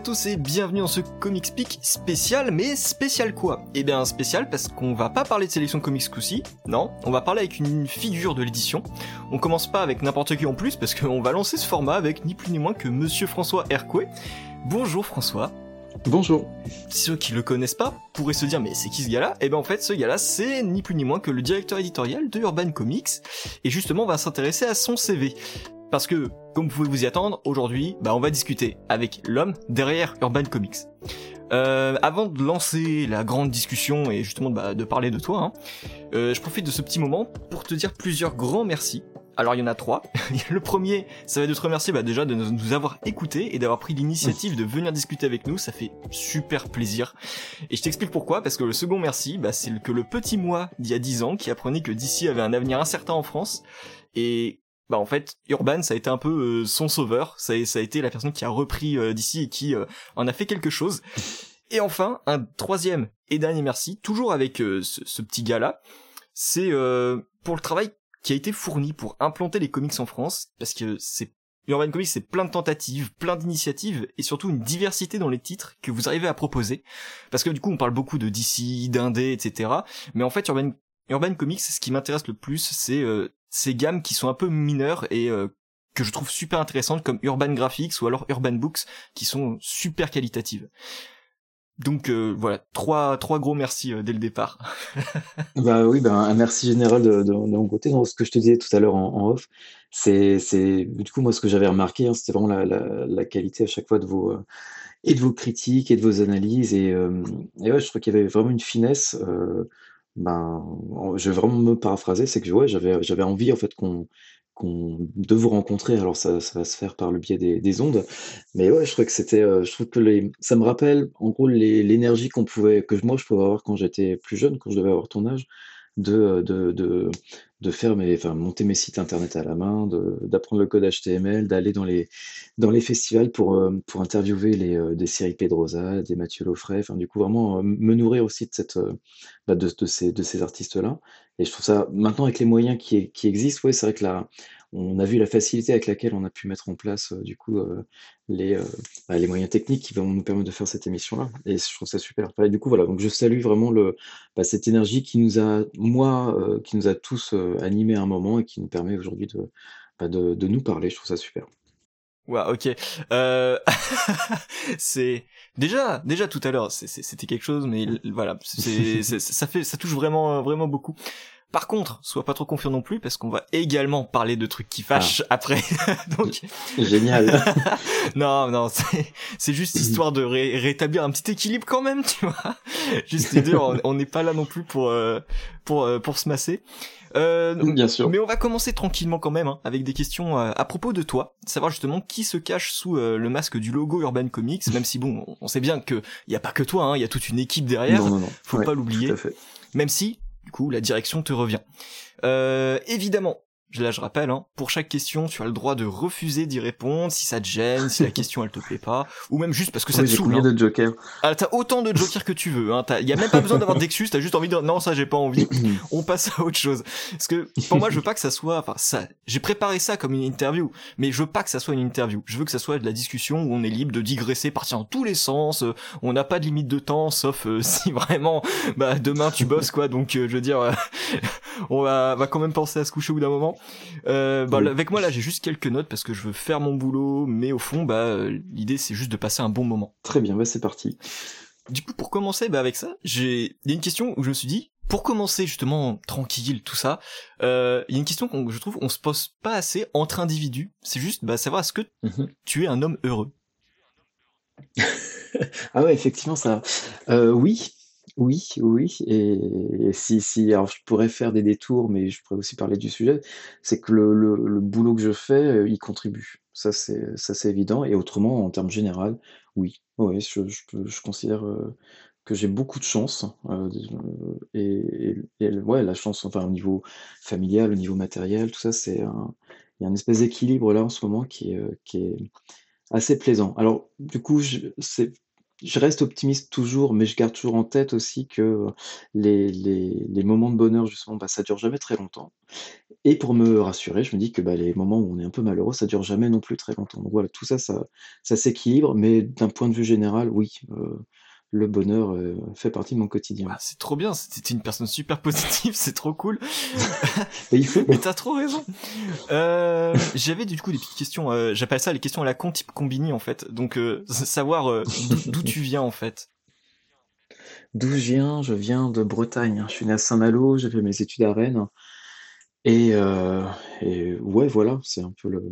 à tous et bienvenue dans ce Comics Peak spécial, mais spécial quoi? Eh bien spécial parce qu'on va pas parler de sélection comics coup non, on va parler avec une figure de l'édition. On commence pas avec n'importe qui en plus parce qu'on va lancer ce format avec ni plus ni moins que Monsieur François Hercouet. Bonjour François. Bonjour. Ceux qui le connaissent pas pourraient se dire mais c'est qui ce gars-là? Eh ben en fait ce gars-là c'est ni plus ni moins que le directeur éditorial de Urban Comics et justement on va s'intéresser à son CV. Parce que, comme vous pouvez vous y attendre, aujourd'hui, bah, on va discuter avec l'homme derrière Urban Comics. Euh, avant de lancer la grande discussion et justement bah, de parler de toi, hein, euh, je profite de ce petit moment pour te dire plusieurs grands merci. Alors il y en a trois. le premier, ça va être de te remercier bah, déjà de nous avoir écoutés et d'avoir pris l'initiative de venir discuter avec nous. Ça fait super plaisir. Et je t'explique pourquoi. Parce que le second merci, bah, c'est que le petit moi d'il y a dix ans qui apprenait que DC avait un avenir incertain en France. Et bah en fait Urban ça a été un peu euh, son sauveur, ça a, été la personne qui a repris euh, d'ici et qui euh, en a fait quelque chose. Et enfin un troisième et dernier merci, toujours avec ce, petit gars là, c'est pour le travail qui a été fourni pour implanter les comics en France, parce que c'est Urban Comics c'est plein de tentatives, plein d'initiatives et surtout une diversité dans les titres que vous arrivez à proposer. Parce que du coup on parle beaucoup de DC, d'indé, etc. Mais en fait Urban Urban Comics, ce qui m'intéresse le plus, c'est ces gammes qui sont un peu mineures et euh, que je trouve super intéressantes comme Urban Graphics ou alors Urban Books qui sont super qualitatives. Donc euh, voilà, trois trois gros merci euh, dès le départ. bah oui, ben un merci général de, de, mon côté. Dans ce que je te disais tout à l'heure en, off, c'est du coup moi ce que j'avais remarqué, hein, c'était vraiment la, la, la, qualité à chaque fois de vos et de vos critiques et de vos analyses et, et ouais, je trouve qu'il y avait vraiment une finesse. Ben, je vais vraiment me paraphraser, c'est que ouais, j'avais j'avais envie en fait qu'on qu'on de vous rencontrer. Alors ça ça va se faire par le biais des des ondes, mais ouais, je trouve que c'était, euh, je trouve que les ça me rappelle en gros l'énergie qu'on pouvait que moi je pouvais avoir quand j'étais plus jeune, quand je devais avoir ton âge de, de, de, de faire mes, enfin, monter mes sites internet à la main, d'apprendre le code HTML, d'aller dans les, dans les festivals pour, euh, pour interviewer les, euh, des séries Pedrosa, des Mathieu Loffray, enfin, du coup, vraiment euh, me nourrir aussi de, cette, bah, de, de, ces, de ces artistes-là. Et je trouve ça, maintenant, avec les moyens qui, qui existent, ouais, c'est vrai que là, on a vu la facilité avec laquelle on a pu mettre en place du coup les, bah, les moyens techniques qui vont nous permettre de faire cette émission-là. Et je trouve ça super. Et du coup, voilà, donc je salue vraiment le, bah, cette énergie qui nous a, moi, qui nous a tous animés à un moment et qui nous permet aujourd'hui de, bah, de, de, nous parler. Je trouve ça super. Ouais, ok. Euh... c'est déjà, déjà tout à l'heure, c'était quelque chose, mais voilà, c'est, ça fait, ça touche vraiment, vraiment beaucoup. Par contre, sois pas trop confiant non plus parce qu'on va également parler de trucs qui fâchent ah. après. Donc génial. non, non, c'est juste histoire de rétablir un petit équilibre quand même, tu vois. Juste dire, on n'est pas là non plus pour euh, pour euh, pour se masser. Euh, Bien sûr. Mais on va commencer tranquillement quand même hein, avec des questions euh, à propos de toi, savoir justement qui se cache sous le masque du logo Urban Comics, même si bon, on sait bien que il y a pas que toi, hein, il y a toute une équipe derrière. Non, non, non. Faut pas l'oublier. Même si du coup, la direction te revient. Euh, évidemment, là je rappelle, hein, pour chaque question, tu as le droit de refuser d'y répondre si ça te gêne, si la question elle te plaît pas, ou même juste parce que ça te saoule. Hein. de jokers ah, T'as autant de jokers que tu veux. Hein. Il y a même pas besoin d'avoir d'excuses. T'as juste envie de dire non ça j'ai pas envie. On passe à autre chose. Parce que pour moi je veux pas que ça soit, enfin ça, j'ai préparé ça comme une interview, mais je veux pas que ça soit une interview. Je veux que ça soit de la discussion où on est libre de digresser, partir dans tous les sens. Euh, on n'a pas de limite de temps, sauf euh, si vraiment, bah demain tu bosses quoi. Donc euh, je veux dire, on va, va quand même penser à se coucher au bout d'un moment. Euh, bah, avec moi là j'ai juste quelques notes parce que je veux faire mon boulot, mais au fond bah l'idée c'est juste de passer un bon moment. Très bien, bah c'est parti. Du coup pour commencer bah avec ça, j'ai il y a une question où je me suis dit pour commencer justement tranquille tout ça, euh, il y a une question qu'on je trouve on se pose pas assez entre individus. C'est juste bah savoir est-ce que mhm. tu es un homme heureux? ah ouais effectivement ça. Euh, oui oui, oui, et si si alors je pourrais faire des détours, mais je pourrais aussi parler du sujet, c'est que le boulot que je fais, euh, il contribue. Ça c'est ça c'est évident et autrement, en termes général, oui. Oui, je je je considère, euh, que j'ai beaucoup de chance, euh, et ouais, la chance, enfin, au niveau familial, au niveau matériel, tout ça, c'est un il y a un espèce d'équilibre là, en ce moment, qui est, qui est assez plaisant. Alors, du coup, c'est je reste optimiste toujours, mais je garde toujours en tête aussi que les, moments de bonheur, justement, bah, ça dure jamais très longtemps. Et pour me rassurer, je me dis que bah, les moments où on est un peu malheureux, ça dure jamais non plus très longtemps. Donc voilà, tout ça, ça, ça s'équilibre, mais d'un point de vue général, oui, euh, le bonheur euh, fait partie de mon quotidien. Ah, c'est trop bien, c'était une personne super positive, c'est trop cool. Mais il faut. Mais t'as trop raison. Euh, J'avais du coup des petites questions, euh, j'appelle ça les questions à la con type combini en fait. Donc savoir d'où- tu viens en fait. D'où je viens? Je viens de Bretagne. hein. Je suis né à Saint-Malo, j'ai fait mes études à Rennes. Et, et ouais, voilà, c'est un peu le.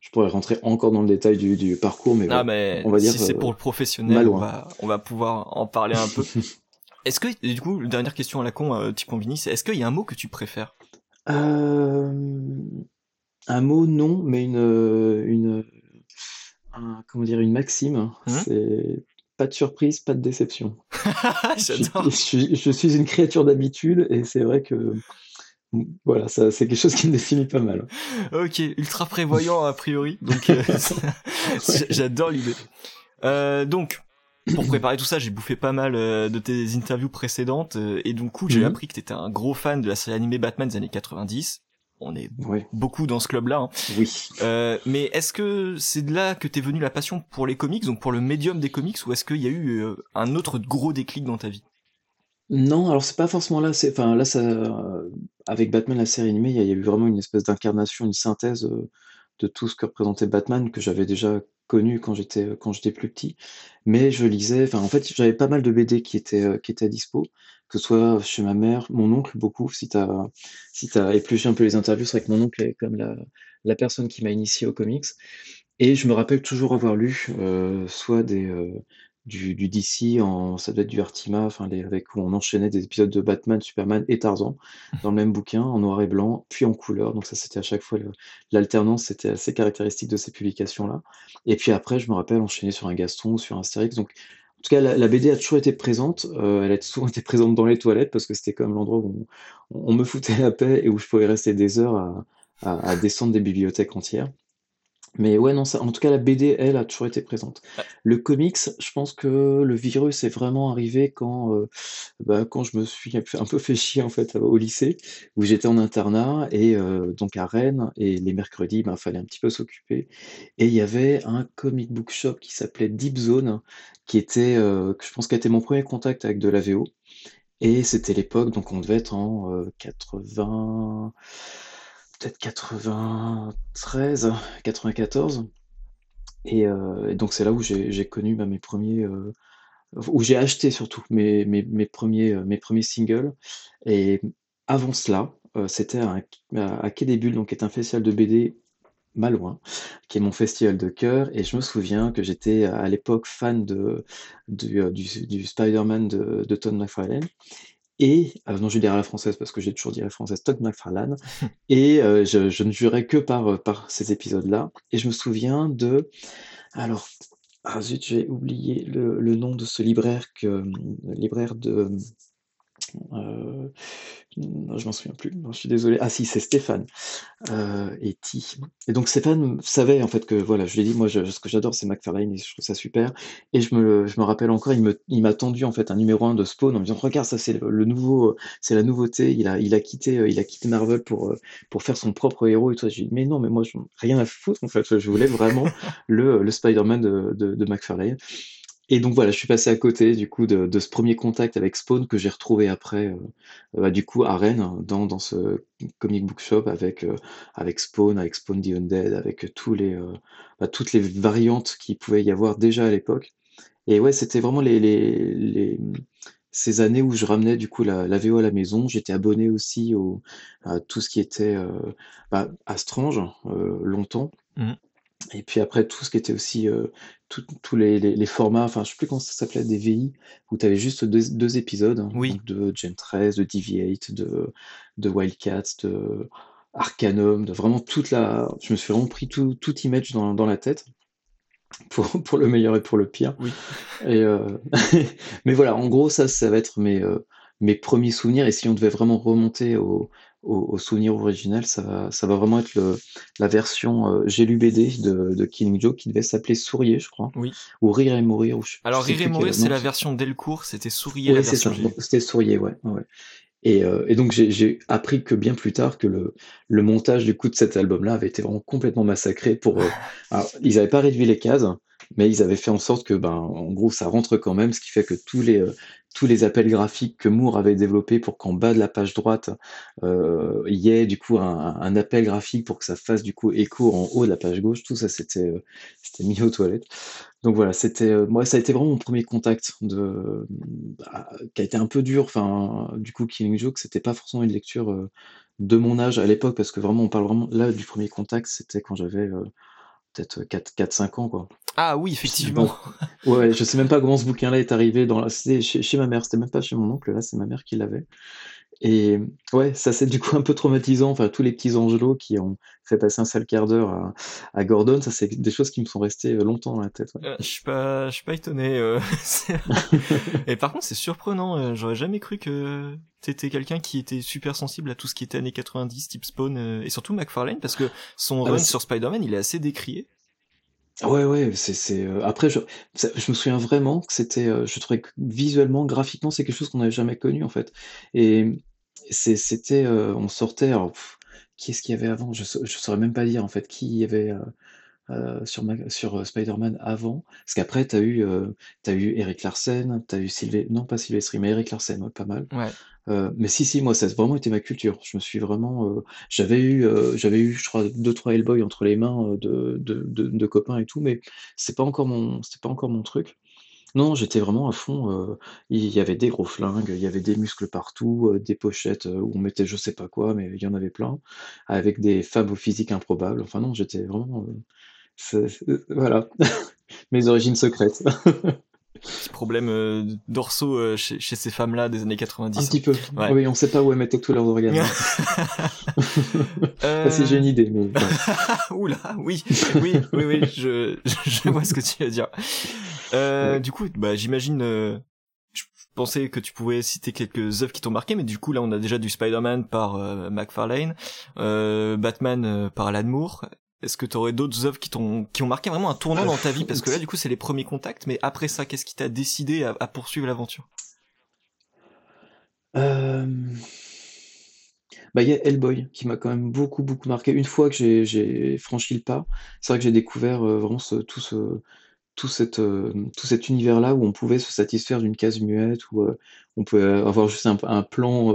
Je pourrais rentrer encore dans le détail du, du parcours, mais Ah ouais, mais on va dire si c'est euh, pour le professionnel, on va on va pouvoir en parler un peu. Est-ce que du coup, dernière question à la con euh, type combini, c'est est-ce qu'il y a un mot que tu préfères? Euh, un mot, non, mais une, euh, une, un- comment dire, une maxime, Hum c'est pas de surprise, pas de déception. Je je suis une créature d'habitude et c'est vrai que voilà, ça, c'est quelque chose qui me définit pas mal. Ok, ultra prévoyant a priori, donc euh, Ouais. j'adore l'idée. Euh, donc, pour préparer tout ça, j'ai bouffé pas mal euh, de tes interviews précédentes euh, et du coup, j'ai Mhm. appris que t'étais un gros fan de la série animée Batman des années 90. On est beaucoup dans ce club-là. hein. oui. Euh, mais est-ce que c'est de là que t'es venu la passion pour les comics, donc pour le médium des comics, ou est-ce qu'il y a eu un autre gros déclic dans ta vie? Non, alors c'est pas forcément là. C'est, enfin là, ça, euh, avec Batman la série animée, il y, a eu vraiment une espèce d'incarnation, une synthèse euh, de tout ce que représentait Batman que j'avais déjà connu quand j'étais quand j'étais plus petit. Mais je lisais, enfin en fait, j'avais pas mal de BD qui étaient euh, qui étaient à dispo, que ce soit chez ma mère, mon oncle beaucoup. Si t'as si t'as épluché un peu les interviews, c'est vrai que mon oncle est comme la la personne qui m'a initié aux comics. Et je me rappelle toujours avoir lu euh, soit des euh, du, du DC en ça devait être du Artima, enfin les, avec où on enchaînait des épisodes de Batman, Superman et Tarzan dans le même bouquin en noir et blanc, puis en couleur. Donc ça c'était à chaque fois l'alternance, c'était assez caractéristique de ces publications-là. Et puis après, je me rappelle enchaîner sur un Gaston, sur un Astérix. Donc en tout cas, la, la BD a toujours été présente. euh, elle a souvent été présente dans les toilettes parce que c'était comme l'endroit où on, on me foutait la paix et où je pouvais rester des heures à, à- à descendre des bibliothèques entières. Mais ouais, non, ça, en tout cas, la BD, elle, a toujours été présente. Le comics, je pense que le virus est vraiment arrivé quand, euh, bah, quand je me suis un peu fait chier en fait au lycée, où j'étais en internat et euh, donc à Rennes, et les mercredis, il fallait un petit peu s'occuper. Et il y avait un comic book shop qui s'appelait Deep Zone, qui était, euh, je pense, qui a été mon premier contact avec de la VO. Et c'était l'époque, donc on devait être en euh, 80, peut-être 93, 94. Et, euh, et donc c'est là où j'ai connu bah, mes premiers, euh, où j'ai acheté surtout euh, mes premiers singles. Et avant cela, c'était à, à, Quai donc qui est un festival de BD Malouin, qui est mon festival de cœur. Et je me souviens que j'étais à l'époque fan du, Spider-Man de, de Todd McFarlane. Et, euh, non, je vais dire à la française parce que j'ai toujours dit à la française Todd McFarlane. Et euh, je, je ne jurais que par, euh, par ces épisodes-là. Et je me souviens de. Alors, ah zut, j'ai oublié le, le nom de ce libraire, que, le libraire de. Euh, je m'en souviens plus. Je suis désolé. Ah si, c'est Stéphane euh, et Ti. Et donc Stéphane savait en fait que voilà, je lui ai dit moi ce que j'adore c'est McFarlane et je trouve ça super. Et je me, je me rappelle encore, il me, il m'a tendu en fait un numéro 1 de Spawn en me disant regarde ça c'est le, nouveau, c'est la nouveauté. Il a, il a quitté, euh, il a quitté Marvel pour, euh, pour faire son propre héros et tout. J'ai dit mais non mais moi je, rien à foutre en fait. Je voulais vraiment le, le Spider-Man de, de, de McFarlane. Et donc voilà, je suis passé à côté du coup de, ce premier contact avec Spawn que j'ai retrouvé après, euh, bah, du coup à Rennes, dans, dans ce comic book shop avec, euh, avec Spawn, avec Spawn the Undead, avec tous les, euh, bah, toutes les variantes qu'il pouvait y avoir déjà à l'époque. Et ouais, c'était vraiment les, les, ces années où je ramenais du coup la, la VO à la maison. J'étais abonné aussi au, à tout ce qui était bah, à Strange longtemps. Mhm. Et puis après, tout ce qui était aussi, euh, tous les, les, les formats, enfin, je sais plus comment ça s'appelait, des VI, où tu avais juste deux, deux épisodes, hein, Oui. de Gen 13, de Deviate, de, de Wildcats, de Arcanum, de vraiment toute la. Je me suis vraiment pris tout, tout image dans, dans la tête, pour, pour le meilleur et pour le pire. Oui. Et, euh, Mais voilà, en gros, ça, ça va être mes, euh, mes premiers souvenirs. Et si on devait vraiment remonter au, au, souvenir original, ça va, ça va vraiment être le, la version euh, J'ai lu BD de, de Killing Joke qui devait s'appeler Sourier, je crois. Oui. Ou Rire et Mourir. Ou Alors Rire et Mourir, c'est la version Delcourt, c'était Sourier oui, c'est ça. C'était Sourier, ouais. ouais. Et, euh, et, donc j'ai appris que bien plus tard que le, le montage du coup de cet album-là avait été vraiment complètement massacré pour. Euh, alors, ils n'avaient pas réduit les cases, mais ils avaient fait en sorte que, ben, en gros, ça rentre quand même, ce qui fait que tous les, euh, tous les appels graphiques que Moore avait développés pour qu'en bas de la page droite, euh, il y ait du coup un, appel graphique pour que ça fasse du coup écho en haut de la page gauche, tout ça c'était euh, mis aux toilettes. Donc voilà, c'était euh, moi ça a été vraiment mon premier contact de bah, qui a été un peu dur. Enfin, du coup, Killing Joke, c'était pas forcément une lecture de mon âge à l'époque parce que vraiment on parle vraiment là du premier contact, c'était quand j'avais peut-être 4-5 ans quoi. Ah oui, effectivement. ouais, je sais même pas comment ce bouquin-là est arrivé dans la... chez, chez ma mère, c'était même pas chez mon oncle, là c'est ma mère qui l'avait. Et ouais, ça c'est du coup un peu traumatisant. Enfin, tous les petits angelots qui ont fait passer un sale quart d'heure à, à, Gordon, ça c'est des choses qui me sont restées euh, longtemps dans la tête. Ouais. Euh, je suis pas, je suis pas étonné. Euh, et par contre, c'est surprenant. J'aurais jamais cru que t'étais quelqu'un qui était super sensible à tout ce qui était années 90, type Spawn et surtout McFarlane, parce que son ah run sur Spider-Man, il est assez décrié. Ouais, ouais, c'est, c'est, après, je, je me souviens vraiment que c'était, je trouvais que visuellement, graphiquement, c'est quelque chose qu'on n'avait jamais connu, en fait. Et c'était, euh, on sortait, alors, qui est-ce qu'il y avait avant? Je, je saurais même pas dire, en fait, qui y avait sur, sur Spider-Man avant. Parce qu'après, tu as eu, t'as eu Eric Larsen, tu as eu Sylvester, non pas Sylvester, mais Eric Larsen, ouais, pas mal. Ouais. Euh, mais si, si, moi, ça a vraiment été ma culture. Je me suis vraiment, euh, j'avais eu, euh, j'avais eu, je crois, deux trois Hellboy entre les mains de, de, de, copains et tout, mais c'est pas encore mon, c'était pas encore mon truc. Non, j'étais vraiment à fond. il y avait des gros flingues, il y avait des muscles partout, des pochettes où on mettait je sais pas quoi, mais il y en avait plein, avec des femmes au physique improbables. Enfin non, j'étais vraiment, voilà, mes origines secrètes. Petit problème euh, dorsaux euh, chez, chez, ces femmes-là des années 90. Un petit peu. Oui, on sait pas où elles mettaient tous leurs organes. euh... si j'ai une idée, mais. Oula, oui, oui, oui, oui, je, je vois ce que tu veux dire. Euh, Du coup, bah, j'imagine. Euh, je pensais que tu pouvais citer quelques œuvres qui t'ont marqué, mais du coup là on a déjà du Spider-Man par McFarlane, Batman par Alan Moore, est-ce que tu aurais d'autres œuvres qui t'ont qui ont marqué vraiment un tournant dans ta vie? Parce que là, du coup, c'est les premiers contacts, mais après ça, qu'est-ce qui t'a décidé à, poursuivre l'aventure? Euh... Bah, il y a Hellboy qui m'a quand même beaucoup, beaucoup marqué. Une fois que j'ai franchi le pas, c'est vrai que j'ai découvert euh, vraiment ce, tout ce, euh, tout cet univers-là où on pouvait se satisfaire d'une case muette, où euh, on pouvait avoir juste un, plan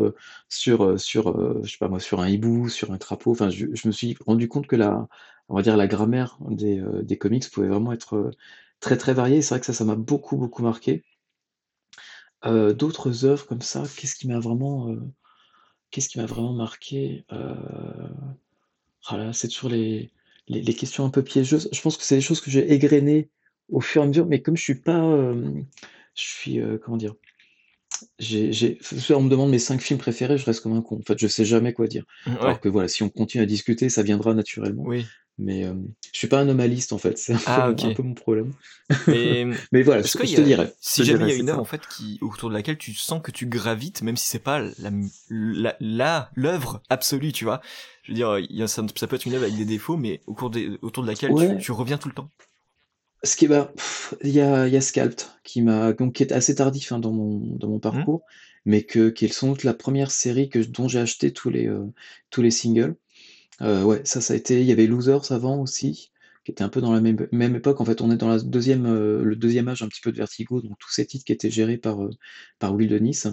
sur, un hibou, sur un. Enfin, je, me suis rendu compte que la, on va dire la grammaire des, euh, comics pouvait vraiment être très très variée. C'est vrai que ça, ça m'a beaucoup beaucoup marqué. D'autres œuvres comme ça, qu'est-ce qui m'a vraiment, marqué ah c'est toujours les, les, les, questions un peu piégeuses. Je pense que c'est des choses que j'ai égrenées au fur et à mesure, mais comme je suis pas, je suis, comment dire, j'ai, j'ai, on me demande mes cinq films préférés, je reste comme un con. En fait, je sais jamais quoi dire. Alors que voilà, si on continue à discuter, ça viendra naturellement. Oui. Mais euh, je suis pas un anomaliste en fait, c'est un, ah, peu, un peu mon problème. Mais, Mais voilà, je, je te dirais. Si jamais il y a une œuvre en fait qui autour de laquelle tu sens que tu gravites, même si c'est pas la la l'œuvre absolue, tu vois. Je veux dire, y a, ça, ça, peut être une œuvre avec des défauts, mais au cours des, autour de laquelle tu, tu, reviens tout le temps. Ce qui bah, il y a, y a Scalped qui m'a donc qui est assez tardif hein, dans mon dans mon mmh. parcours, mais que qui est sans doute la première série que dont j'ai acheté tous les euh, tous les singles. Euh, ouais, ça, ça a été. Il y avait Losers avant aussi, qui était un peu dans la même, même époque. En fait, on est dans la deuxième, euh, le deuxième âge un petit peu de Vertigo, donc tous ces titres qui étaient gérés par, par Will Denis,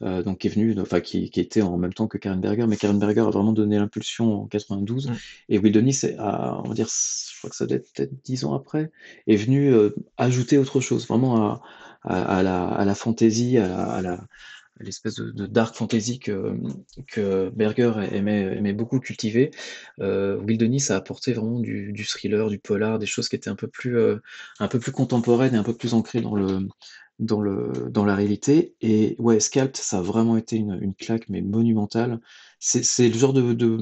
donc qui est venu, enfin qui, qui, était en même temps que Karen Berger, mais Karen Berger a vraiment donné l'impulsion en 92, mm. et Will Denis, a, on va dire, je crois que ça doit être peut-être dix ans après, est venu ajouter autre chose, vraiment à, à, la, à la fantaisie, à la l'espèce de, dark fantasy que, que Berger aimait, aimait beaucoup cultiver. Euh, Will Denis a apporté vraiment du, du, thriller, du polar, des choses qui étaient un peu plus, euh, un peu plus contemporaines et un peu plus ancrées dans le, dans le, dans la réalité. Et ouais, Scalped, ça a vraiment été une, une claque, mais monumentale. C'est le genre de, de,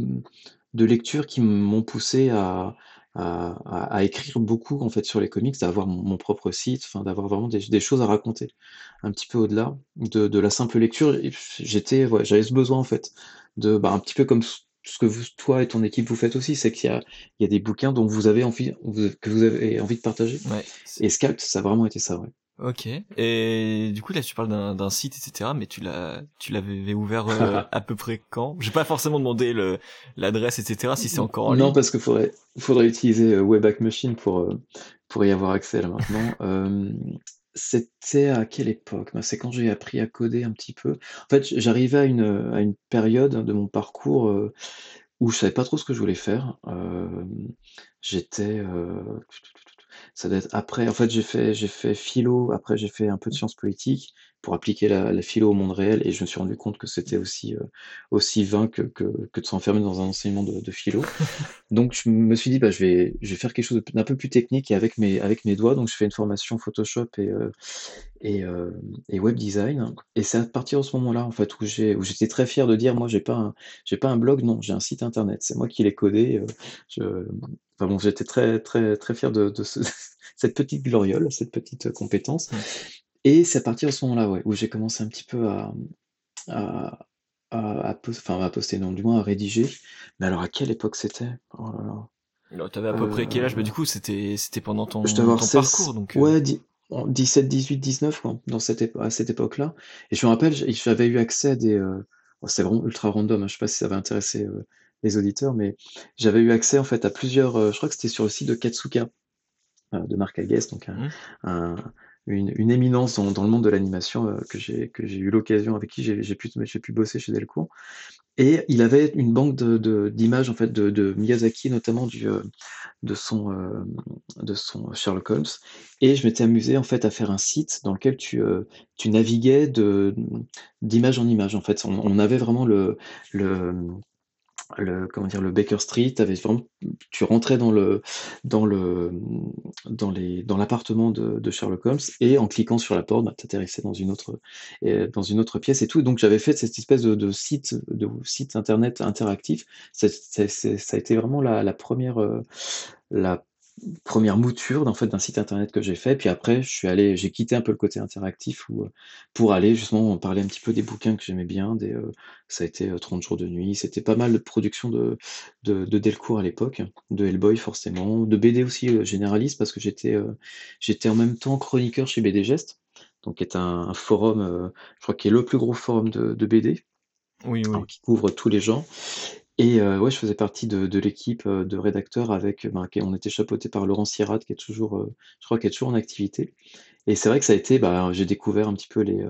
de lecture qui m'ont poussé à, à, à, écrire beaucoup en fait sur les comics, d'avoir mon, propre site, d'avoir vraiment des, des, choses à raconter un petit peu au-delà de, de, la simple lecture. J'étais, ouais, j'avais ce besoin en fait de, bah, un petit peu comme ce que vous, toi et ton équipe vous faites aussi, c'est qu'il y y a des bouquins dont vous avez envie, que vous avez envie de partager. Ouais. Et Scout, ça a vraiment été ça, ouais. Ok. Et du coup là tu parles d'un site etc. Mais tu l'as tu l'avais ouvert euh, à peu près quand? J'ai pas forcément demandé le l'adresse etc. Si c'est encore en ligne. Non parce qu'il faudrait faudrait utiliser euh, Webback Machine pour euh, pour y avoir accès là maintenant. euh, c'était à quelle époque? C'est quand j'ai appris à coder un petit peu. En fait, j'arrivais à une, à une période de mon parcours, où je savais pas trop ce que je voulais faire. J'étais, ça doit être après en fait, j'ai fait j'ai fait philo, après j'ai fait un peu de sciences politiques pour appliquer la la philo au monde réel et je me suis rendu compte que c'était aussi, heu, aussi vain que que que de s'enfermer dans un enseignement de de philo. Donc je me suis dit: «Bah, je vais je vais faire quelque chose d'un peu plus technique et avec mes avec mes doigts», donc je fais une formation Photoshop et heu et hem et web design et c'est à partir de ce moment-là, en fait, où j'ai où j'étais très fier de dire: «Moi, j'ai pas un j'ai pas un blog, non, j'ai un site internet. C'est moi qui l'ai codé», je enfin bon, j'étais très, très, très fier de de ce cette petite gloriole, cette petite, compétence. Et c'est à partir de ce moment-là, ouais, où j'ai commencé un petit peu à à à à à poster, non, du moins à rédiger. Mais alors à quelle époque c'était? Oh là là. Alors t'avais à peu près quel âge? Bah du coup c'était pendant ton Je ton 16, parcours donc. euh, ouais, dix- en 17-18-19 quoi, dans cette épo à cette époque-là et je me rappelle, j'avais eu accès à des, bon c'était vraiment ultra random, hein, je sais pas si ça va intéresser, heu, les auditeurs, mais j'avais eu accès en fait à plusieurs, je crois que c'était sur le site de Katsuka, de Marc Aguest, donc un mmh. un une éminence dans le monde de l'animation, heu, que j'ai eu l'occasion avec qui j'ai pu pu bosser chez Delcourt et il avait une banque de de d'images en fait de de Miyazaki, notamment du, heu, de son, hem, de son Sherlock Holmes et je m'étais amusé en fait à faire un site dans lequel tu, tu naviguais de d'image en image en fait. On avait vraiment le, le comment dire? Le Baker Street, tu rentrais dans le dans le, dans les dans l'appartement de Sherlock Holmes et en cliquant sur la porte, bah, tu atterrissais dans une autre, dans une autre pièce et tout. Donc j'avais fait cette espèce de site de site internet interactif. Ça a été vraiment la la 1re, heu, la Première mouture fait, d'un site internet que j'ai fait, puis après je suis allé j'ai quitté un peu le côté interactif où, heu, pour aller justement parler un petit peu des bouquins que j'aimais bien, des, heu, ça a été, heu, 30 jours de nuit, c'était pas mal de productions de de de Delcourt à l'époque, de Hellboy forcément, de BD aussi, généraliste parce que j'étais, en même temps chroniqueur chez BD Gest, donc qui est un un forum, je crois qui est le plus gros forum de de BD, Oui alors oui. qui couvre tous les genres et heu, ouais, je faisais partie de l'équipe, heu, de rédacteurs avec, ben, qui on était chapeauté par Laurent Sierrat qui est toujours, heu, je crois qu'il est toujours en activité et c'est vrai que ça a été, bah, j'ai découvert un petit peu les,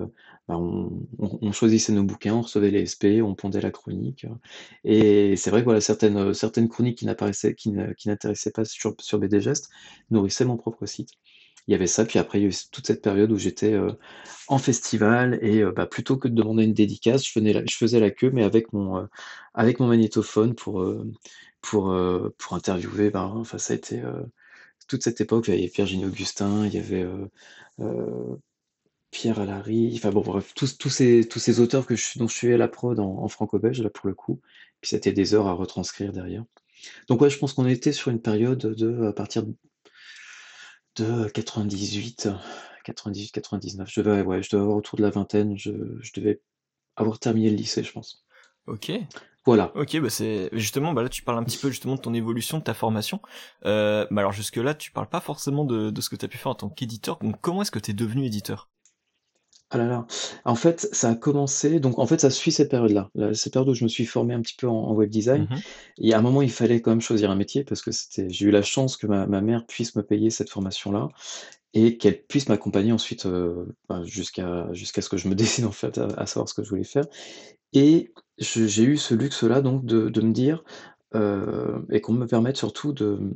bah, on choisissait nos bouquins, on recevait les SP, on pondait la chronique, et c'est vrai que voilà, certaines, certaines chroniques qui n'apparaissaient qui qui pas sur sur BD Gest nourrissaient mon propre site. Il y avait ça, puis après il y a eu toute cette période où j'étais, heu, en festival et heu, bah, plutôt que de demander une dédicace, je venais la je faisais la queue, mais avec mon, heu, avec mon magnétophone pour, pour, pour interviewer, ben, enfin ça a été, toute cette époque, il y avait Virginie Augustin, il y avait, Pierre Alary, enfin bon bref, tous tous ces tous ces auteurs que je dont je suivais la prod en en franco-belge là pour le coup, puis c'était des heures à retranscrire derrière. Donc ouais, je pense qu'on était sur une période de, à partir de 98, 98-99. Je devais ouais, je devais avoir autour de la vingtaine, je je devais avoir terminé le lycée, je pense. Ok. Voilà. Ok, bah c'est justement, bah là tu parles un petit peu justement de ton évolution, de ta formation. Euh, bah alors jusque là, tu parles pas forcément de, de ce que tu as pu faire en tant qu'éditeur. Donc comment est-ce que tu es devenu éditeur? Ah là là. En fait, ça a commencé donc en fait, ça suit cette période-là. Là, cette période où je me suis formé un petit peu en en web design. Mhm. Et à un moment, il fallait quand même choisir un métier parce que c'était j'ai eu la chance que ma ma mère puisse me payer cette formation-là et qu'elle puisse m'accompagner ensuite, heu, bah, jusqu'à jusqu'à ce que je me décide en fait à à savoir ce que je voulais faire. Et je j'ai eu ce luxe-là donc de de me dire, heu et qu'on me permette surtout de, mmh,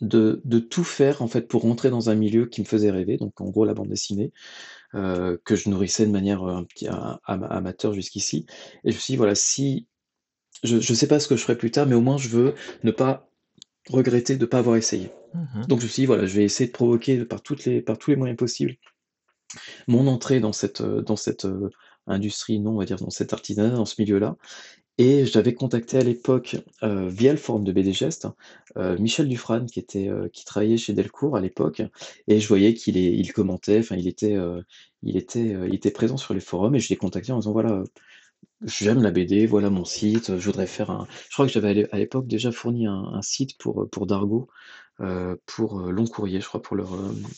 de de tout faire en fait pour rentrer dans un milieu qui me faisait rêver, donc en gros la bande dessinée, heu, que je nourrissais de manière, heu, un petit amateur jusqu'ici et je me suis dit: «Voilà, si je je sais pas ce que je ferai plus tard, mais au moins je veux ne pas regretter de ne pas avoir essayé». Mhm. Donc je me suis dit: «Voilà, je vais essayer de provoquer par toutes les par tous les moyens possibles mon entrée dans cette, heu, dans cette, industrie, non, on va dire dans cet artisanat, dans ce milieu-là» et j'avais contacté à l'époque, heu, via le forum de BD Gest, heu, Michel Dufrane qui était, heu, qui travaillait chez Delcourt à l'époque. Et je voyais qu'il il commentait, enfin il était, heu, il il était présent sur les forums et je l'ai contacté en disant: «Voilà, j'aime la BD, voilà mon site, je voudrais faire un je crois que j'avais à l'époque déjà fourni un site pour, pour heu, pour, Long Courrier, je crois pour leur,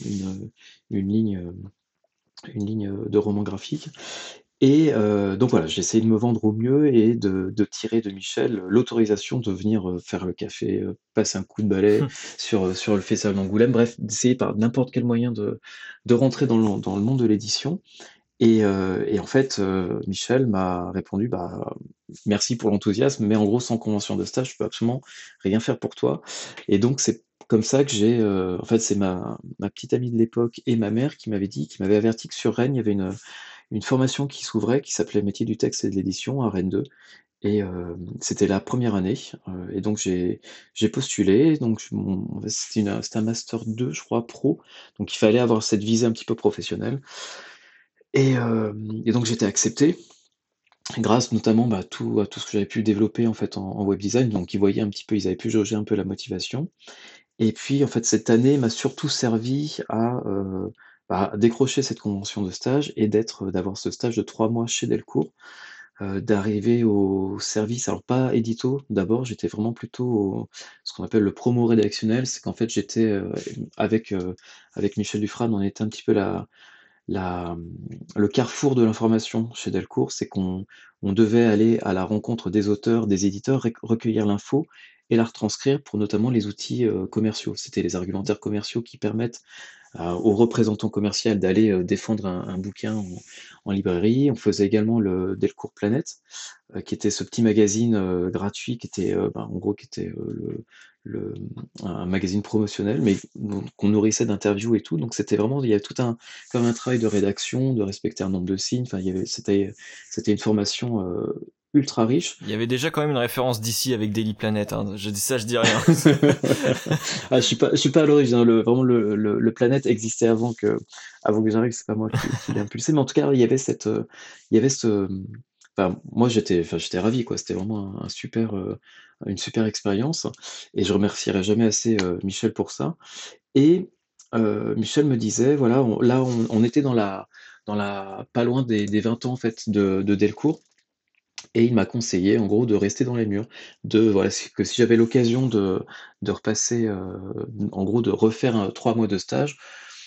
une, une ligne, une ligne, de romans graphiques et heu, donc voilà, j'ai essayé de me vendre au mieux et de de tirer de Michel l'autorisation de venir, heu, faire le café, heu, passer un coup de balai sur, heu, sur le festival d'Angoulême, bref, d'essayer par n'importe quel moyen de de rentrer dans le dans le monde de l'édition. Et heu et en fait, heu, Michel m'a répondu: «Bah, merci pour l'enthousiasme, mais en gros, sans convention de stage, je peux absolument rien faire pour toi» et donc c'est comme ça que j'ai, heu, en fait, c'est ma ma petite amie de l'époque et ma mère qui m'avaient dit qui m'avaient averti que sur Rennes, il y avait une, une formation qui s'ouvrait qui s'appelait métier du texte et de l'édition à Rennes 2 et hem, c'était la première année, heu et donc j'ai postulé, donc c'était un master 2 je crois pro, donc il fallait avoir cette visée un petit peu professionnelle. Et hem et donc j'étais accepté, grâce notamment, bah, tout à tout ce que j'avais pu développer en fait en web design, donc ils voyaient un petit peu ils avaient pu jauger un peu la motivation. Et puis en fait cette année m'a surtout servi à, décrocher cette convention de stage et d'être d'avoir ce stage de 3 mois chez Delcourt, heu, d'arriver au service alors pas édito d'abord, j'étais vraiment plutôt ce qu'on appelle le promo rédactionnel, c'est qu'en fait j'étais, heu, avec, avec Michel Dufresne, on était un petit peu la le carrefour de l'information chez Delcourt, c'est qu'on on devait aller à la rencontre des auteurs, des éditeurs, recueillir l'info et la retranscrire pour notamment les outils, heu, commerciaux. C'était les argumentaires commerciaux qui permettent à au représentant commercial d'aller, heu, défendre un bouquin en librairie. On faisait également le Delcourt Planet, heu, qui était ce petit magazine, gratuit qui était, ben, en gros qui était, un magazine promotionnel, mais qu'on nourrissait d'interviews et tout. Donc c'était vraiment il y avait tout un comme un travail de rédaction, de respecter un nombre de signes. Enfin, c'était c'était une formation, ultra riche. Il y avait déjà quand même une référence d'ici avec Daily Planet. Hein. Je dis ça, je dis rien. ah, je suis pas, je suis pas à l'origine. Hein. Le, vraiment, le, le, le, Planète existait avant que, avant que j'arrive. C'est pas moi qui, qui l'ai impulsé, mais en tout cas, il y avait cette, il y avait ce. Enfin, moi, j'étais, enfin, j'étais ravi, quoi. C'était vraiment un, un super, euh, une super expérience, et je remercierai jamais assez euh, Michel pour ça. Et euh, Michel me disait, voilà, on, là, on, on, était dans la, dans la, pas loin des, des 20 ans en fait de, de Delcourt. Et il m'a conseillé en gros de rester dans les murs, de voilà, que si j'avais l'occasion de de repasser, heu, en gros de refaire 3 mois de stage,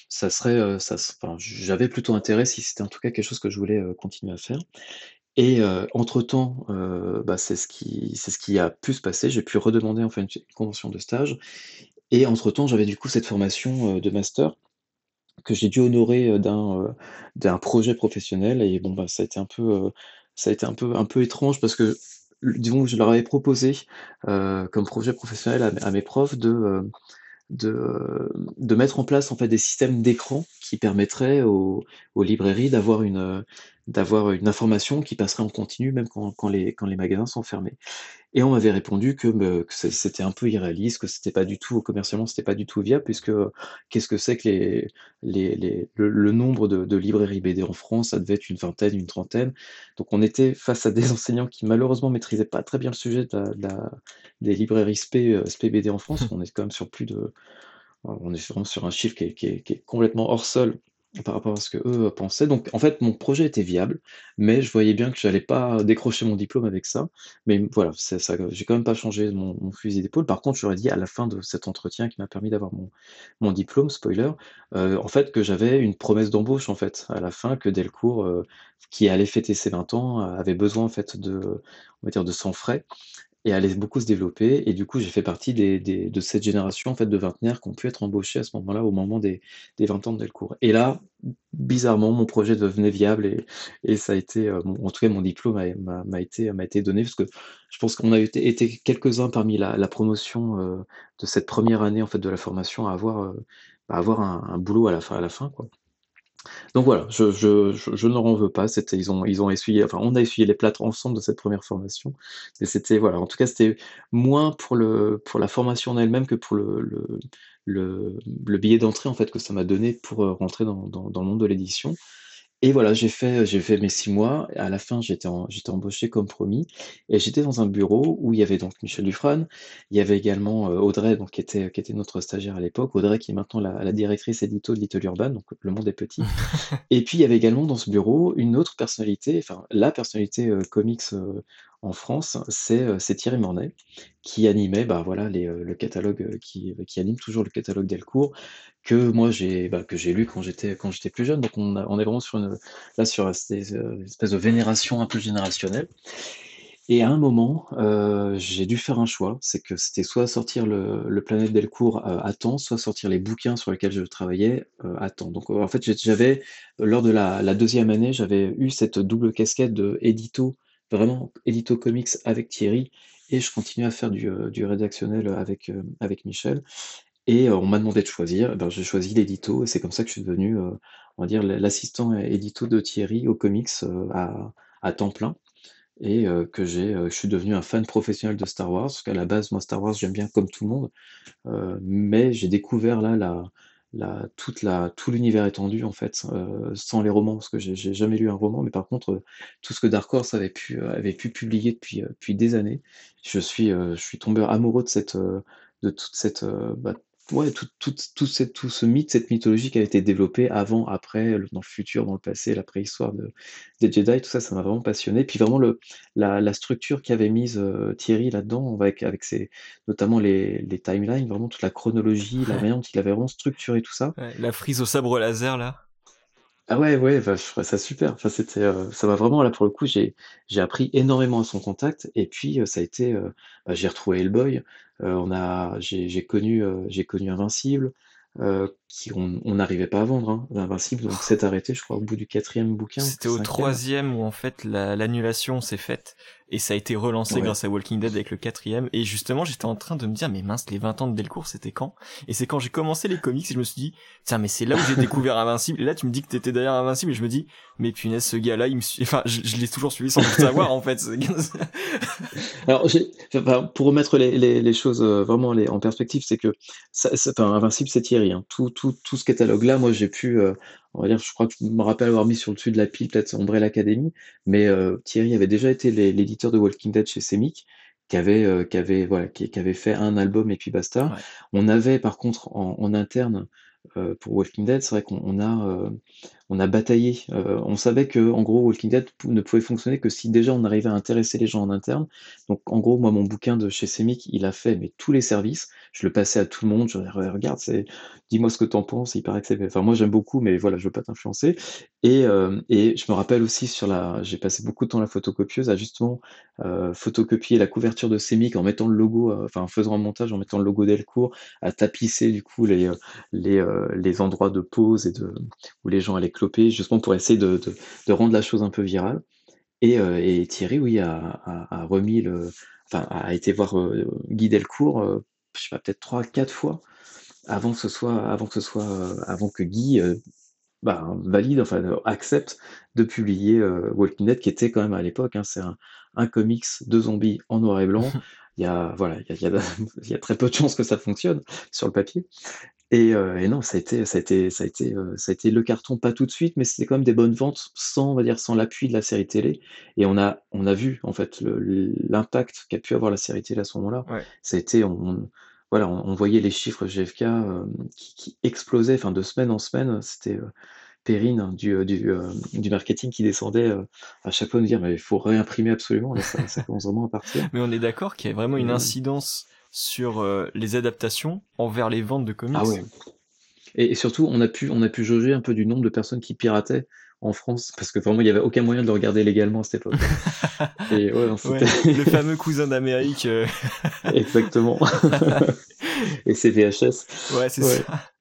ça serait, enfin j'avais plutôt intérêt si c'était en tout cas quelque chose que je voulais, heu, continuer à faire. Et entre-temps, heu, bah, c'est ce qui a pu se passer. J'ai pu redemander enfin une convention de stage. Et entre-temps, j'avais du coup cette formation, de master que j'ai dû honorer, d'un, projet professionnel. Et bon, bah, ça a été un peu, ça a été un peu étrange parce que, disons je leur avais proposé, heu, comme projet professionnel à mes profs de, heu, de, mettre en place en fait des systèmes d'écran qui permettraient aux librairies d'avoir une, d'avoir une information qui passerait en continu même quand quand les quand les magasins sont fermés. Et on m'avait répondu que, que c'était un peu irréaliste, que c'était pas du tout commercialement, c'était pas du tout viable puisque, qu'est-ce que c'est que les les les le le nombre de de librairies BD en France? Ça devait être une vingtaine, une trentaine. Donc on était face à des enseignants qui malheureusement maîtrisaient pas très bien le sujet de la de la des librairies SP, heu, SP BD en France. On est quand même sur plus de on est vraiment sur un chiffre qui est qui est qui est complètement hors sol par rapport à ce qu'eux pensaient. Donc en fait, mon projet était viable, mais je voyais bien que j'allais pas décrocher mon diplôme avec ça. Mais voilà, c'est ça j'ai quand même pas changé mon fusil d'épaule. Par contre, j'aurais dit à la fin de cet entretien qui m'a permis d'avoir mon diplôme, spoiler, heu, en fait, que j'avais une promesse d'embauche, en fait, à la fin, que Delcourt, heu, qui allait fêter ses 20 ans, avait besoin, en fait, de on va dire, de sans frais et allait beaucoup se développer et du coup, j'ai fait partie de cette génération, en fait, de vingtenaires qui ont pu être embauchés à ce moment-là, au moment des des 20 ans de Delcourt et là, bizarrement, mon projet devenait viable et ça a été, mon en tout cas, mon diplôme m'a été été donné parce que je pense qu'on a été quelques-uns parmi la promotion, heu, de cette première année, en fait, de la formation à avoir, heu, à avoir un un boulot à la fin à la fin, quoi. Donc voilà, je je je ne leur en veux pas, c'était ils ont ils ont essuyé enfin on a essuyé les plâtres ensemble de cette première formation. Et c'était voilà, en tout cas, c'était moins pour le pour la formation en elle-même que pour le le le le billet d'entrée, en fait, que ça m'a donné pour, heu, rentrer dans dans le monde de l'édition Et voilà, j'ai fait, j'ai fait mes 6 mois. À la fin, j'étais en j'étais embauché comme promis et j'étais dans un bureau où il y avait donc Michel Dufresne, il y avait également, heu, Audrey donc qui était qui était notre stagiaire à l'époque. Audrey qui est maintenant la la directrice édito de Little Urban, donc le monde est petit. Et puis il y avait également dans ce bureau une autre personnalité, enfin la personnalité, heu, comics, heu, en France, c'est, heu, c'est Thierry Mornay qui animait, bah, voilà heu, le catalogue, heu, qui qui anime toujours le catalogue Delcourt que moi j'ai bah, lu quand j'étais plus jeune. Donc on a on est vraiment sur une là sur heu, espèce de vénération un peu générationnelle. Et à un moment, j'ai dû faire un choix, c'est que c'était soit sortir le le Planète Delcourt, à temps, soit sortir les bouquins sur lesquels je travaillais, à temps. Donc, en fait, j'avais lors de la la 2 année, j'avais eu cette double casquette de vraiment édito comics avec Thierry et je continuais à faire du, heu, du rédactionnel, avec, heu, avec Michel. Et heu, on m'a demandé de choisir, et ben, j'ai choisi l'édito et c'est comme ça que je suis devenu, on va dire l'assistant édito de Thierry aux comics, à à temps plein. Et que j'ai, je suis devenu un fan professionnel de Star Wars, parce qu'à la base, moi, Star Wars, j'aime bien comme tout le monde, mais j'ai découvert là la toute la tout l'univers étendu en fait, heu, sans les romans, parce que j'ai jamais lu un roman, mais par contre, heu, tout ce que Dark Horse avait pu, heu, avait pu publier depuis, depuis des années, je suis, je suis tombé amoureux de cette, de toute cette, bah, ouais, tout tout tout cette tout ce mythe, cette mythologie qui a été développée avant, après, dans le futur, dans le passé, la préhistoire de des Jedi, tout ça, ça m'a vraiment passionné. Puis vraiment le la la structure qu'avait mise, heu, Thierry là-dedans, avec avec ses notamment les les timelines, vraiment toute la chronologie, la manière dont il avait vraiment structuré tout ça. Ouais, la frise au sabre laser là. Ah ouais, ouais, bah, je trouvais ça super. Enfin, c'était, heu, ça m'a vraiment là, pour le coup, j'ai j'ai appris énormément à son contact et puis, heu, ça a été, bah, j'ai retrouvé Hellboy, on a j'ai connu, heu, j'ai connu Invincible, heu, qui on n'arrivait pas à vendre, hein. Invincible donc s'est arrêté, je crois, au bout du quatrième bouquin ou C'était au 5e. troisième où en fait la- l'annulation s'est faite et ça a été relancé Ouais. grâce à Walking Dead avec le quatrième et justement j'étais en train de me dire mais mince les 20 ans de Delcourt c'était quand? Et c'est quand j'ai commencé les comics et je me suis dit tiens mais c'est là où j'ai découvert Invincible et là tu me dis que t'étais derrière Invincible et je me dis mais punaise ce gars là il me suit enfin je, je l'ai toujours suivi sans le savoir en fait Alors, enfin, pour remettre les les les choses, heu, vraiment les en perspective, c'est que ça ça enfin, Invincible, c'est Thierry, hein. Tout tout tout ce catalogue-là, moi, j'ai pu, heu, on va dire, je crois que je me rappelle avoir mis sur le dessus de la pile, peut-être Umbrella Academy, mais heu, Thierry avait déjà été l'é l'éditeur de Walking Dead chez Semic, qui avait, heu, qui avait, voilà, qui qui avait fait un album et puis basta. Ouais. On avait par contre en en interne, heu, pour Walking Dead, c'est vrai qu'on on a, on a bataillé, heu, on savait qu'en gros Walking Dead ne pouvait fonctionner que si déjà on arrivait à intéresser les gens en interne. Donc en gros, moi mon bouquin de chez Semic, il a fait mais tous les services. Je le passais à tout le monde, je «Re regarde, c'est dis-moi ce que tu en penses, il paraît que c'est» enfin moi j'aime beaucoup, mais voilà, je veux pas t'influencer et et je me rappelle aussi sur la j'ai passé beaucoup de temps à la photocopieuse à justement, heu, photocopier la couverture de Semic en mettant le logo, enfin en faisant un montage, en mettant le logo Delcourt, à tapisser du coup les, les endroits de pause et de où les gens allaient justement pour essayer de de de rendre la chose un peu virale et heu et Thierry, oui, a a a remis le enfin, a été voir, heu, Guy Delcourt, heu, je sais pas, peut-être 3-4 fois avant que ce soit avant que ce soit, avant que Guy, bah, valide, enfin, accepte de publier, Walking Dead qui était quand même à l'époque, hein, c'est un un comics de zombies en noir et blanc. Il y a voilà, il y a il y a il y a très peu de chances que ça fonctionne sur le papier et heu et non, ça a été ça a été ça a été, heu, ça a été le carton, pas tout de suite, mais c'était quand même des bonnes ventes sans, on va dire, sans l'appui de la série télé. Et on a on a vu en fait l'impact qu'a pu avoir la série télé à ce moment-là. ouais. Ça a été on on voilà, on on voyait les chiffres GFK, hem, qui qui explosaient, enfin de semaine en semaine, c'était, heu, Perrine hein, du, du, marketing qui descendait, à chaque fois nous dire: «Mais il faut réimprimer absolument, là ça ça commence vraiment à partir» mais on est d'accord qu'il y a vraiment une incidence sur euh, les adaptations envers les ventes de comics ah ouais. Et et surtout, on a pu on a pu jauger un peu du nombre de personnes qui pirataient en France, parce que vraiment il y avait aucun moyen de le regarder légalement à cette époque-là. Et ouais, non, ouais c'était le fameux cousin d'Amérique euh, exactement. Et c'est VHS. ouais c'est Ouais. ça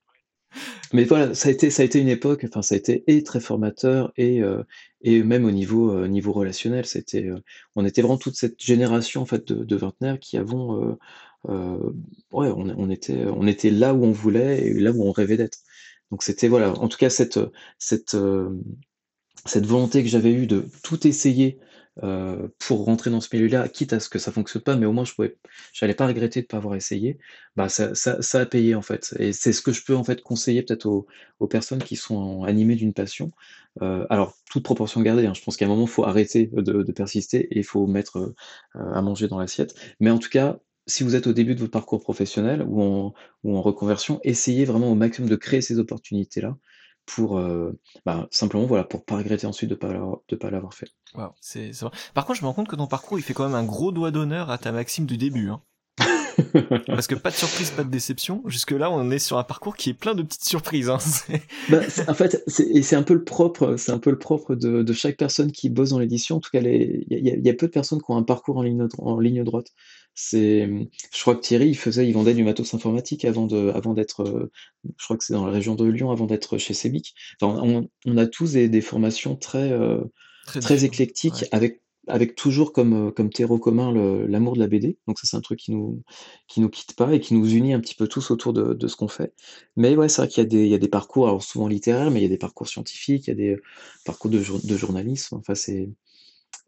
Mais voilà, ça a été ça a été une époque, enfin ça a été et très formateur et heu et même au niveau, niveau relationnel, c'était, on était vraiment toute cette génération en fait de de vingtenaires qui avons, heu, ouais, on était on était là où on voulait et là où on rêvait d'être. Donc c'était voilà, en tout cas cette, cette, hem, cette volonté que j'avais eue de tout essayer, euh, pour rentrer dans ce milieu-là, quitte à ce que ça fonctionne pas, mais au moins je pouvais, pas regretter de pas avoir essayé. Bah ça, ça, a payé en fait, et c'est ce que je peux en fait conseiller peut-être aux, aux personnes qui sont animées d'une passion. Euh, alors toute proportion gardée, hein, je pense qu'à un moment faut arrêter de, persister et il faut mettre euh, à manger dans l'assiette. Mais en tout cas, si vous êtes au début de votre parcours professionnel ou en, ou en reconversion, essayez vraiment au maximum de créer ces opportunités-là pour euh, bah, simplement voilà pour pas regretter ensuite de pas de pas l'avoir fait. c'est Par contre, je me rends compte que ton parcours il fait quand même un gros doigt d'honneur à ta maxime du début. Hein. Parce que pas de surprise, pas de déception. Jusque là, on est sur un parcours qui est plein de petites surprises. Hein. Bah, en fait, et c'est un peu le propre, c'est un peu le propre de, de, chaque personne qui bosse dans l'édition. En tout cas, il y, y, a peu de personnes qui ont un parcours en ligne, en ligne droite. C'est, je crois que Thierry, il faisait, il vendait du matos informatique avant de, avant d'être, euh, je crois que c'est dans la région de Lyon, avant d'être chez Sebic. Enfin, on, a tous des, formations très, euh, très, éclectiques, avec, avec toujours comme, euh, comme terreau commun l'amour de la BD. Donc ça, c'est un truc qui nous, qui nous quitte pas et qui nous unit un petit peu tous autour de, de ce qu'on fait. Mais ouais, c'est vrai qu'il y a des, il y a des parcours, alors souvent littéraires, mais il y a des parcours scientifiques, il y a des parcours de, de journalisme. Enfin, c'est,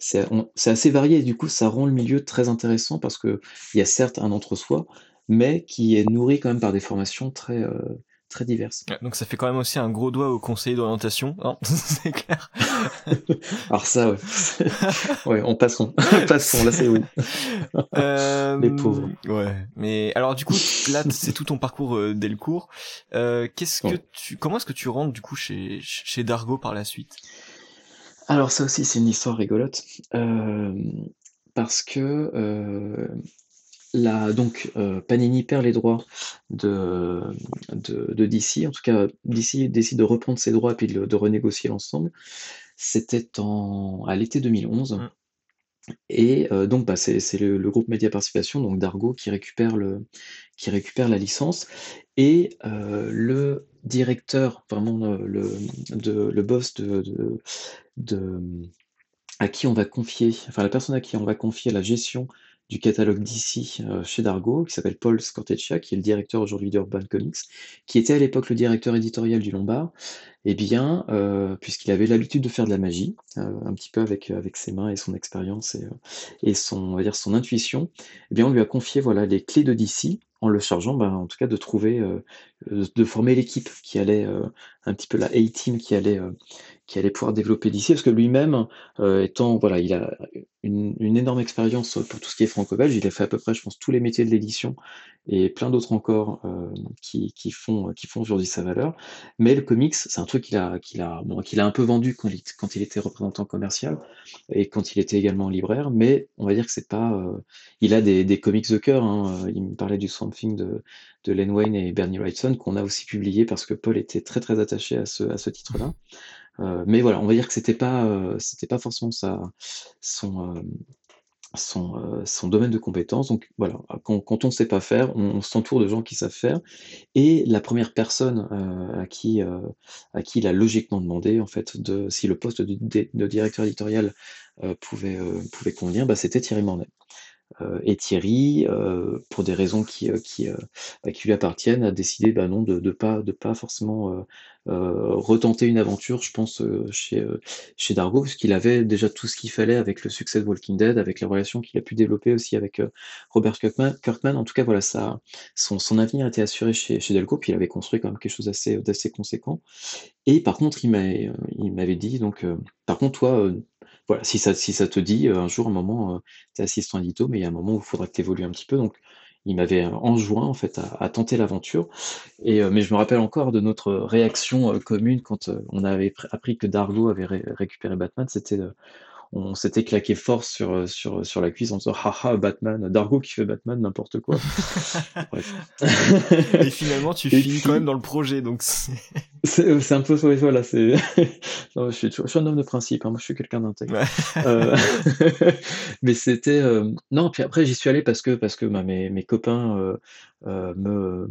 c'est assez varié et du coup ça rend le milieu très intéressant parce qu'il y a certes un entre-soi, mais qui est nourri quand même par des formations très, euh, très diverses. donc ça fait quand même aussi un gros doigt au conseiller d'orientation, hein c'est clair. Alors ça, ouais. ouais on passons, passons, là c'est oui. Euh, Les pauvres. Ouais, mais alors du coup là c'est tout ton parcours euh, dès le cours. Qu'est-ce que tu, comment est-ce que tu rentres du coup chez chez Dargo par la suite? Alors ça aussi, c'est une histoire rigolote, euh, parce que, euh, donc, euh, Panini perd les droits de de DC. En tout cas, DC décide de reprendre ses droits et puis de renégocier l'ensemble. C'était en à l'été 2011 mmh. et donc, bah, c'est le groupe Média Participation, donc Dargo, qui récupère le qui récupère la licence et le directeur, vraiment, le de le boss de de, à qui on va confier, enfin la personne à qui on va confier la gestion du catalogue d'ici euh, chez Dargo, qui s'appelle Paul Scorteccia, qui est le directeur aujourd'hui d'Urban Comics, qui était à l'époque le directeur éditorial du Lombard, et eh bien, euh, puisqu'il avait l'habitude de faire de la magie, euh, un petit peu avec, avec ses mains et son expérience et, et son, on va dire son intuition, eh bien, on lui a confié voilà, les clés de DC, en le chargeant, ben, en tout cas, de trouver, de former l'équipe qui allait, un petit peu la A-team qui allait, qui allait pouvoir développer d'ici, parce que lui-même, euh, étant, voilà, il a une, une énorme expérience pour tout ce qui est franco-belge, il a fait à peu près, je pense, tous les métiers de l'édition et plein d'autres encore euh, qui, qui, font, qui font aujourd'hui sa valeur. Mais le comics, c'est un truc qu'il a, qu'il a, bon, qu'il a un peu vendu quand il, quand il était représentant commercial et quand il était également libraire, mais on va dire que c'est pas, euh, il a des, des comics de cœur, hein. il me parlait du Swamp Thing de, de Len Wayne et Bernie Wrightson qu'on a aussi publié parce que Paul était très très attaché à ce, à ce titre-là. Euh, mais voilà, on va dire que c'était pas, euh, pas forcément sa, son, euh, son, domaine de compétence. Donc voilà, quand, on ne sait pas faire, on, s'entoure de gens qui savent faire. Et la première personne à, qui, à qui il a logiquement demandé, en fait, de, si le poste de, de, directeur éditorial pouvait, pouvait convenir, bah, c'était Thierry Mornay. Euh, et Thierry, euh, pour des raisons qui, euh, qui, qui lui appartiennent, a décidé bah non, de ne pas, de pas forcément retenter une aventure, je pense, chez, chez Dargo, puisqu'il avait déjà tout ce qu'il fallait avec le succès de Walking Dead, avec la relation qu'il a pu développer aussi avec Robert Kirkman. En tout cas, voilà, son, son avenir était assuré chez, chez Delco, puis il avait construit quand même quelque chose d'assez conséquent. Et par contre, il m'avait dit, donc, par contre, toi, voilà, si ça, si ça te dit, euh, un jour, un moment, euh, tu es assistant édito, mais il y a un moment où il faudra que tu évolues un petit peu. Donc, il m'avait enjoint en fait à, tenter l'aventure. Et euh, mais je me rappelle encore de notre réaction commune quand on avait appris que Dargo avait récupéré Batman. C'était on s'était claqué fort sur, euh, sur, sur la cuisse en disant haha Batman, Dargo qui fait Batman, n'importe quoi. Et finalement, tu finis quand même dans le projet, donc c'est. Un peu voilà, c'est. je, suis, je suis un homme de principe, hein, moi je suis quelqu'un d'intègre. Euh, mais c'était. Euh, non, puis après j'y suis allé parce que, parce que bah, mes, mes copains euh, me,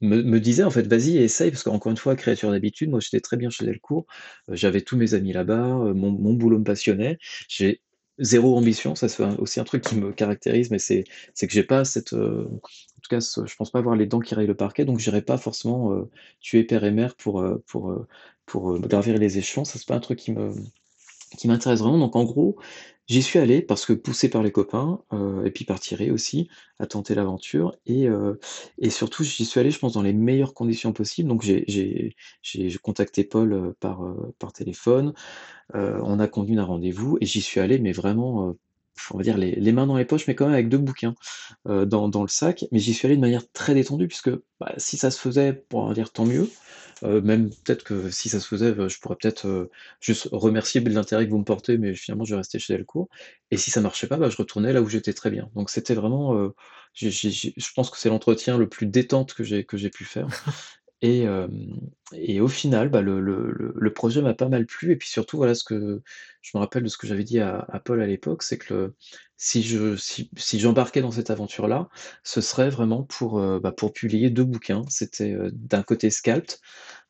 me, me, disait en fait vas-y essaye parce qu'encore une fois créature d'habitude moi j'étais très bien chez Delcourt j'avais tous mes amis là-bas mon, mon, boulot me passionnait j'ai zéro ambition ça c'est aussi un truc qui me caractérise mais c'est que j'ai pas cette en tout cas je pense pas avoir les dents qui rayent le parquet donc j'irai pas forcément tuer père et mère pour pour pour gravir les échelons ça c'est pas un truc qui me qui m'intéresse vraiment. Donc en gros, j'y suis allé parce que poussé par les copains, euh, et puis par Thierry aussi, à tenter l'aventure. Et, euh, et surtout, j'y suis allé, je pense, dans les meilleures conditions possibles. Donc j'ai contacté Paul euh, par, téléphone, on a convenu un rendez-vous, et j'y suis allé, mais vraiment on va dire les, mains dans les poches, mais quand même avec deux bouquins dans, le sac. Mais j'y suis allé de manière très détendue, puisque bah, si ça se faisait, pour dire tant mieux. Euh, même peut-être que si ça se faisait, je pourrais peut-être euh, juste remercier l'intérêt que vous me portez, mais finalement je rester chez Delcourt. Et si ça marchait pas, bah, je retournais là où j'étais très bien. Donc c'était vraiment, euh, je pense que c'est l'entretien le plus détente que j'ai que j'ai pu faire. Et, et au final, bah, le, le, le, projet m'a pas mal plu. Et puis surtout, voilà ce que je me rappelle de ce que j'avais dit à, à Paul à l'époque, c'est que si je si, si j'embarquais dans cette aventure-là, ce serait vraiment pour, bah, pour publier deux bouquins. C'était d'un côté Scalped,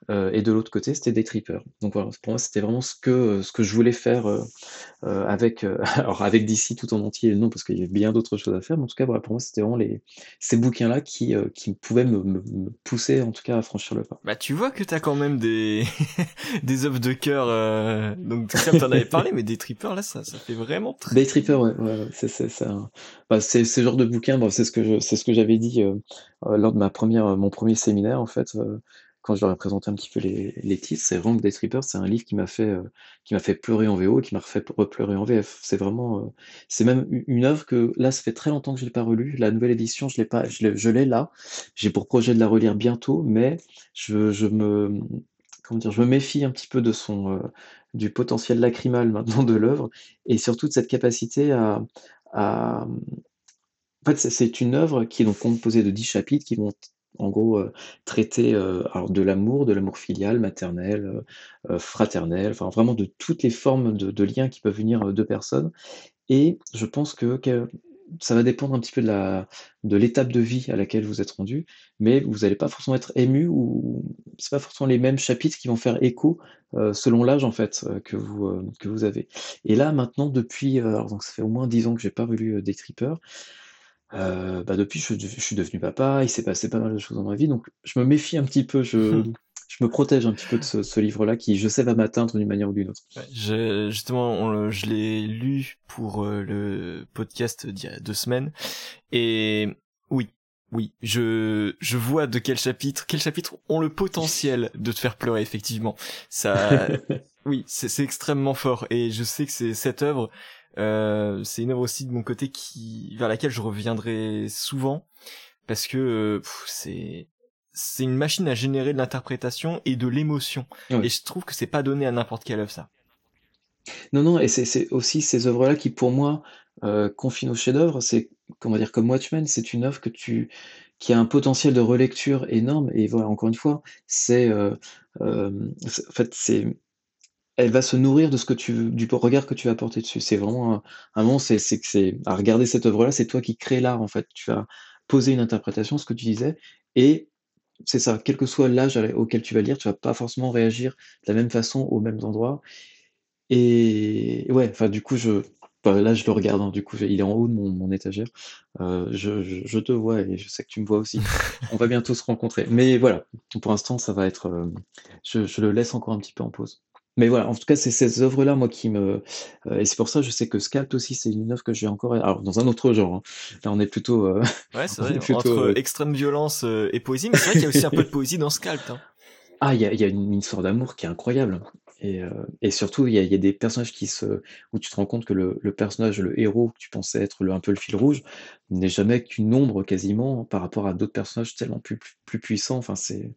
euh, et de l'autre côté, c'était des trippers. Donc voilà, pour moi, c'était vraiment ce que, ce que je voulais faire euh, euh, avec, alors avec DC tout en entier, non, parce qu'il y avait bien d'autres choses à faire, mais en tout cas, voilà, pour moi, c'était vraiment les, ces bouquins-là qui, qui pouvaient me, me, pousser, en tout cas, à franchir le pas. Bah, tu vois que t'as quand même des, des œuvres de cœur, donc comme t'en avais parlé, mais des trippers, là, ça, ça fait vraiment très... Des trippers, ouais, ouais, c'est, c'est, ça. Bah, c'est, ce genre de bouquins, bon, c'est ce que je, c'est ce que j'avais dit lors de ma première, mon premier séminaire, en fait quand je leur ai présenté un petit peu les, les titres, c'est Rank des Strippers, c'est un livre qui m'a fait, euh, fait pleurer en VO et qui m'a refait repleurer en VF. C'est vraiment, euh, c'est même une œuvre que là, ça fait très longtemps que je l'ai pas relue. La nouvelle édition, je l'ai pas, je l'ai là. J'ai pour projet de la relire bientôt, mais je, je me, comment dire, je me méfie un petit peu de son, euh, du potentiel lacrymal maintenant de l'œuvre et surtout de cette capacité à, à en fait, c'est une œuvre qui est donc composée de 10 chapitres qui vont en gros, euh, traiter, euh, alors de l'amour, de l'amour filial, maternel, euh, fraternel, enfin vraiment de toutes les formes de liens qui peuvent venir, de personnes. Et je pense que ça va dépendre un petit peu de de l'étape de vie à laquelle vous êtes rendu, mais vous n'allez pas forcément être ému ou c'est pas forcément les mêmes chapitres qui vont faire écho, selon l'âge en fait, que vous, que vous avez. Et là maintenant depuis, donc ça fait au moins 10 ans que j'ai pas relu, Des Trippers euh, bah, depuis, je, je, suis devenu papa, il s'est passé pas mal de choses dans ma vie, donc je me méfie un petit peu, je, je me protège un petit peu de ce, ce livre-là qui, je sais, va m'atteindre d'une manière ou d'une autre. Je, justement, je l'ai lu pour euh, le podcast d'il y a deux semaines, et oui, oui, je, je vois de quel chapitre, quels chapitres ont le potentiel de te faire pleurer, effectivement. Ça, oui, c'est extrêmement fort, et je sais que c'est cette œuvre, euh, c'est une œuvre aussi de mon côté qui vers laquelle je reviendrai souvent parce que c'est c'est une machine à générer de l'interprétation et de l'émotion. Et je trouve que c'est pas donné à n'importe quelle œuvre ça. Non non et c'est aussi ces œuvres là qui pour moi euh, confient nos chefs-d'œuvre, c'est comment dire comme Watchmen, c'est une œuvre que tu qui a un potentiel de relecture énorme. Et voilà encore une fois, c'est euh, euh en fait c'est elle va se nourrir de ce que tu du regard que tu vas porter dessus. C'est vraiment un, un moment, c'est que c'est à regarder cette œuvre-là, c'est toi qui crée l'art en fait. Tu vas poser une interprétation, ce que tu disais, et c'est ça. Quel que soit l'âge auquel tu vas lire, tu vas pas forcément réagir de la même façon aux mêmes endroits. Et ouais, enfin du coup je là je le regarde, hein, du coup il est en haut de mon, mon étagère. Euh, je, je, je, te vois et je sais que tu me vois aussi. On va bientôt se rencontrer. Mais voilà, pour l'instant ça va être. Euh, je, je le laisse encore un petit peu en pause. Mais voilà, en tout cas, c'est ces œuvres-là, moi, qui me. Euh, et c'est pour ça, je sais que Scalp aussi, c'est une œuvre que j'ai encore. Alors, dans un autre genre. Hein. Là, on est plutôt. Euh... Ouais, c'est vrai. Plutôt, entre euh, extrême violence et poésie, mais c'est vrai qu'il y a aussi un peu de poésie dans Scalp. Hein. Ah, il y a, y a, une histoire d'amour qui est incroyable. Et, euh, et surtout, il y, a, y a, des personnages qui se, où tu te rends compte que le, le, personnage, le héros que tu pensais être le, un peu le fil rouge, n'est jamais qu'une ombre quasiment par rapport à d'autres personnages tellement plus, plus puissants. Enfin, c'est,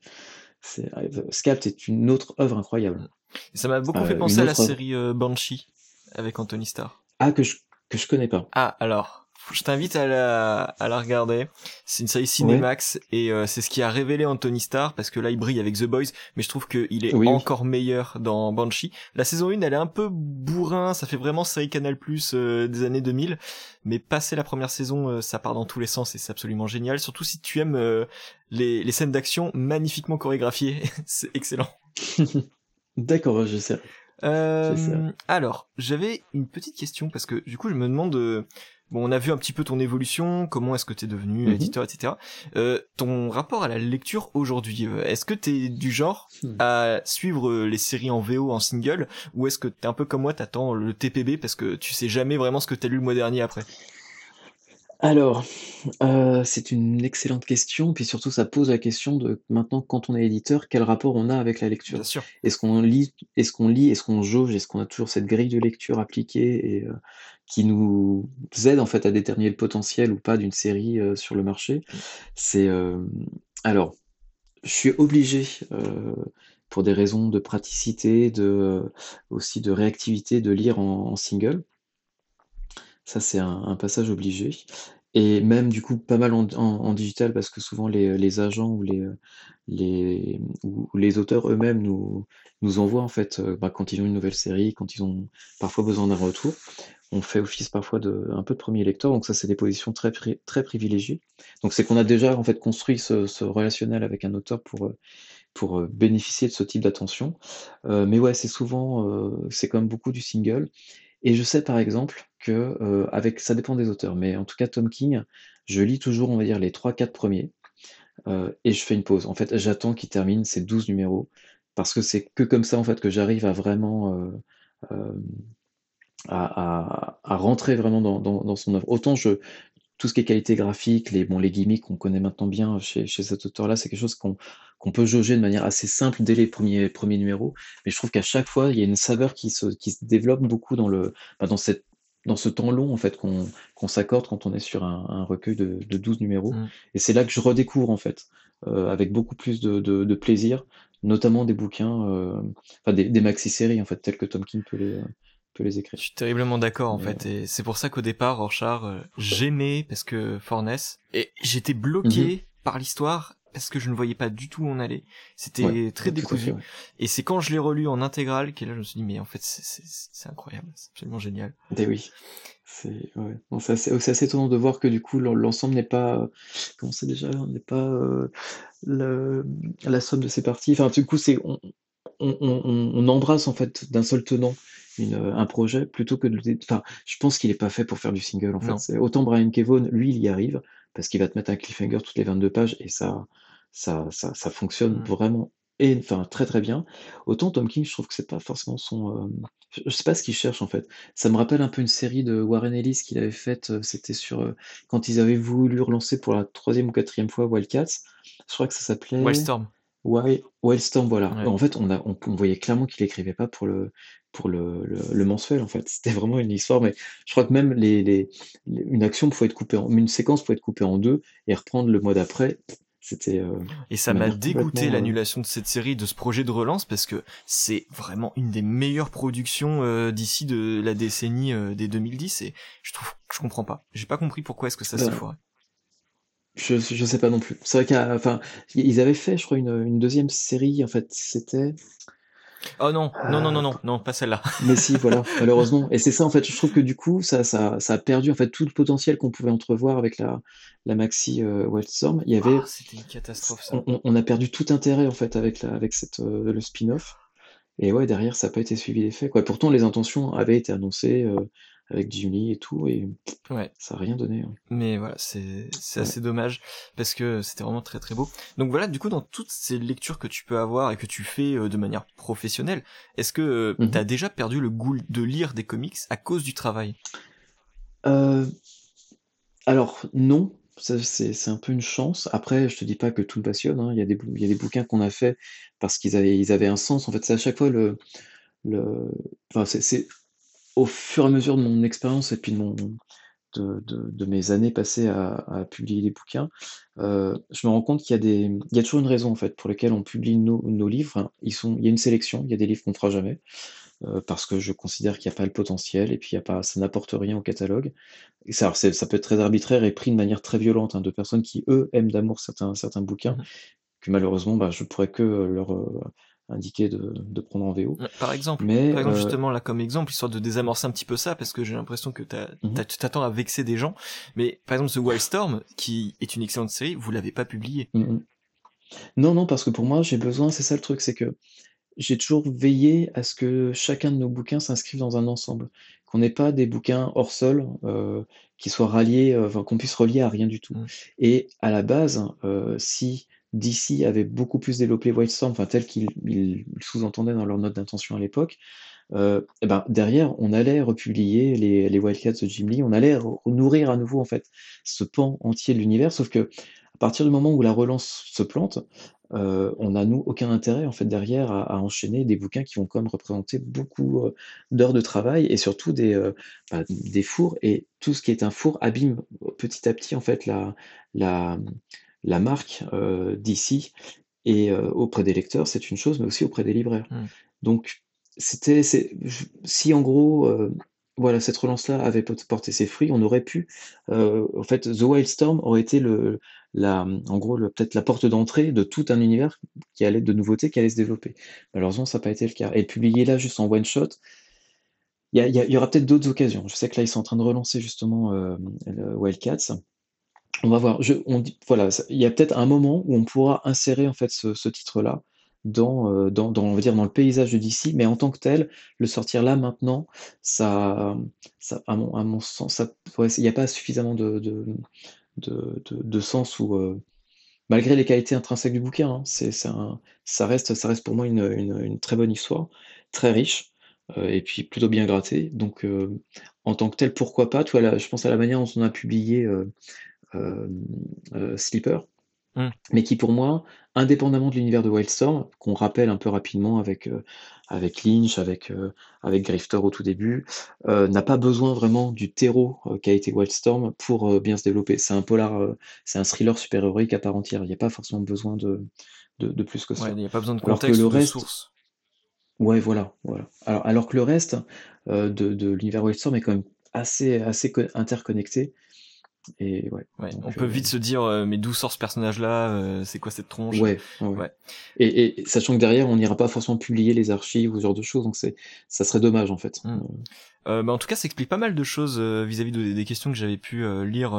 Scalp est une autre œuvre incroyable ça m'a beaucoup fait euh, penser à la série euh, Banshee avec Anthony Starr. Ah, que je, que je connais pas. Ah, alors. Je t'invite à la, à la regarder. C'est une série Cinemax et euh, c'est ce qui a révélé Anthony Starr parce que là il brille avec The Boys, mais je trouve qu'il est encore meilleur dans Banshee. La saison 1 elle est un peu bourrin, ça fait vraiment série Canal Plus des années 2000, mais passer la première saison ça part dans tous les sens et c'est absolument génial. Surtout si tu aimes les, les scènes d'action magnifiquement chorégraphiées, c'est excellent. D'accord, je sais. Euh, alors, j'avais une petite question parce que du coup, je me demande, euh, bon, on a vu un petit peu ton évolution, comment est-ce que t'es devenu Mmh éditeur, etc. Euh, ton rapport à la lecture aujourd'hui, euh, est-ce que t'es du genre Mmh. à suivre euh, les séries en VO en single, ou est-ce que t'es un peu comme moi, t'attends le TPB parce que tu sais jamais vraiment ce que t'as lu le mois dernier après? Alors, heu, c'est une excellente question, puis surtout ça pose la question de maintenant quand on est éditeur, quel rapport on a avec la lecture? Sûr. Est-ce qu'on lit est-ce qu'on lit, est-ce qu'on jauge, est-ce qu'on a toujours cette grille de lecture appliquée et heu, qui nous aide en fait à déterminer le potentiel ou pas d'une série, heu, sur le marché? C'est, hem, alors, je suis obligé, heu, pour des raisons de praticité, de, heu, aussi de réactivité, de lire en en single. Ça, c'est un passage obligé et même du coup pas mal en digital parce que souvent les, les agents ou les, heu, les ou les auteurs eux-mêmes nous nous envoient en fait, heu, bah, quand ils ont une nouvelle série, quand ils ont parfois besoin d'un retour. On fait office parfois de un peu de premier lecteur, donc ça, c'est des positions très très privilégiées. Donc c'est qu'on a déjà en fait construit ce relationnel avec un auteur pour, pour, bénéficier de ce type d'attention. Mais ouais, c'est souvent, c'est quand même beaucoup du single et je sais par exemple que, heu, avec ça dépend des auteurs, mais en tout cas Tom King, je lis toujours, on va dire, les 3-4 premiers, heu et je fais une pause. En fait, j'attends qu'il termine ses 12 numéros parce que c'est que comme ça, en fait, que j'arrive à vraiment, à à à rentrer vraiment dans dans dans son œuvre. Autant je tout ce qui est qualité graphique, les bon, les gimmicks qu'on connaît maintenant bien chez chez cet auteur-là, c'est quelque chose qu'on qu'on peut jauger de manière assez simple dès les premiers premiers numéros. Mais je trouve qu'à chaque fois, il y a une saveur qui se qui se développe beaucoup dans le bah, dans cette dans ce temps long en fait qu'on qu'on s'accorde quand on est sur un un recueil de de 12 numéros Mmh. et c'est là que je redécouvre en fait, heu, avec beaucoup plus de de de plaisir, notamment des bouquins, enfin des des maxi-séries en fait, telles que Tom King peut les, peut les Je suis terriblement d'accord en Mais fait, et c'est pour ça qu'au départ, Rorschach, euh, j'aimais parce que Forness, et j'étais bloqué par l'histoire parce que je ne voyais pas du tout où on allait. C'était Ouais, très fait, décousu. ouais. Et c'est quand je l'ai relu en intégrale que là je me suis dit mais en fait c'est incroyable, c'est absolument génial. Et oui, c'est ouais, assez étonnant de voir que du coup l'en l'ensemble n'est pas, comment c'est déjà? N'est pas, le la somme de ses parties. Enfin, du coup, c'est on on on on on embrasse en fait d'un seul tenant une, heu, un projet plutôt que de enfin, je pense qu'il est pas fait pour faire du single en fait. Non. Autant Brian K. Vaughan, lui, il y arrive parce qu'il va te mettre un cliffhanger toutes les 22 pages et ça ça ça ça fonctionne Mmh. vraiment et enfin très, très bien. Autant Tom King, je trouve que c'est pas forcément son, hem, je sais pas ce qu'il cherche en fait. Ça me rappelle un peu une série de Warren Ellis qu'il avait faite, heu, c'était sur, heu, quand ils avaient voulu relancer pour la 3e ou 4e fois Wildcats. Je crois que ça s'appelait Wildstorm. Wild Wildstorm, voilà. Ouais. En fait, on a on on voyait clairement qu'il écrivait pas pour le pour le le le mensuel en fait. C'était vraiment une histoire, mais je crois que même les les les une action pouvait être coupée en une séquence pouvait être coupée en 2 et reprendre le mois d'après. C'était, heu, Et ça m'a dégoûté heu l'annulation de cette série, de ce projet de relance, parce que c'est vraiment une des meilleures productions euh, d'ici de la décennie euh, des 2010, et je trouve, je comprends pas. J'ai pas compris pourquoi est-ce que ça s'est Bah foiré. Je je sais pas non plus. C'est vrai qu'à enfin, i ils avaient fait, je crois, une, une 2e série, en fait, c'était Oh non, non, non, non, ah, non, non, pas celle-là. mais si, voilà, malheureusement et c'est ça, en fait, je trouve que du coup, ça ça ça a perdu, en fait, tout le potentiel qu'on pouvait entrevoir avec la la maxi, heu, Wildstorm. Il y avait Ah, c'était une catastrophe ça. on a perdu tout intérêt, en fait, avec la avec cette, heu, le spin-off et ouais, derrière, ça a pas été suivi des faits, quoi. Pourtant, les intentions avaient été annoncées, heu, avec Jimmy et tout et Ouais. ça a rien donné, hein. Mais voilà, c'est c'est Ouais. assez dommage parce que c'était vraiment très très beau. Donc voilà, du coup, dans toutes ces lectures que tu peux avoir et que tu fais euh, de manière professionnelle, est-ce que euh, Mmh mh. t'as déjà perdu le goût de lire des comics à cause du travail? Heu, alors non, c'est c'est un peu une chance. Après, je te dis pas que tout me passionne, hein. Il y a des il y a des bouquins qu'on a faits parce qu'ils avaient ils avaient un sens. En fait, c'est à chaque fois le le enfin, c'est au fur et à mesure de mon expérience et puis de mon de de de mes années passées à à publier des bouquins, heu, je me rends compte qu'il y a des il y a toujours une raison, en fait, pour lesquelles on publie nos nos livres. Enfin, ils sont il y a une sélection, il y a des livres qu'on fera jamais, heu, parce que je considère qu'il y a pas le potentiel et puis il y a pas ça n'apporte rien au catalogue. Et ça alors ça peut être très arbitraire et pris de manière très violente, hein, de personnes qui, eux, aiment d'amour certains certains bouquins, Mhm. que malheureusement, bah, je pourrais que, leur, heu, indiquer de de prendre en VO. Euh, Par exemple, Mais, par exemple heu justement là comme exemple, histoire de désamorcer un petit peu ça, parce que j'ai l'impression que t'as- tu t'attends à vexer des gens. Mais par exemple, The Wildstorm, qui est une excellente série, vous l'avez pas publié. Mmh mh. Non, non, parce que pour moi, j'ai besoin c'est ça le truc, c'est que j'ai toujours veillé à ce que chacun de nos bouquins s'inscrive dans un ensemble. Qu'on n'ait pas des bouquins hors sol, heu, qui soit rallié, enfin, qu'on puisse relier à rien du tout. Mmh. Et à la base, si DC avait beaucoup plus développé Wildstorm, enfin tel qu'ils sous-entendaient dans leur note d'intention à l'époque, euh, et ben derrière, on allait republier les, les Wildcats de Jim Lee, on allait nourrir à nouveau en fait ce pan entier de l'univers, sauf que à partir du moment où la relance se plante, euh, on n'a nous aucun intérêt en fait derrière à, enchaîner des bouquins qui vont quand même représenter beaucoup euh, d'heures de travail et surtout des, bah, des fours et tout ce qui est un four abîme petit à petit en fait la, la, la marque d'ici et auprès des lecteurs c'est une chose mais aussi auprès des libraires. Mmh. Donc c'était si en gros, euh, voilà, cette relance-là avait porté ses fruits, on aurait pu, euh, en fait, The Wildstorm aurait été le la, en gros, peut-être la porte d'entrée de tout un univers qui allait de nouveautés qui allait se développer. Malheureusement, ça n'a pas été le cas et publier là, juste en one shot, il y aura peut-être d'autres occasions. Je sais que là, ils sont en train de relancer justement, euh, Wildcats. On va voir. Voilà, il y a peut-être un moment où on pourra insérer, en fait, ce titre-là dans, dans, le paysage de DC, mais en tant que tel, le sortir là maintenant, ça, à, mon, sens, il n'y a pas suffisamment de, sens où, malgré les qualités intrinsèques du bouquin, hein, ça, reste, ça reste pour moi une, une, très bonne histoire, très riche, et puis plutôt bien grattée. Donc, en tant que tel, pourquoi pas? Je pense à la manière dont on a publié euh, Sleeper Mmh. mais qui pour moi, indépendamment de l'univers de Wildstorm, qu'on rappelle un peu rapidement avec, euh, avec Lynch, avec, euh, avec Grifter au tout début, euh, n'a pas besoin vraiment du terreau qu'a été Wildstorm pour bien se développer. C'est un polar, c'est un thriller super-héroïque à part entière. Il n'y a pas forcément besoin de, de, de plus que ça. il n'y a pas besoin de contexte le ou de reste, source. Ouais, voilà, voilà. Alors, alors que le reste de, de l'univers Wildstorm est quand même assez, assez interconnecté. Et ouais. on peut vite se dire, euh, mais d'où sort ce personnage-là euh, C'est quoi cette tronche ouais, ouais. Et, et, sachant que derrière, on n'ira pas forcément publier les archives ou ce genre de choses, donc c'est, ça serait dommage en fait. Mmh. Euh, bah en tout cas, ça explique pas mal de choses euh, vis-à-vis de, des questions que j'avais pu euh, lire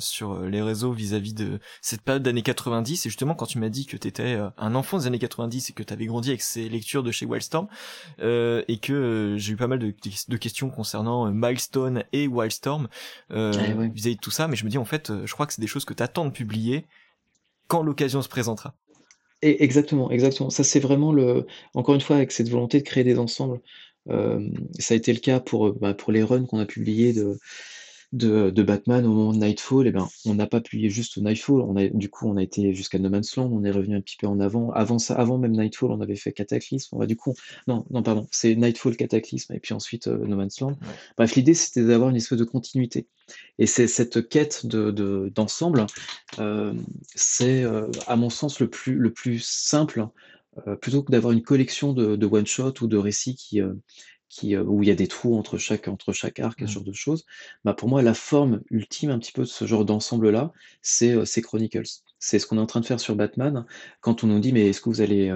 sur les réseaux vis-à-vis de cette période d'années 90. Et justement, quand tu m'as dit que t'étais un enfant des années 90 et que t'avais grandi avec ces lectures de chez Wildstorm, et que j'ai eu pas mal de, de questions concernant Milestone et Wildstorm ah vis-à-vis de tout ça, mais je me dis en fait, je crois que c'est des choses que t'attends de publier quand l'occasion se présentera. Et exactement, exactement. Ça, c'est vraiment le. Encore une fois, avec cette volonté de créer des ensembles. Euh, ça a été le cas pour, bah, pour les runs qu'on a publiés de, de, de, Batman au moment de Nightfall, et eh ben, on n'a pas publié juste Nightfall, on a, du coup on a été jusqu'à No Man's Land, on est revenu un petit peu en avant. Avant ça, avant même Nightfall, on avait fait Cataclysme. On va, du coup, non, non, pardon, c'est Nightfall, Cataclysme, et puis ensuite euh, No Man's Land. Bref, l'idée c'était d'avoir une espèce de continuité. Et c'est cette quête de, d'ensemble, euh, c'est à mon sens le plus, le plus simple euh, plutôt que d'avoir une collection de, one-shot ou de récits qui, euh, qui, euh, où il y a des trous entre chaque, entre chaque arc, ce mmh. genre de choses, bah pour moi, la forme ultime un petit peu de ce genre d'ensemble-là, c'est Chronicles. C'est ce qu'on est en train de faire sur Batman. Quand on nous dit, mais est-ce que vous allez,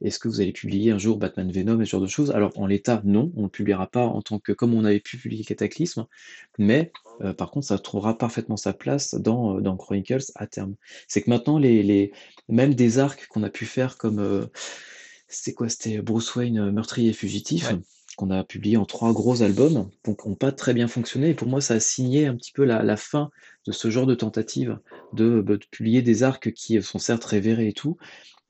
est-ce que vous allez publier un jour Batman Venom et ce genre de choses? Alors, en l'état, non, on ne le publiera pas en tant que, comme on avait pu publier Cataclysme, mais par contre, ça trouvera parfaitement sa place dans, dans Chronicles à terme. C'est que maintenant, les, les, même des arcs qu'on a pu faire comme, c'est quoi, c'était Bruce Wayne meurtrier fugitif qu'on a publié en trois gros albums, donc n'ont pas très bien fonctionné. Et pour moi, ça a signé un petit peu la, fin de ce genre de tentative bah, de, publier des arcs qui sont certes révérés et tout,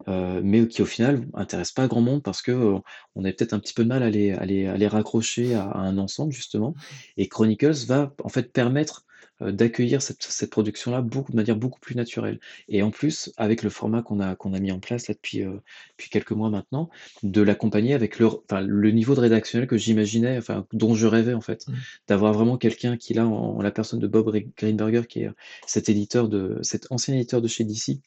euh, mais qui au final intéressent pas grand monde parce que euh, on a peut-être un petit peu de mal à les, à les, à les raccrocher à, à, un ensemble justement. Et Chronicles va en fait permettre euh, d'accueillir cette, cette production-là beaucoup, de manière beaucoup plus naturelle. Et en plus, avec le format qu'on a, qu'on a mis en place là depuis, depuis quelques mois maintenant, de l'accompagner avec le, enfin, le niveau de rédactionnel que j'imaginais, enfin, dont je rêvais en fait, mmh. d'avoir vraiment quelqu'un qui là, en, la personne de Bob Greenberger, qui est cet éditeur de, cet ancien éditeur de chez DC,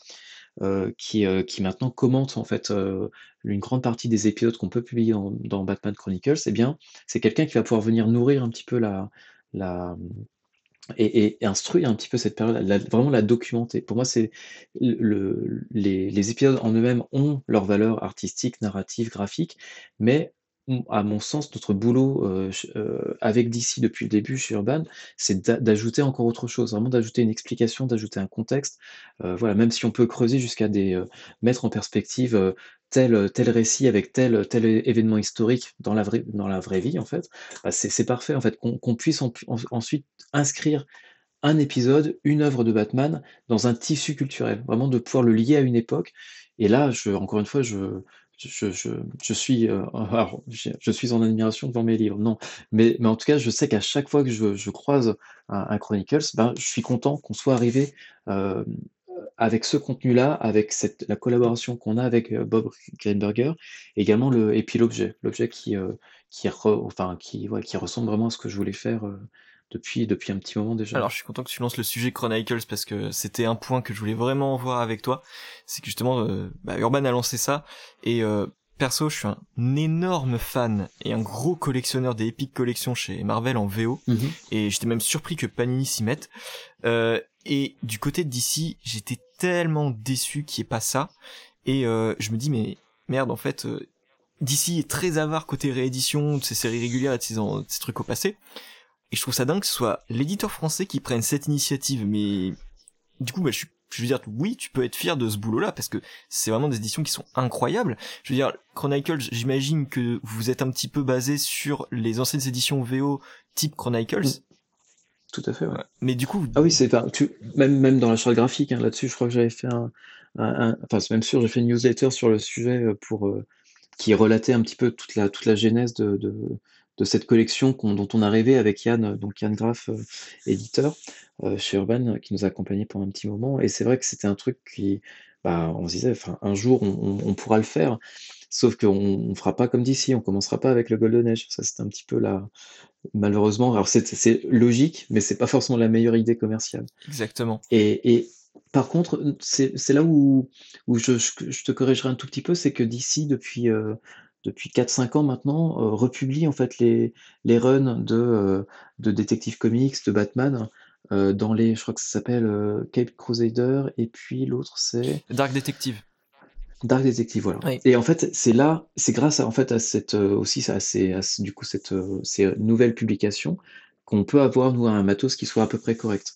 euh, qui, euh, qui maintenant commente en fait euh, une grande partie des épisodes qu'on peut publier dans, Batman Chronicles, eh bien, c'est quelqu'un qui va pouvoir venir nourrir un petit peu la, la, et, instruire un petit peu cette période, vraiment la documenter. Pour moi, c'est le, les, les, épisodes en eux-mêmes ont leur valeur artistique, narrative, graphique, mais à mon sens, notre boulot euh, euh, avec DC depuis le début chez Urban, c'est d'ajouter encore autre chose, vraiment d'ajouter une explication, d'ajouter un contexte. Euh, voilà, même si on peut creuser jusqu'à des mettre en perspective tel tel récit avec tel tel événement historique dans la vraie dans la vraie vie en fait, bah, c'est parfait en fait qu'on puisse ensuite inscrire un épisode, une œuvre de Batman dans un tissu culturel, vraiment de pouvoir le lier à une époque. Et là, encore une fois, je, je, suis, euh, alors, je, suis en admiration devant mes livres, non, mais, mais en tout cas, je sais qu'à chaque fois que je, croise un, un Chronicles, ben, je suis content qu'on soit arrivé euh, avec ce contenu-là, avec cette, la collaboration qu'on a avec euh, Bob Greenberger, également le, et puis l'objet, l'objet qui, qui, re- enfin, qui, ouais, qui ressemble vraiment à ce que je voulais faire depuis, depuis un petit moment déjà. Alors je suis content que tu lances le sujet Chronicles parce que c'était un point que je voulais vraiment voir avec toi. C'est que justement, euh, bah, Urban a lancé ça et euh, perso, je suis un énorme fan et un gros collectionneur des Epic Collections chez Marvel en VO Mhm. et j'étais même surpris que Panini s'y mette. Euh, et du côté de DC, j'étais tellement déçu qu'il n'y ait pas ça et euh, je me dis mais merde en fait. euh, DC est très avare côté réédition de ses séries régulières et de ses, en- de ses trucs au passé. Et je trouve ça dingue que ce soit l'éditeur français qui prenne cette initiative. Mais du coup, bah, je, je veux dire, oui, tu peux être fier de ce boulot-là parce que c'est vraiment des éditions qui sont incroyables. Je veux dire, Chronicles, j'imagine que vous êtes un petit peu basé sur les anciennes éditions VO type Chronicles. Mm. Tout à fait, ouais. Mais du coup, Ah oui, c'est tu, même, même dans la charte graphique, hein, là-dessus, je crois que j'avais fait un, un- un- enfin, c'est même sûr, j'ai fait une newsletter sur le sujet euh, pour, euh, qui relatait un petit peu toute la, toute la genèse de, de, de cette collection dont on a rêvé avec Yann, euh, donc Yann Graff, euh, éditeur, euh, chez Urban, qui nous a accompagnés pendant un petit moment. Et c'est vrai que c'était un truc qui, bah, on se disait, un jour, on, on- on pourra le faire. Sauf qu'on on fera pas comme d'ici, on commencera pas avec le Golden Age. Ça, c'était un petit peu la, malheureusement. Alors, c'est c'est logique, mais c'est pas forcément la meilleure idée commerciale. exactement. Et, et par contre, c'est c'est là où, où je, je- je te corrigerai un tout petit peu, c'est que d'ici, depuis, euh, depuis 4-5 ans maintenant, euh, republie en fait les, les runs de, euh, de Detective Comics, de Batman, euh, dans les, je crois que ça s'appelle euh, Cape Crusader, et puis l'autre c'est Dark Detective. Dark Detective, voilà. Oui. Et en fait, c'est là, c'est grâce à, en fait, à cette, euh, aussi à ces, à du coup, cette, euh, ces nouvelles publications qu'on peut avoir, nous, un matos qui soit à peu près correct.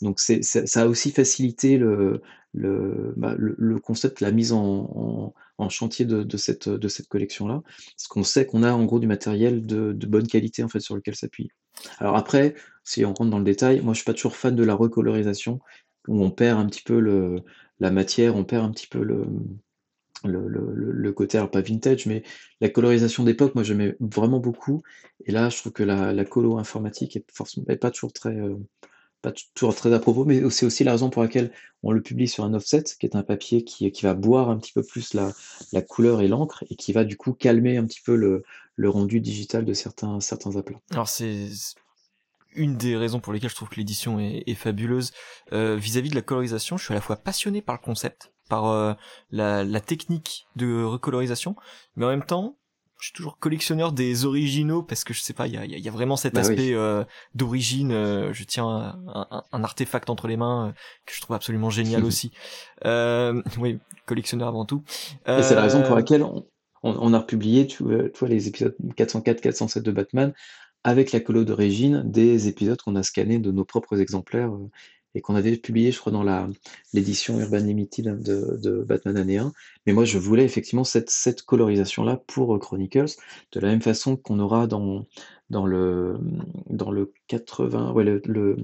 Donc, c'est, ça, ça a aussi facilité le, le, bah, le, le concept, la mise en, en, en chantier de, cette, de cette collection-là. Parce qu'on sait qu'on a, en gros, du matériel de, bonne qualité, en fait, sur lequel s'appuyer. Alors après, si on rentre dans le détail, moi, je suis pas toujours fan de la recolorisation, où on perd un petit peu le, la matière, on perd un petit peu le, le, côté, alors pas vintage, mais la colorisation d'époque, moi j'aimais vraiment beaucoup. Et là, je trouve que la, la colo informatique est forcément est pas toujours très, euh, pas toujours très à propos, mais c'est aussi la raison pour laquelle on le publie sur un offset, qui est un papier qui, va boire un petit peu plus la, la couleur et l'encre, et qui va du coup calmer un petit peu le, rendu digital de certains, certains. Alors c'est une des raisons pour lesquelles je trouve que l'édition est, fabuleuse Euh, vis-à-vis de la colorisation. Je suis à la fois passionné par le concept, par euh, la technique de recolorisation, mais en même temps, je suis toujours collectionneur des originaux parce que je sais pas, il y a, y vraiment cet Bah oui. aspect euh, d'origine. euh, je tiens un, un- un artefact entre les mains euh, que je trouve absolument génial aussi. Oui, collectionneur avant tout. Et c'est la raison pour laquelle on, on- on a republié, tu, tu vois, les épisodes 404, 407 de Batman, avec la colo d'origine, des épisodes qu'on a scannés de nos propres exemplaires et qu'on avait publié, je crois, dans l'édition Urban Limited de, Batman année 1. Mais moi, je voulais effectivement cette, cette colorisation-là pour euh, Chronicles, de la même façon qu'on aura dans, dans, le, dans le 80, ouais, le, le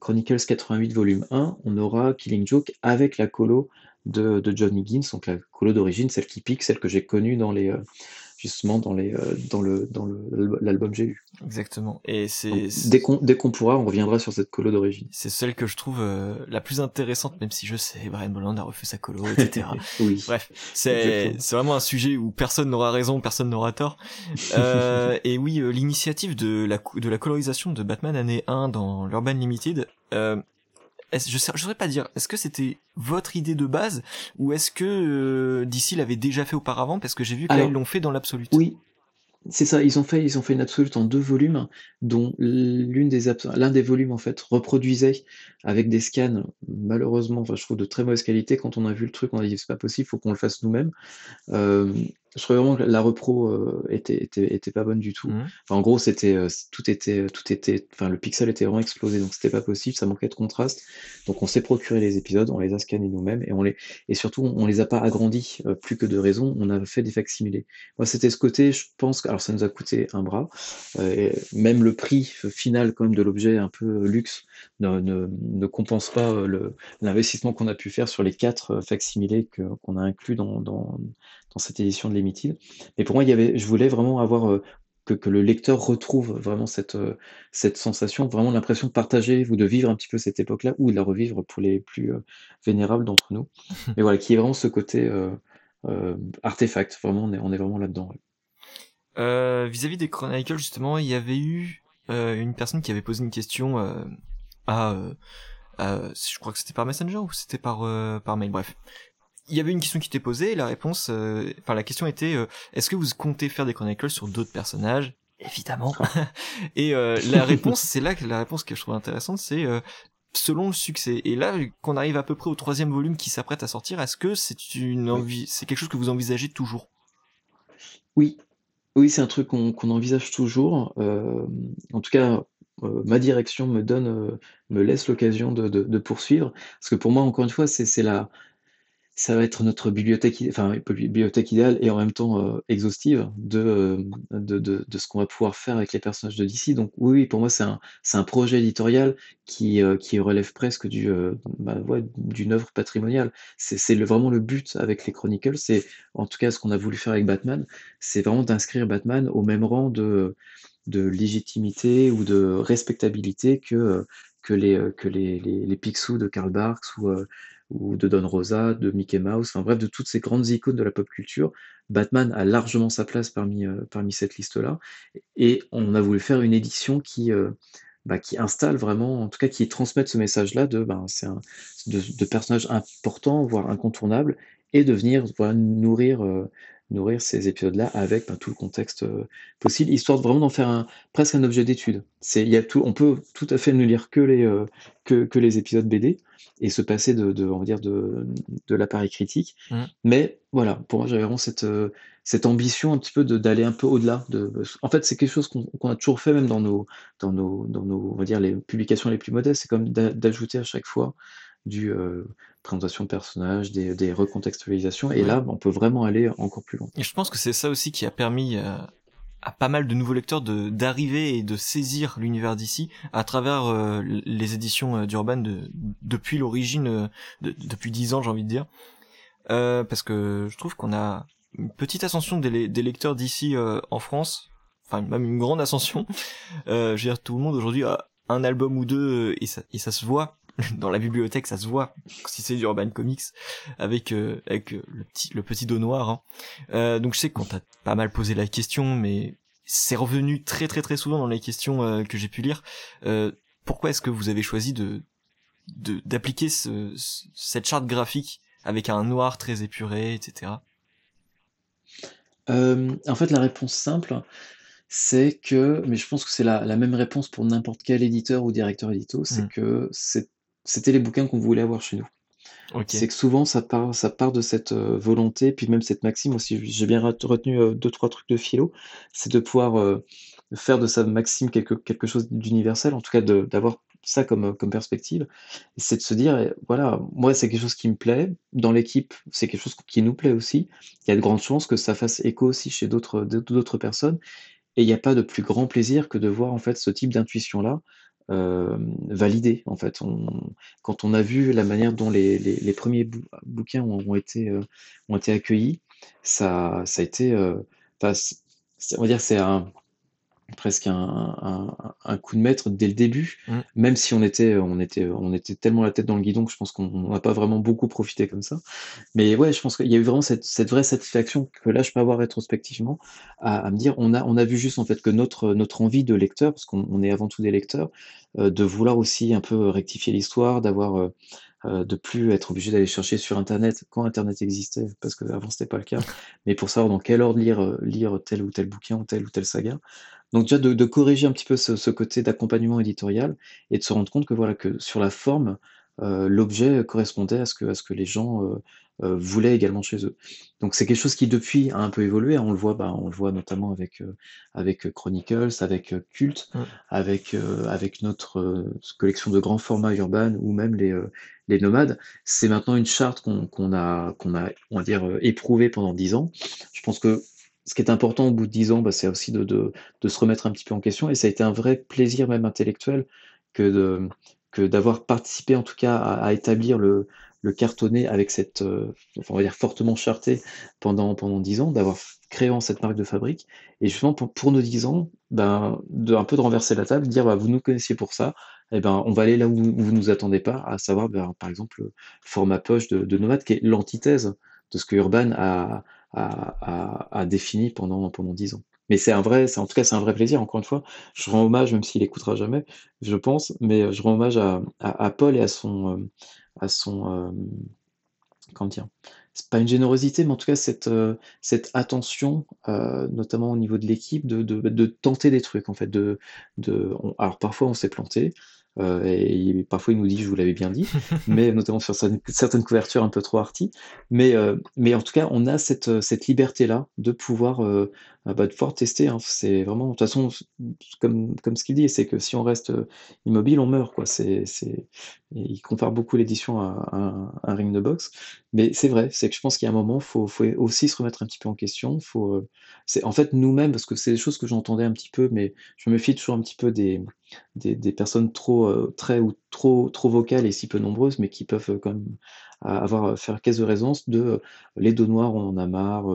Chronicles 88 volume 1, on aura Killing Joke avec la colo de, de John Higgins, donc la colo d'origine, celle qui pique, celle que j'ai connue dans les, euh, justement dans, les, euh, dans, le, dans le- l'album J'ai eu. Exactement. Et c'est Dès qu'on dès qu'on pourra, on reviendra sur cette colo d'origine. c'est celle que je trouve euh, la plus intéressante, même si je sais, Brian Bolland a refait sa colo, etc. Oui. Bref, c'est c'est vraiment un sujet où personne n'aura raison, personne n'aura tort. Euh, et oui, euh, l'initiative de la de la colorisation de Batman année 1 dans l'Urban Limited, euh, je sais, je saurais pas dire, est-ce que c'était votre idée de base ou est-ce que euh, DC l'avait déjà fait auparavant parce que j'ai vu que là Alors, ils l'ont fait dans l'absolu. Oui, c'est ça. Ils ont fait, ils ont fait une absolute en deux volumes, dont l'une des abs- l'un des volumes en fait reproduisait avec des scans, malheureusement, enfin, je trouve de très mauvaise qualité. Quand on a vu le truc, on a dit c'est pas possible, faut qu'on le fasse nous-mêmes. Euh, je trouvais vraiment que la repro euh, était, était, était, pas bonne du tout. Mmh. Enfin, en gros, c'était euh, tout était tout était, enfin le pixel était vraiment explosé, donc c'était pas possible, ça manquait de contraste. Donc on s'est procuré les épisodes, on les a scannés nous-mêmes et on les et surtout on les a pas agrandis euh, plus que de raison, on a fait des facsimilés. Moi, c'était ce côté, je pense que alors ça nous a coûté un bras, et même le prix final quand même de l'objet un peu luxe ne, ne, ne compense pas l'investissement qu'on a pu faire sur les quatre facsimilés qu'on a inclus dans, dans dans cette édition de Limited. Mais pour moi, il y avait, je voulais vraiment avoir euh, que, que, le lecteur retrouve vraiment cette, euh, cette sensation, vraiment l'impression de partager ou de vivre un petit peu cette époque-là, ou de la revivre pour les plus euh, vénérables d'entre nous. Mais voilà, qui est vraiment ce côté artefact. Vraiment, on est, on est vraiment là-dedans. Vis-à-vis des Chronicles, justement, il y avait eu une personne qui avait posé une question à, je crois que c'était par Messenger ou c'était par par mail, bref, il y avait une question qui était posée et la réponse, euh, enfin la question était, euh, est-ce que vous comptez faire des chronicles sur d'autres personnages? Évidemment. et euh, la réponse, c'est là que la réponse que je trouve intéressante, c'est selon le succès. Et là, qu'on arrive à peu près au troisième volume qui s'apprête à sortir, est-ce que c'est une envie, c'est quelque chose que vous envisagez toujours? Oui, oui, c'est un truc qu'on envisage toujours. en tout cas, ma direction me donne, me laisse l'occasion de, poursuivre. Parce que pour moi, encore une fois, c'est la, ça va être notre bibliothèque, enfin, bibliothèque idéale et en même temps euh, exhaustive de, euh, de, de, ce qu'on va pouvoir faire avec les personnages de DC. Donc oui, pour moi, c'est un, un projet éditorial qui, euh, qui relève presque du, bah, d'une œuvre patrimoniale. C'est, vraiment le but avec les Chronicles, c'est en tout cas ce qu'on a voulu faire avec Batman, c'est vraiment d'inscrire Batman au même rang de, de légitimité ou de respectabilité que, que les, que les, les, les Picsou de Karl Barks ou ou de Don Rosa, de Mickey Mouse, enfin bref, de toutes ces grandes icônes de la pop culture. Batman a largement sa place parmi, euh, parmi cette liste-là. Et on a voulu faire une édition qui, euh, bah, qui installe vraiment, en tout cas qui transmette ce message-là de, bah, de, de, personnages importants, voire incontournables, et de venir nourrir, euh, nourrir ces épisodes-là avec ben, tout le contexte euh, possible, histoire de vraiment d'en faire un, presque un objet d'étude. C'est, il y a tout, on peut tout à fait ne lire que les, euh, que, que, les épisodes BD et se passer de, de on va dire de, de l'appareil critique. Mmh. Mais voilà, pour moi, j'avais vraiment cette, euh, cette ambition un petit peu d'aller un peu au-delà. De, en fait, c'est quelque chose qu'on a toujours fait même dans nos, dans nos, dans nos, on va dire les publications les plus modestes. C'est comme d'ajouter à chaque fois du euh, présentation de personnages, des, des recontextualisations. Et là, on peut vraiment aller encore plus loin. Et je pense que c'est ça aussi qui a permis euh, à pas mal de nouveaux lecteurs de d'arriver et de saisir l'univers d'ici à travers euh, les éditions euh, d'Urban de, depuis l'origine, euh, de, depuis dix ans, j'ai envie de dire. parce que je trouve qu'on a une petite ascension des, des lecteurs d'ici en France, enfin même une grande ascension. je veux dire, tout le monde aujourd'hui a un album ou deux et ça, et ça se voit dans la bibliothèque, ça se voit si c'est du Urban Comics avec euh, avec euh, le petit le petit dos noir. Hein. Euh, donc je sais qu'on t'a pas mal posé la question, mais c'est revenu très très très souvent dans les questions euh, que j'ai pu lire. pourquoi est-ce que vous avez choisi de d'appliquer ce, cette charte graphique avec un noir très épuré, etc. en fait, la réponse simple, c'est que, mais je pense que c'est la, la, même réponse pour n'importe quel éditeur ou directeur édito, c'est mmh. que c'est c'était les bouquins qu'on voulait avoir chez nous. C'est que souvent ça part, ça part de cette euh, volonté, puis même cette maxime aussi, j'ai bien retenu euh, deux, trois trucs de philo, c'est de pouvoir euh, faire de sa maxime quelque, quelque chose d'universel, en tout cas d'avoir ça comme, comme perspective, c'est de se dire, eh, voilà, moi c'est quelque chose qui me plaît, dans l'équipe c'est quelque chose qui nous plaît aussi, il y a de grandes chances que ça fasse écho aussi chez d'autres personnes, et il n'y a pas de plus grand plaisir que de voir en fait ce type d'intuition-là euh, validé en fait. Quand on a vu la manière dont les, premiers bouquins ont, ont été, euh, ont été accueillis, ça, ça a été, euh, on va dire, c'est un, presque un, un, coup de maître dès le début, mmh. même si on était, on, était, on était tellement la tête dans le guidon que je pense qu'on n'a pas vraiment beaucoup profité comme ça. Mais ouais, je pense qu'il y a eu vraiment cette, cette, vraie satisfaction que là je peux avoir rétrospectivement à, à, me dire on a, on a vu juste en fait que notre, notre envie de lecteur, parce qu'on est avant tout des lecteurs, euh, de vouloir aussi un peu rectifier l'histoire, d'avoir euh, euh, de plus être obligé d'aller chercher sur Internet quand Internet existait, parce qu'avant c'était pas le cas, mais pour savoir dans quel ordre lire, lire tel ou tel bouquin ou telle ou telle saga. Donc déjà de, de corriger un petit peu ce, ce côté d'accompagnement éditorial et de se rendre compte que voilà que sur la forme, l'objet correspondait à ce que, à ce que les gens voulaient également chez eux. Donc c'est quelque chose qui depuis a un peu évolué. Hein. On le voit, bah, on le voit notamment avec avec Chronicles, avec Cult, mmh. avec avec notre collection de grands formats urbains ou même les les nomades. C'est maintenant une charte qu'on a qu'on a on va dire éprouvée pendant dix ans. Je pense que ce qui est important au bout de dix ans, bah, c'est aussi de, de, de, se remettre un petit peu en question. Et ça a été un vrai plaisir même intellectuel que de d'avoir participé en tout cas à, établir le, le cartonné avec cette, euh, on va dire fortement charté pendant pendant dix ans, d'avoir créé cette marque de fabrique. Et justement pour, nos dix ans, ben, de un peu de renverser la table, dire bah, vous nous connaissiez pour ça, eh ben on va aller là où, vous nous attendez pas, à savoir ben, par exemple le format poche de, de Nomad, qui est l'antithèse de ce que Urban a, a, défini pendant pendant dix ans. Mais c'est un vrai, en tout cas c'est un vrai plaisir. Encore une fois, je rends hommage, même s'il écoutera jamais, je pense, mais je rends hommage à, à, Paul et à son, euh, à son, euh, comment dire, c'est pas une générosité, mais en tout cas cette, euh, cette attention, notamment au niveau de l'équipe, de, de, de, tenter des trucs en fait. De, de, alors parfois on s'est planté, euh, et parfois il nous dit, je vous l'avais bien dit, mais notamment sur certaines, couvertures un peu trop arty. Mais, euh, mais en tout cas, on a cette, cette liberté-là de pouvoir, euh, bah, de pouvoir tester. Hein. C'est vraiment, de toute façon, comme, comme ce qu'il dit, c'est que si on reste immobile, on meurt. Quoi. C'est, c'est... Il compare beaucoup l'édition à, un ring de boxe. Mais c'est vrai, c'est que je pense qu'il y a un moment, il faut, faut, aussi se remettre un petit peu en question. Faut, c'est, en fait, nous-mêmes, parce que c'est des choses que j'entendais un petit peu, mais je me méfie toujours un petit peu des des, personnes trop euh, très ou trop trop vocales et si peu nombreuses, mais qui peuvent euh, quand même avoir euh, faire caisse de résonance de les dos noirs, on en a marre,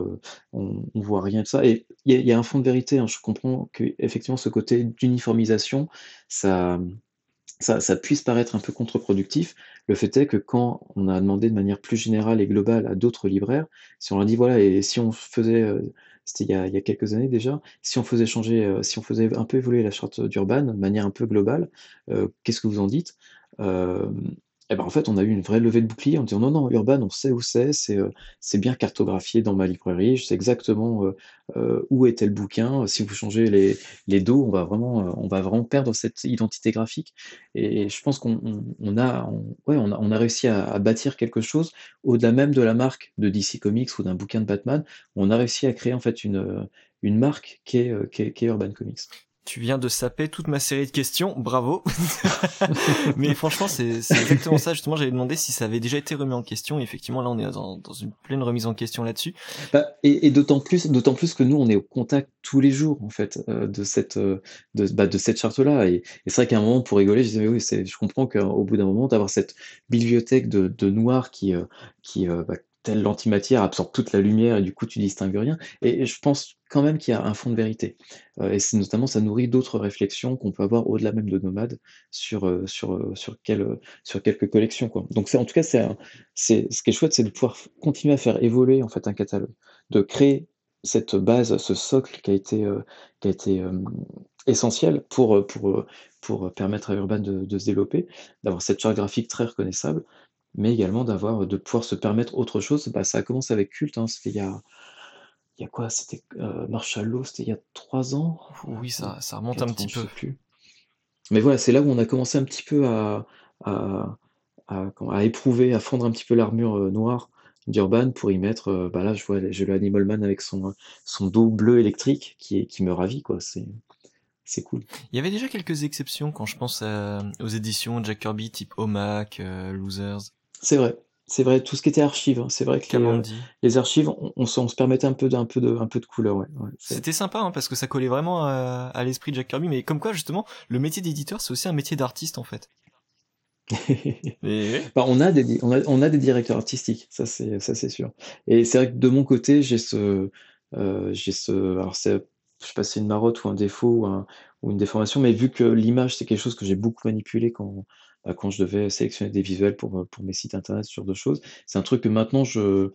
on, on voit rien de ça. Et il y, a un fond de vérité. Hein. je comprends que effectivement ce côté d'uniformisation, ça ça, puisse paraître un peu contre-productif. Le fait est que quand on a demandé de manière plus générale et globale à d'autres libraires, si on leur dit voilà, et si on faisait c'était il, y a quelques années déjà, si on faisait changer, euh, si on faisait un peu évoluer la charte d'Urban de manière un peu globale, euh, qu'est-ce que vous en dites? Euh, eh ben, en fait, on a eu une vraie levée de bouclier en disant non, non, Urban, on sait où c'est, c'est c'est bien cartographié dans ma librairie, je sais exactement où était le bouquin. Si vous changez les, dos, on va, vraiment, perdre cette identité graphique. Et, je pense qu'on on, a, réussi à, bâtir quelque chose au-delà même de la marque de DC Comics ou d'un bouquin de Batman. On a réussi à créer en fait une, marque qui est Urban Comics tu viens de saper toute ma série de questions, bravo. Mais franchement, c'est exactement ça. Justement, j'avais demandé si ça avait déjà été remis en question. Et effectivement, là, on est dans, une pleine remise en question là-dessus. Bah, et, d'autant plus, d'autant plus que nous, on est au contact tous les jours, en fait, euh, de cette, euh, de, bah, de cette charte-là. Et, c'est vrai qu'à un moment, pour rigoler, je disais, oui, je comprends qu'au bout d'un moment, d'avoir cette bibliothèque de, de noir qui, euh, qui, bah, telle l'antimatière absorbe toute la lumière et du coup tu distingues rien. Et, je pense quand même qu'il y a un fond de vérité. Euh, et c'est notamment ça nourrit d'autres réflexions qu'on peut avoir au-delà même de Nomade sur, euh, sur, euh, sur, sur quelques collections. Quoi. Donc c'est en tout cas c'est, c'est ce qui est chouette, c'est de pouvoir continuer à faire évoluer en fait un catalogue, de créer cette base, ce socle qui a été, qui a été essentiel pour, pour, pour permettre à Urban de, de se développer, d'avoir cette charte graphique très reconnaissable, mais également d'avoir, de pouvoir se permettre autre chose. Bah, ça a commencé avec Culte, hein, c'était il y a il y a quoi? C'était, euh, Marshall Law, c'était il y a trois ans? Oui, ça ça remonte un petit peu. plus. Mais voilà, c'est là où on a commencé un petit peu à à à éprouver, à fondre un petit peu l'armure, euh, noire d'Urban pour y mettre, euh, bah, là, je vois j'ai le Animal Man avec son, son dos bleu électrique qui est qui me ravit, quoi, c'est c'est cool. Il y avait déjà quelques exceptions quand je pense aux éditions Jack Kirby type OMAC, Losers. C'est vrai, c'est vrai, tout ce qui était archives, hein, c'est vrai que les, euh, les, archives, on, se permettait un peu de, un peu de, un peu de couleur, ouais. C'était sympa, hein, parce que ça collait vraiment à, l'esprit de Jack Kirby, mais comme quoi, justement, le métier d'éditeur, c'est aussi un métier d'artiste, en fait. bah, on, a des, on, a, on a des directeurs artistiques, ça c'est, ça c'est sûr. Et c'est vrai que de mon côté, j'ai ce, euh, j'ai ce, alors c'est, je sais pas si c'est une marotte ou un défaut ou, ou une déformation, mais vu que l'image c'est quelque chose que j'ai beaucoup manipulé quand, quand je devais sélectionner des visuels pour, euh, mes sites internet, ce genre de choses. C'est un truc que maintenant, je,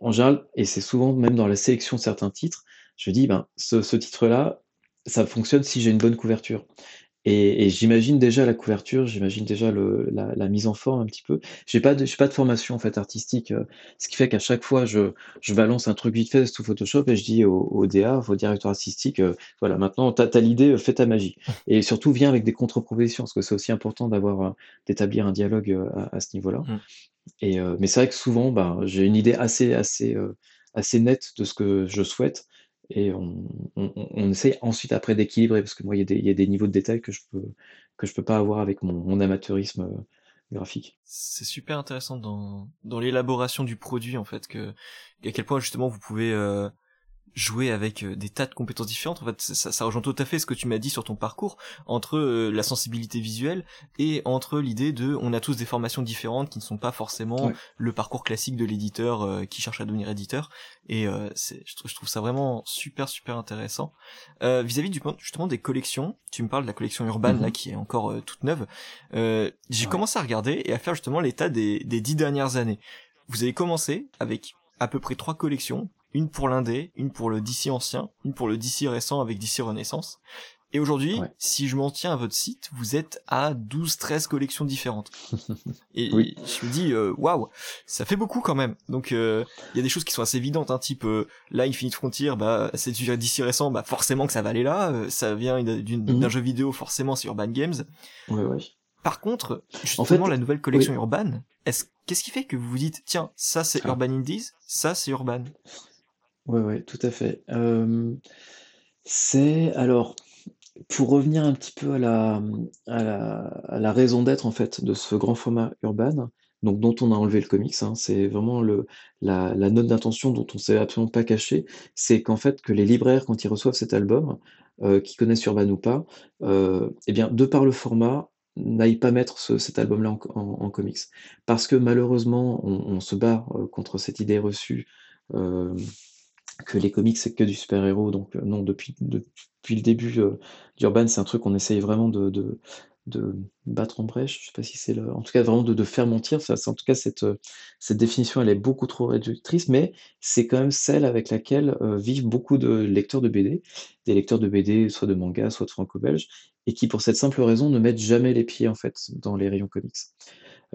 en général, et c'est souvent même dans la sélection de certains titres, je dis, ben, ce, ce titre-là, ça fonctionne si j'ai une bonne couverture. Et, j'imagine déjà la couverture, j'imagine déjà le, la, mise en forme un petit peu. J'ai pas de, pas de formation en fait artistique, euh, ce qui fait qu'à chaque fois je, je balance un truc vite fait sous Photoshop et je dis au, au DA, au directeur artistique, euh, voilà, maintenant t'as as, l'idée, fais ta magie. Et surtout viens avec des contre-propositions, parce que c'est aussi important d'avoir d'établir un dialogue à, ce niveau-là. Et mais c'est vrai que souvent, bah, j'ai une idée assez assez assez nette de ce que je souhaite et on, on, essaie ensuite après d'équilibrer parce que moi il y, y, a des niveaux de détail que je peux que je peux pas avoir avec mon, mon amateurisme euh, graphique. C'est super intéressant dans, dans l'élaboration du produit en fait que à quel point justement vous pouvez euh, jouer avec euh, des tas de compétences différentes. En fait, ça, ça rejoint tout à fait ce que tu m'as dit sur ton parcours entre euh, la sensibilité visuelle et entre l'idée de on a tous des formations différentes qui ne sont pas forcément le parcours classique de l'éditeur euh, qui cherche à devenir éditeur. Et c'est, je, trouve, je trouve ça vraiment super super intéressant. vis-à-vis du justement des collections, tu me parles de la collection urbaine là mm-hmm. qui est encore toute neuve. j'ai commencé à regarder et à faire justement l'état des, des dix dernières années. Vous avez commencé avec à peu près trois collections une pour l'indé, une pour le DC ancien, une pour le DC récent avec DC Renaissance. Et aujourd'hui, si je m'en tiens à votre site, vous êtes à 12-13 collections différentes. Et je me dis, euh, waouh, ça fait beaucoup quand même. Donc euh, il y a des choses qui sont assez évidentes, hein, type euh, là Infinite Frontier, bah c'est du DC récent, bah forcément que ça va aller là. ça vient mhm. d'un jeu vidéo, forcément c'est Urban Games. Ouais, ouais. Par contre, justement, la nouvelle collection Urban, est-ce qu'est-ce qui fait que vous vous dites, tiens, ça c'est ah. Urban Indies, ça c'est Urban? Ouais, ouais, tout à fait. c'est alors, pour revenir un petit peu à la, raison d'être en fait de ce grand format urbain, donc dont on a enlevé le comics, hein, c'est vraiment la, note d'intention dont on s'est absolument pas caché, c'est qu'en fait que les libraires quand ils reçoivent cet album, euh, qui connaissent Urban ou pas, euh, eh bien de par le format, n'aillent pas mettre cet album-là en, comics. Parce que malheureusement, on, se bat euh, contre cette idée reçue que les comics c'est que du super-héros. Donc euh, non, depuis, depuis le début euh, d'Urban, c'est un truc qu'on essaye vraiment de, de, battre en brèche. Je sais pas si c'est le... En tout cas, vraiment de, de faire mentir. Ça, en tout cas, cette, euh, cette définition, elle est beaucoup trop réductrice, mais c'est quand même celle avec laquelle vivent beaucoup de lecteurs de BD, des lecteurs de BD, soit de manga, soit de franco-belge, et qui, pour cette simple raison, ne mettent jamais les pieds, en fait, dans les rayons comics.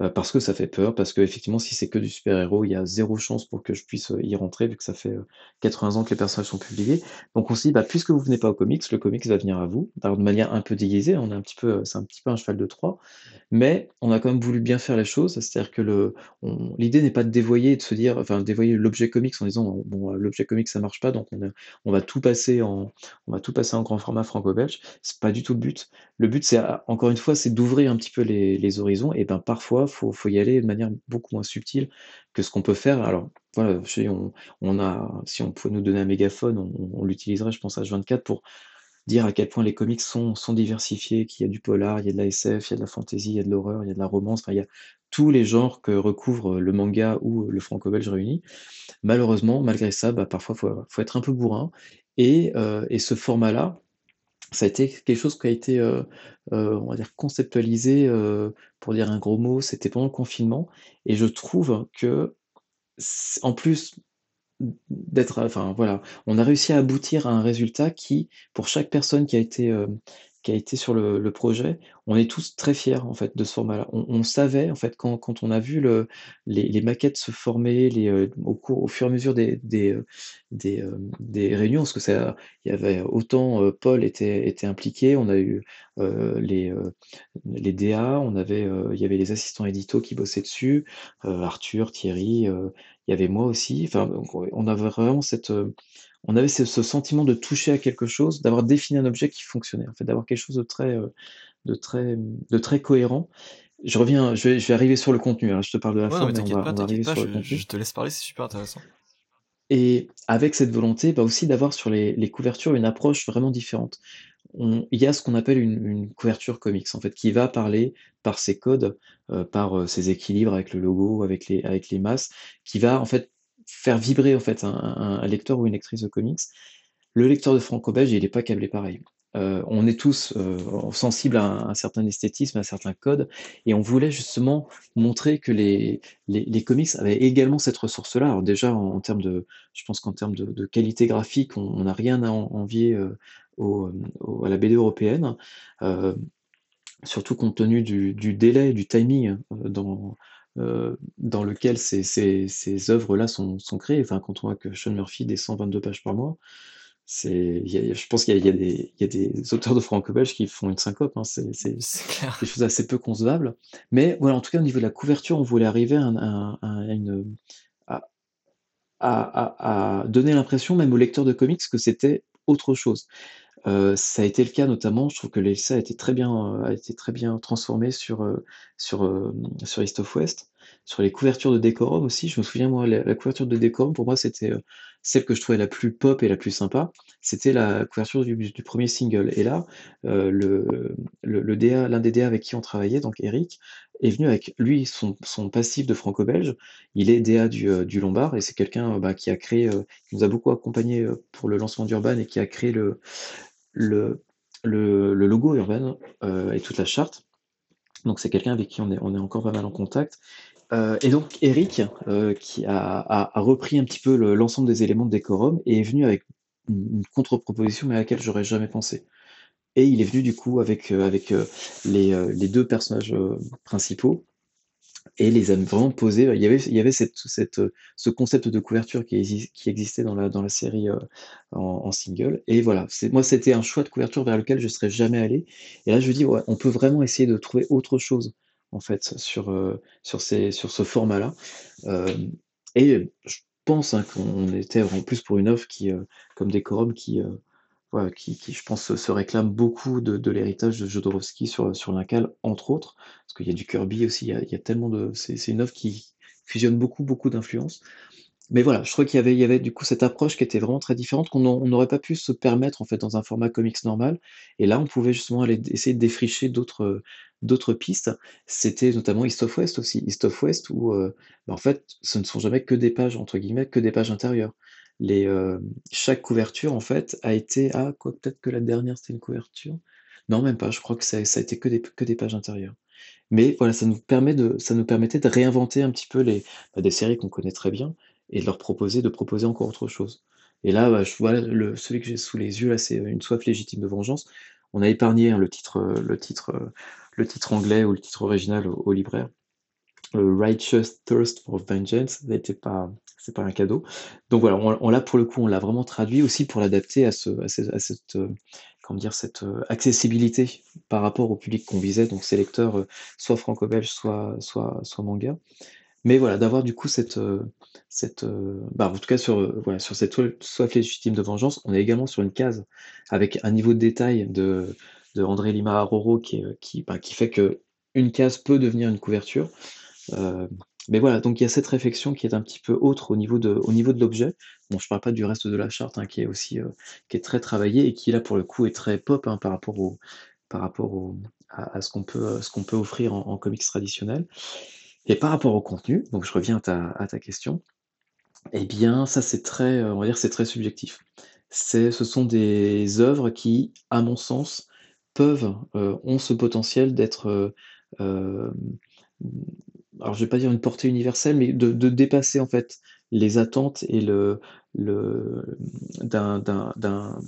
Euh, parce que ça fait peur, parce qu'effectivement, si c'est que du super-héros, il y a zéro chance pour que je puisse euh, y rentrer, vu que ça fait 80 euh, ans que les personnages sont publiés. Donc on se dit, bah, puisque vous venez pas au comics, le comics va venir à vous, alors de manière un peu déguisée, on est un petit peu, c'est un petit peu un cheval de Troie, mais on a quand même voulu bien faire les choses, c'est-à-dire que l'idée n'est pas de dévoyer, de se dire, enfin, dévoyer l'objet comics en disant, bon, l'objet comics ça marche pas, donc on, on va tout passer en, on va tout passer en grand format franco-belge. C'est pas du tout le but. Le but, c'est, encore une fois, c'est d'ouvrir un petit peu les, les horizons, et ben parfois, faut, faut y aller de manière beaucoup moins subtile que ce qu'on peut faire. Alors, voilà, on, a, si on pouvait nous donner un mégaphone, on, l'utiliserait, je pense, à H24 pour dire à quel point les comics sont, diversifiés, qu'il y a du polar, il y a de la SF, il y a de la fantasy, il y a de l'horreur, il y a de la romance, enfin, il y a tous les genres que recouvre le manga ou le franco-belge réuni. Malheureusement, malgré ça, bah, parfois, il faut, être un peu bourrin. Et, euh, et ce format-là, ça a été quelque chose qui a été, on va dire, conceptualisé, pour dire un gros mot, c'était pendant le confinement. Et je trouve que, en plus d'être, enfin voilà, on a réussi à aboutir à un résultat qui, pour chaque personne qui a été, qui a été sur le, projet, on est tous très fiers en fait de ce format-là. On, savait en fait quand, on a vu le, les, maquettes se former euh, au, cours, au fur et à mesure euh, euh, des réunions, parce que ça, il y avait autant Paul était, était impliqué, on a eu les, DA, il y avait les assistants édito qui bossaient dessus, Arthur, Thierry, il y avait moi aussi. Enfin, on avait vraiment cette on avait ce, sentiment de toucher à quelque chose, d'avoir défini un objet qui fonctionnait, en fait, d'avoir quelque chose de très, euh, de très, de très cohérent. Je reviens, je vais, arriver sur le contenu. Hein. Je te parle de la forme, mais on va, arriver sur le contenu. Je te laisse parler, c'est super intéressant. Et avec cette volonté, bah aussi d'avoir sur les, couvertures une approche vraiment différente. il y a ce qu'on appelle une, couverture comics, en fait, qui va parler par ses codes, euh, par euh, ses équilibres avec le logo, avec les, avec les masses, qui va en fait faire vibrer en fait un, lecteur ou une lectrice de comics. Le lecteur de franco-belge, il n'est pas câblé pareil. Euh, on est tous euh, sensibles à un, certain esthétisme, à un certain code, et on voulait justement montrer que les, les, comics avaient également cette ressource-là. Alors déjà, en, termes de, je pense qu'en termes de, qualité graphique, on n'a rien à envier euh, à la BD européenne. surtout compte tenu du, délai, du timing dans, euh, dans lequel ces, ces, ces œuvres-là sont, sont, créées. Enfin, quand on voit que Sean Murphy descend 22 pages par mois, c'est, je pense qu'il y, y, y, a des auteurs de franco-belge qui font une syncope. Hein, c'est des choses assez peu concevables. Mais voilà, en tout cas, au niveau de la couverture, on voulait arriver à, une, à, à, à donner l'impression, même aux lecteurs de comics, que c'était autre chose. Ça a été le cas notamment, je trouve que l'Elsa a été très bien, euh, a été très bien transformé sur, sur, sur East of West. Sur les couvertures de décorum aussi, je me souviens moi, la, couverture de décorum pour moi c'était celle que je trouvais la plus pop et la plus sympa. C'était la couverture du, premier single. Et là, le, le, DA, l'un des DA avec qui on travaillait, donc Eric, est venu avec lui son, son passif de franco-belge. Il est DA du, du Lombard et c'est quelqu'un bah, qui a créé, qui nous a beaucoup accompagné pour le lancement d'Urban et qui a créé le, le, le, logo Urban euh, et toute la charte. Donc c'est quelqu'un avec qui on est, on est encore pas mal en contact. Euh, et donc Eric, euh, qui a, repris un petit peu l'ensemble des éléments de décorum et est venu avec une, contre-proposition mais à laquelle j'aurais jamais pensé. Et il est venu du coup avec, avec les, les, deux personnages principaux, et les a vraiment posés. Il y avait, il y avait cette, ce concept de couverture qui, existait dans la, dans la série euh, en, single. Et voilà, moi, c'était un choix de couverture vers lequel je ne serais jamais allé. Et là, je me dis, on peut vraiment essayer de trouver autre chose, en fait, sur, euh, sur, ces, sur ce format-là. Euh, et je pense hein, qu'on était en plus pour une offre qui, comme Décorum, qui qui, je pense, se réclame beaucoup de, l'héritage de Jodorowsky sur, sur l'Incal, entre autres, parce qu'il y a du Kirby aussi, il y a, tellement de... C'est une œuvre qui fusionne beaucoup, beaucoup d'influences. Mais voilà, je crois qu'il y avait, il y avait du coup cette approche qui était vraiment très différente, qu'on n'aurait pas pu se permettre en fait dans un format comics normal. Et là, on pouvait justement aller essayer de défricher d'autres d'autres pistes. C'était notamment East of West aussi. East of West où, euh, bah, en fait, ce ne sont jamais que des pages, entre guillemets, que des pages intérieures euh, chaque couverture, en fait, a été. Ah, quoi, peut-être que la dernière, c'était une couverture? Non, même pas. Je crois que ça, a été que des, que des pages intérieures. Mais voilà, ça nous, permet de, ça nous permettait de réinventer un petit peu les, bah, des séries qu'on connaît très bien et de leur proposer, de proposer encore autre chose. Et là, bah, je vois le, celui que j'ai sous les yeux, là, c'est Une soif légitime de vengeance. On a épargné hein, le, titre, le, titre, le titre anglais ou le titre original au, libraire. Righteous Thirst for Vengeance n'était pas, c'est pas un cadeau. Donc voilà, on, l'a pour le coup, on l'a vraiment traduit aussi pour l'adapter à, ce, à, cette, euh, comment dire, cette euh, accessibilité par rapport au public qu'on visait, donc ces lecteurs euh, soit franco-belges, soit, soit, soit manga. Mais voilà, d'avoir du coup cette, cette bah, en tout cas sur, voilà, sur cette soif légitime de vengeance, on est également sur une case avec un niveau de détail de, de André Lima Aroro qui, qui, bah, qui fait que une case peut devenir une couverture. Mais voilà, donc il y a cette réflexion qui est un petit peu autre au niveau de, au niveau de l'objet. Bon, je parle pas du reste de la charte, hein, qui est aussi euh, qui est très travaillé et qui là pour le coup est très pop hein, par rapport au, par rapport à, ce qu'on peut, ce qu'on peut offrir en, comics traditionnel. Et par rapport au contenu, donc je reviens à ta, question. Eh bien, ça c'est très, euh, on dire, c'est très subjectif. C'est, ce sont des œuvres qui, à mon sens, peuvent, euh, ont ce potentiel d'être alors je vais pas dire une portée universelle, mais de, dépasser en fait les attentes et le, le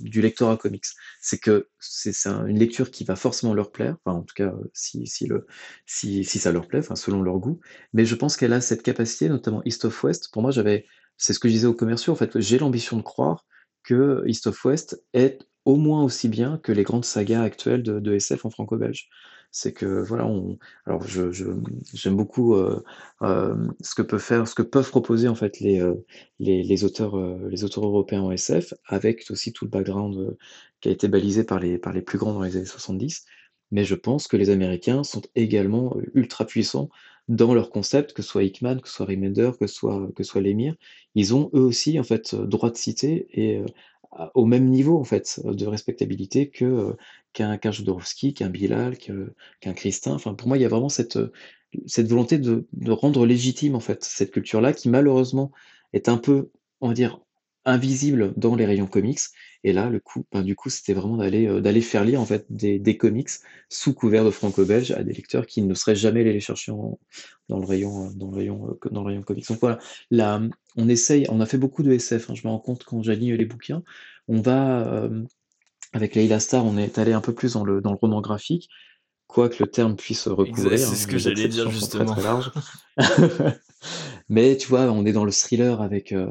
du lecteur à comics. C'est que c'est une lecture qui va forcément leur plaire, enfin en tout cas si, si, le, si, si ça leur plaît, enfin selon leur goût. Mais je pense qu'elle a cette capacité, notamment East of West. Pour moi, j'avais, c'est ce que je disais aux commerciaux. En fait, j'ai l'ambition de croire que East of West est au moins aussi bien que les grandes sagas actuelles de, de SF en franco-belge c'est que voilà, on, alors j'aime beaucoup euh, euh, ce que peut faire, ce que peuvent proposer en fait les, euh, les, auteurs, les auteurs européens en SF, avec aussi tout le background qui a été balisé par les, par les plus grands dans les années 70. Mais je pense que les Américains sont également ultra puissants dans leur concept, que ce soit Hickman, que ce soit Remender, que ce soit, que. Ils ont eux aussi en fait droit de citer et au même niveau en fait de respectabilité que euh, qu'un Jodorowsky, qu'un Bilal, qu'un Christin. Pour moi, il y a vraiment cette, cette volonté de, de rendre légitime en fait cette culture-là qui malheureusement est un peu, on va dire, invisible dans les rayons comics. Et là, le coup, ben, du coup, c'était vraiment d'aller euh, d'aller faire lire en fait des, des comics sous couvert de franco-belge à des lecteurs qui ne seraient jamais allés les chercher dans le rayon euh, dans le rayon euh, dans le rayon comics. Donc voilà, là, on essaye, on a fait beaucoup de SF. Hein, je me rends compte quand j'aligne les bouquins, on va avec Leila Star, on est allé un peu plus dans le dans le roman graphique. quoi que le terme puisse recouvrir. C'est ce hein, que j'allais dire justement. Très, large. Mais tu vois, on est dans le thriller avec, euh,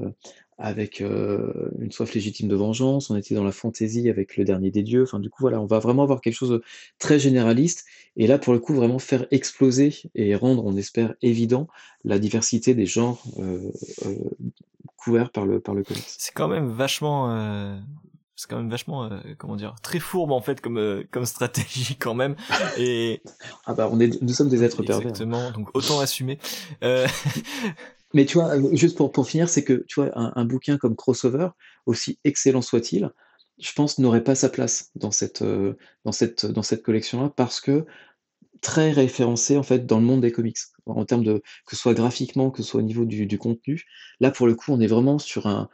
avec euh, une soif légitime de vengeance, on était dans la fantaisie avec le dernier des dieux, enfin du coup voilà, on va vraiment avoir quelque chose de très généraliste, et là pour le coup vraiment faire exploser et rendre, on espère, évident la diversité des genres euh, couverts par le, par le comics. C'est quand même vachement c'est quand même vachement comment dire très fourbe en fait comme comme stratégie quand même. Et ah bah on est nous sommes des êtres pervers. Exactement donc autant assumer. Euh... Mais tu vois, euh, juste pour, pour finir, c'est que tu vois, un, bouquin comme Crossover, aussi excellent soit-il, je pense n'aurait pas sa place dans cette, euh, dans cette, dans cette collection-là parce que très référencé en fait dans le monde des comics. En termes de que ce soit graphiquement que ce soit au niveau du, du contenu. Là pour le coup on est vraiment sur un,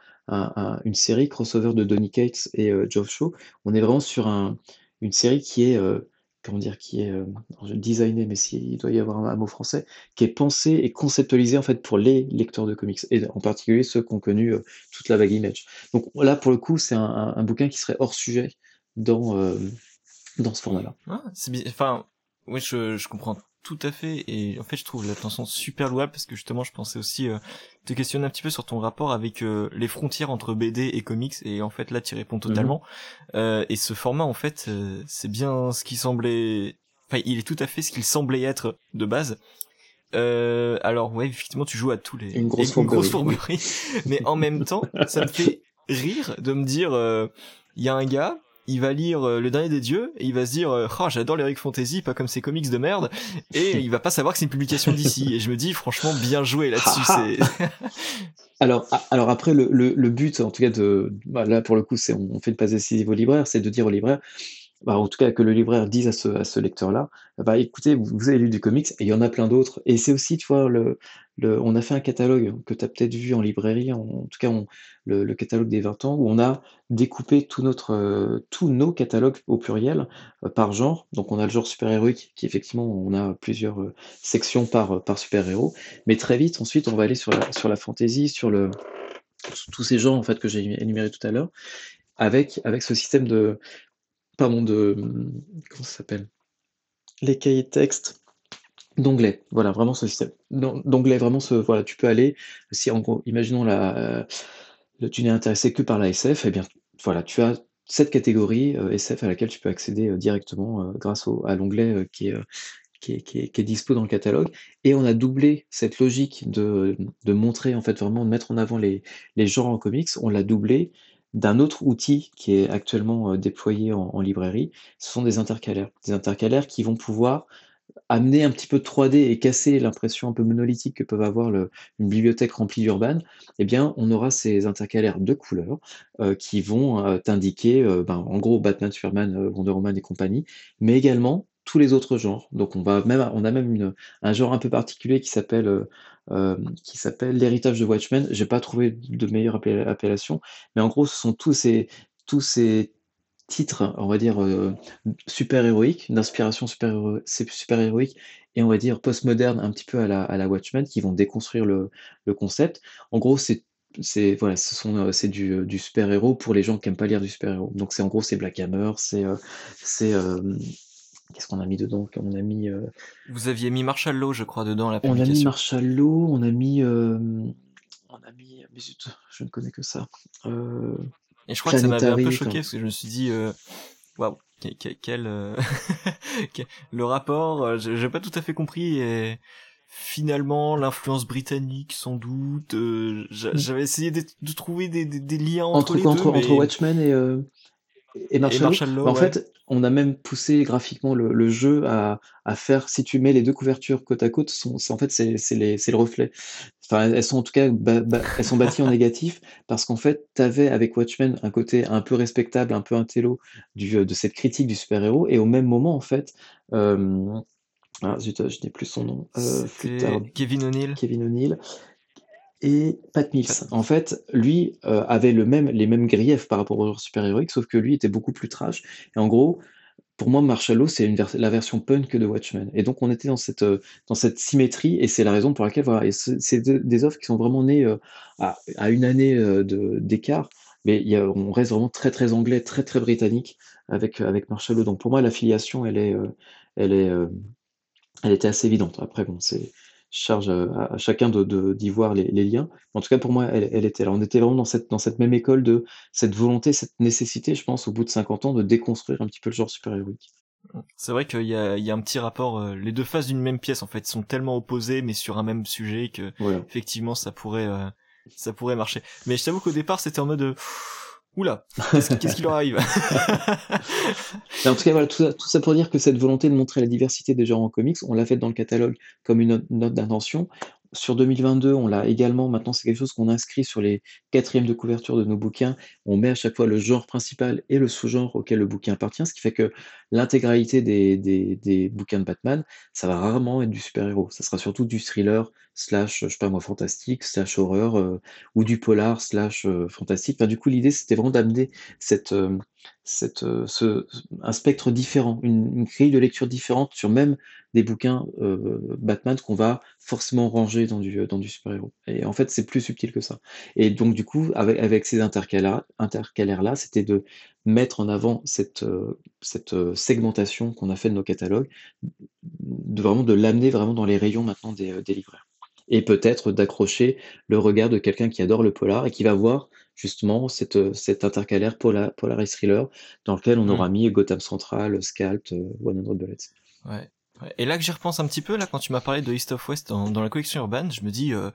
une série crossover de Donny Cates et euh, Geoff Shaw. On est vraiment sur un, une série qui est comment dire, qui est euh, designé, mais s'il doit y avoir un, mot français, qui est pensé et conceptualisé en fait pour les lecteurs de comics, et en particulier ceux qui ont connu euh, toute la vague image. Donc là, pour le coup, c'est un, bouquin qui serait hors sujet dans, euh, ce format-là. Ah, oui, je comprends tout à fait. Et en fait, je trouve l'attention super louable parce que justement, je pensais aussi euh, te questionner un petit peu sur ton rapport avec euh, les frontières entre BD et comics. Et en fait, là, tu réponds totalement. Mhm. Euh, et ce format, en fait, euh, c'est bien ce qui semblait. Enfin, il est tout à fait ce qu'il semblait être de base. alors ouais, effectivement, tu joues à tous les une grosse, fourberie, mais en même temps, ça me fait rire de me dire, il y a un gars il va lire euh, Le Dernier des Dieux et il va se dire euh, oh j'adore l'Eric Fantasy pas comme ces comics de merde. Et il va pas savoir que c'est une publication d'ici. Et je me dis franchement bien joué là-dessus alors alors après le, le, but en tout cas de bah, là pour le coup c'est on fait une passe décisive au libraire c'est de dire au libraire bah, en tout cas que le libraire dise à ce, lecteur-là, bah, écoutez, vous, avez lu du comics et il y en a plein d'autres. Et c'est aussi, tu vois, on a fait un catalogue que tu as peut-être vu en librairie, en, tout cas le, catalogue des 20 ans, où on a découpé euh, tous nos catalogues au pluriel euh, par genre. Donc on a le genre super-héroïque, qui effectivement, on a plusieurs euh, sections par, super-héros. Mais très vite, ensuite, on va aller sur la, sur fantasy, sur tous ces genres en fait que j'ai énumérés tout à l'heure, avec ce système de, pardon, de, comment ça s'appelle? Les cahiers de texte d'onglet. Voilà, vraiment ce système. D'onglet, vraiment ce, voilà, tu peux aller, si en gros, imaginons la, tu n'es intéressé que par la SF, eh bien, voilà, tu as cette catégorie euh, SF à laquelle tu peux accéder euh, directement euh, grâce au, à l'onglet qui est, qui, est, qui, est, qui est dispo dans le catalogue. Et on a doublé cette logique de, de montrer, en fait, vraiment, de mettre en avant les, les genres en comics, on l'a doublé d'un autre outil qui est actuellement déployé en, librairie, ce sont des intercalaires. Des intercalaires qui vont pouvoir amener un petit peu de 3D et casser l'impression un peu monolithique que peuvent avoir une bibliothèque remplie d'urban, eh bien, on aura ces intercalaires de couleurs qui vont t'indiquer, ben, en gros, Batman, Superman, Wonder Woman et compagnie, mais également tous les autres genres. Donc, on va même, on a même un genre un peu particulier qui s'appelle euh, qui s'appelle L'héritage de Watchmen. J'ai pas trouvé de meilleure appellation, mais en gros, ce sont tous ces, tous ces titres, on va dire, euh, super-héroïques, d'inspiration super-héroïque, et on va dire post-moderne, un petit peu à la, à la Watchmen, qui vont déconstruire le, le concept. En gros, c'est c'est voilà, ce sont euh, c'est du, du super-héros pour les gens qui aiment pas lire du super-héros. Donc c'est en gros c'est Black Hammer, c'est c'est Qu'est-ce qu'on a mis dedans? On a mis. Euh, Vous aviez mis Marshall Law, je crois, dedans la On a mis Marshall Law, on a mis. Euh, on a mis. Mais zut, je ne connais que ça. Euh, Et je crois que ça m'avait un peu choqué parce que je me suis dit, waouh, quel, le rapport, j'ai pas tout à fait compris. Et finalement l'influence britannique sans doute mm. j'avais essayé de, trouver des, des, liens entre, les deux entre, entre Watchmen et, et Marshall, En fait, on a même poussé graphiquement le, jeu à, faire, si tu mets les deux couvertures côte à côte, sont, en fait, c'est le reflet. Enfin, elles sont en tout cas elles sont bâties en négatif parce qu'en fait, tu avais avec Watchmen un côté un peu respectable, un peu intello du, de cette critique du super-héros, et au même moment, en fait, euh, ah, je n'ai plus son nom. Euh, Kevin O'Neill. Kevin O'Neill et Pat Mills. En fait, lui euh, avait le même, les mêmes griefs par rapport au super-héroïque, sauf que lui était beaucoup plus trash. Et en gros, pour moi, Marshall c'est la version punk de Watchmen. Et donc, on était dans cette, euh, dans cette symétrie, et c'est la raison pour laquelle, voilà, c'est des offres qui sont vraiment nées euh, à, à, une année d'écart, mais y a, on reste vraiment très, très anglais, très, très britannique avec, avec Marshall Donc, pour moi, l'affiliation, elle est, elle est, elle était assez évidente. Après bon, c'est charge à, chacun de, d'y voir les, liens. En tout cas, pour moi, elle, était là. On était vraiment dans cette, dans cette même école de cette volonté, cette nécessité, je pense, au bout de 50 ans, de déconstruire un petit peu le genre super-héroïque. C'est vrai qu'il y a, il y a un petit rapport, euh, les deux faces d'une même pièce en fait sont tellement opposées mais sur un même sujet que effectivement ça pourrait, euh, ça pourrait marcher. Mais je t'avoue qu'au départ c'était en mode Oula, qu'est-ce qui leur arrive? En tout cas, voilà, tout ça, pour dire que cette volonté de montrer la diversité des genres en comics, on l'a fait dans le catalogue comme une note d'intention. Sur 2022, on l'a également, maintenant c'est quelque chose qu'on inscrit sur les quatrièmes de couverture de nos bouquins. On met à chaque fois le genre principal et le sous-genre auquel le bouquin appartient, ce qui fait que l'intégralité des, bouquins de Batman, ça va rarement être du super-héros. Ça sera surtout du thriller, slash, je sais pas moi, fantastique, slash horreur, euh, ou du polar, slash euh, fantastique. Enfin, du coup, l'idée, c'était vraiment d'amener cette, euh, ce, un spectre différent, une, grille de lecture différente sur même des bouquins Batman qu'on va forcément ranger dans du, dans du super-héros. Et en fait, c'est plus subtil que ça. Et donc, du coup, avec, ces intercalaires-là, c'était de mettre en avant cette, cette segmentation qu'on a fait de nos catalogues, de vraiment de l'amener vraiment dans les rayons maintenant des, des libraires. Et peut-être d'accrocher le regard de quelqu'un qui adore le polar et qui va voir justement cette, cet intercalaire polar, Polaris Thriller dans lequel on mmh. aura mis Gotham Central, Scalp, 100 Bullets. Ouais. Et là que j'y repense un petit peu, là quand tu m'as parlé de East of West dans, la collection urbaine, je me dis, euh,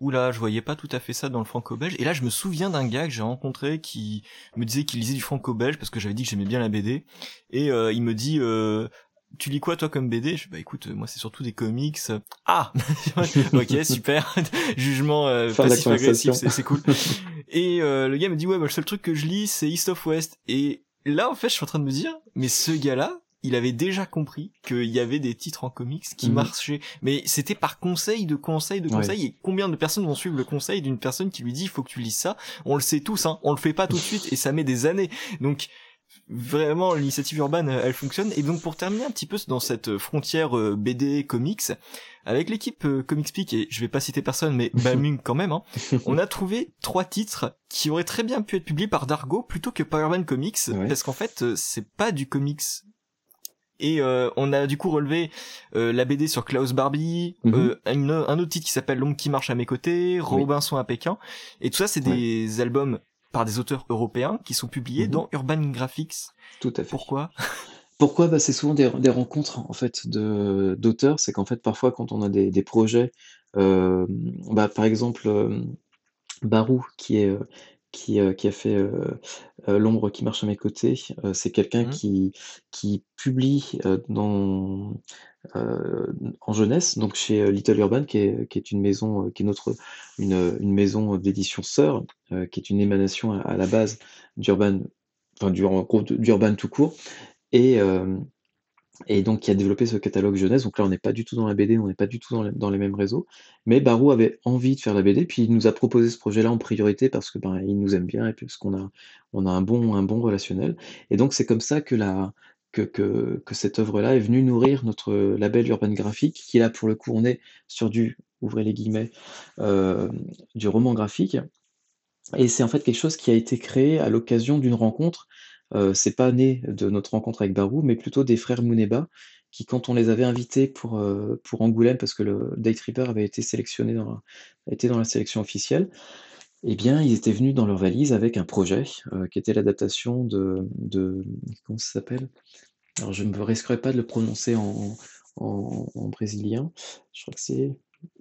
oula, je voyais pas tout à fait ça dans le franco-belge. Et là je me souviens d'un gars que j'ai rencontré qui me disait qu'il lisait du franco-belge parce que j'avais dit que j'aimais bien la BD. Et euh, il me dit, euh, tu lis quoi toi comme BD Je bah écoute, moi c'est surtout des comics. Ah, ok super. Jugement euh, passif agressif, c'est cool. Et euh, le gars me dit ouais, bah, le seul truc que je lis c'est East of West. Et là en fait je suis en train de me dire, mais ce gars-là, il avait déjà compris qu'il y avait des titres en comics qui mhm. marchaient. Mais c'était par conseil de conseil de conseil. Et combien de personnes vont suivre le conseil d'une personne qui lui dit il faut que tu lises ça? On le sait tous, hein. On le fait pas tout de suite et ça met des années. Donc vraiment l'initiative urbaine elle fonctionne. Et donc pour terminer un petit peu dans cette frontière euh, BD comics avec l'équipe euh, Comics Peak et je vais pas citer personne mais Balmung quand même hein, on a trouvé trois titres qui auraient très bien pu être publiés par Dargo plutôt que par Urban Comics parce qu'en fait euh, c'est pas du comics. Et euh, on a du coup relevé euh, la BD sur Klaus Barbie, mhm. euh, un autre titre qui s'appelle L'ombre qui marche à mes côtés, Robinson à Pékin, et tout ça c'est des albums par des auteurs européens qui sont publiés mhm. dans Urban Graphics. Tout à fait. Pourquoi? Pourquoi? Bah, C'est souvent des, rencontres en fait de d'auteurs. C'est qu'en fait parfois quand on a des, des projets, bah, par exemple Barou qui est qui, euh, qui a fait euh, euh, L'ombre qui marche à mes côtés. c'est quelqu'un mmh. qui, qui publie dans, en jeunesse, donc chez Little Urban, qui est, qui est une maison, qui est notre, une, une maison d'édition sœur, qui est une émanation à, la base d'Urban, enfin du, d'Urban tout court. Et, et donc qui a développé ce catalogue jeunesse. Donc là, on n'est pas du tout dans la BD, on n'est pas du tout dans les, mêmes réseaux. Mais Barou avait envie de faire la BD, puis il nous a proposé ce projet-là en priorité parce que ben, il nous aime bien et puis parce qu'on a, on a un bon, un bon relationnel. Et donc c'est comme ça que la, que, que, que cette œuvre-là est venue nourrir notre label Urban Graphique, qui là pour le coup on est sur du, ouvrez les guillemets, euh, du roman graphique. Et c'est en fait quelque chose qui a été créé à l'occasion d'une rencontre euh, c'est pas né de notre rencontre avec Barou, mais plutôt des frères Mouneba, qui quand on les avait invités pour, euh, pour Angoulême, parce que le Day Tripper avait été sélectionné dans la, était dans la sélection officielle, eh bien, ils étaient venus dans leur valise avec un projet euh, qui était l'adaptation de, de comment ça s'appelle? Alors, je ne me risquerai pas de le prononcer en, en brésilien. Je crois que c'est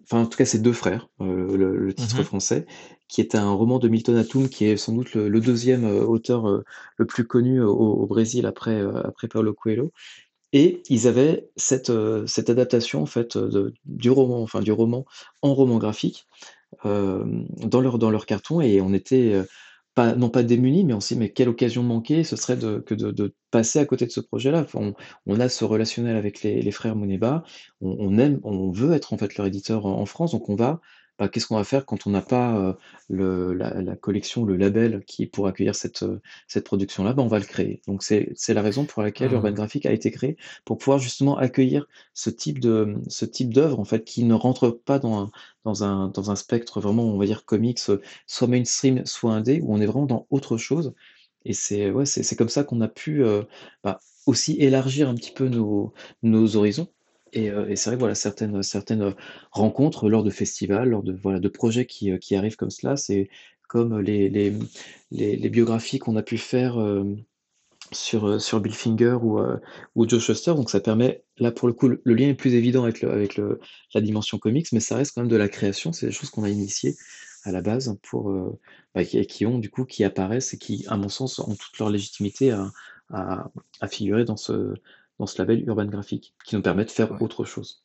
enfin en tout cas c'est deux frères, euh, le, titre mmh français, qui est un roman de Milton Atum, qui est sans doute le, deuxième euh, auteur euh, le plus connu au, Brésil après, après Paulo Coelho. Et ils avaient cette, cette adaptation en fait du roman, enfin du roman en roman graphique dans leur dans leur carton et on était pas, non pas démunis, mais aussi, mais quelle occasion manquée ce serait de, que de, passer à côté de ce projet-là. on, a ce relationnel avec les, frères Moneba, on, aime, on veut être en fait leur éditeur en, France, donc on va bah, qu'est-ce qu'on va faire quand on n'a pas le, la, collection, le label qui pour accueillir cette, cette production-là? Bah, On va le créer. Donc c'est la raison pour laquelle mmh. Urban Graphic a été créé, pour pouvoir justement accueillir ce type d'œuvre en fait qui ne rentre pas dans un, dans un, dans un spectre vraiment, on va dire, comics, soit mainstream, soit indé, où on est vraiment dans autre chose. Et c'est ouais, comme ça qu'on a pu bah, aussi élargir un petit peu nos, nos horizons. Et, et c'est vrai voilà, certaines, certaines rencontres lors de festivals, lors de, voilà, de projets qui, qui arrivent comme cela, c'est comme les, les, les, biographies qu'on a pu faire sur, euh, sur Bill Finger ou, euh, ou Joe Shuster. Donc ça permet, là pour le coup, le, lien est plus évident avec, le, avec le, la dimension comics, mais ça reste quand même de la création. C'est des choses qu'on a initiées à la base pour, euh, bah, qui, qui, ont du coup, qui apparaissent et qui, à mon sens, ont toute leur légitimité à, à figurer dans ce, dans ce label Urban Graphic, qui nous permet de faire Ouais. autre chose.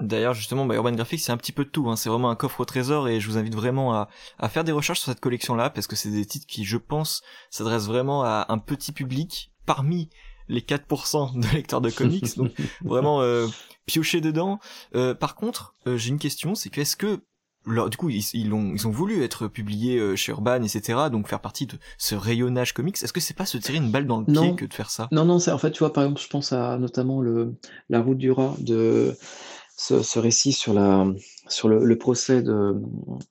D'ailleurs, justement, bah, Urban Graphics, c'est un petit peu de tout. Hein. C'est vraiment un coffre au trésor et je vous invite vraiment à, à faire des recherches sur cette collection-là parce que c'est des titres qui, je pense, s'adressent vraiment à un petit public parmi les 4% de lecteurs de comics. donc vraiment euh, piocher dedans. Euh, par contre, euh, j'ai une question, c'est que est-ce que alors, du coup, ils, ils, ont, ils ont voulu être publiés euh, chez Urban, etc., donc faire partie de ce rayonnage comics. Est-ce que c'est pas se tirer une balle dans le pied Non. que de faire ça? Non, non, c'est en fait, tu vois, par exemple, je pense à notamment le, la route du rat de ce, ce récit sur, la, sur le, le procès de,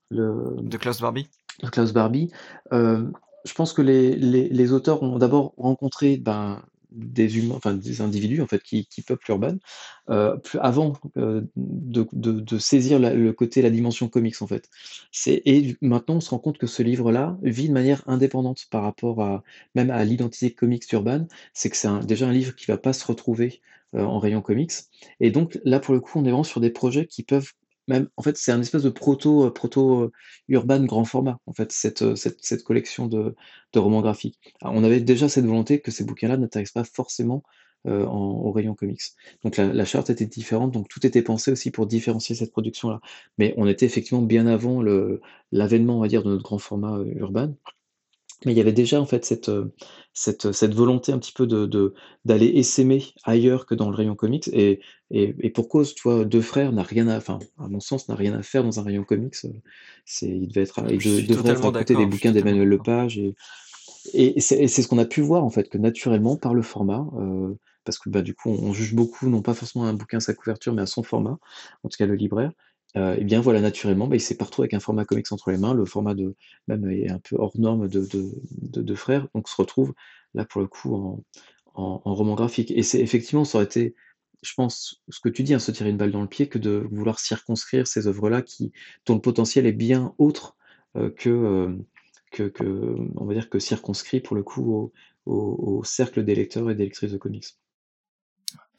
le, De Klaus Barbie? de Klaus Barbie. Euh, je pense que les, les, les auteurs ont d'abord rencontré ben, des humains, enfin des individus en fait qui, peuplent Urban, euh, avant euh, de, saisir le côté, la dimension comics en fait. C'est, et maintenant on se rend compte que ce livre-là vit de manière indépendante par rapport à même à l'identité comics d'Urban. C'est que c'est déjà un livre qui va pas se retrouver euh, en rayon comics. Et donc là pour le coup on est vraiment sur des projets qui peuvent même, en fait, c'est un espèce de proto, euh, euh, grand format, en fait, cette, euh, cette, cette collection de, de romans graphiques. On avait déjà cette volonté que ces bouquins-là n'intéressent pas forcément euh, en, au rayon comics. Donc la, la charte était différente, donc tout était pensé aussi pour différencier cette production-là. Mais on était effectivement bien avant l'avènement, on va dire, de notre grand format urbain. Mais il y avait déjà en fait cette, euh, cette, cette volonté un petit peu de, d'aller essaimer ailleurs que dans le rayon comics. Et, et, et pour cause, tu vois, Deux Frères n'a rien à, enfin, à mon sens, n'a rien à faire dans un rayon comics. euh, C'est, il devait être, à- il de- devrait être à côté des bouquins d'Emmanuel. Lepage. Et, et c'est ce qu'on a pu voir en fait, que naturellement, par le format, euh, parce que bah, du coup, on, on juge beaucoup, non pas forcément un bouquin à sa couverture, mais à son format, en tout cas le libraire. Euh, et bien voilà, naturellement, bah, il s'est partout avec un format comics entre les mains, le format de même est un peu hors norme de, de, de, frères, donc on se retrouve là pour le coup en, roman graphique. Et c'est effectivement, ça aurait été, je pense, ce que tu dis, hein, se tirer une balle dans le pied, que de vouloir circonscrire ces œuvres-là qui, dont le potentiel est bien autre euh, que, euh, que, on va dire que circonscrit pour le coup au, au cercle des lecteurs et des lectrices de comics.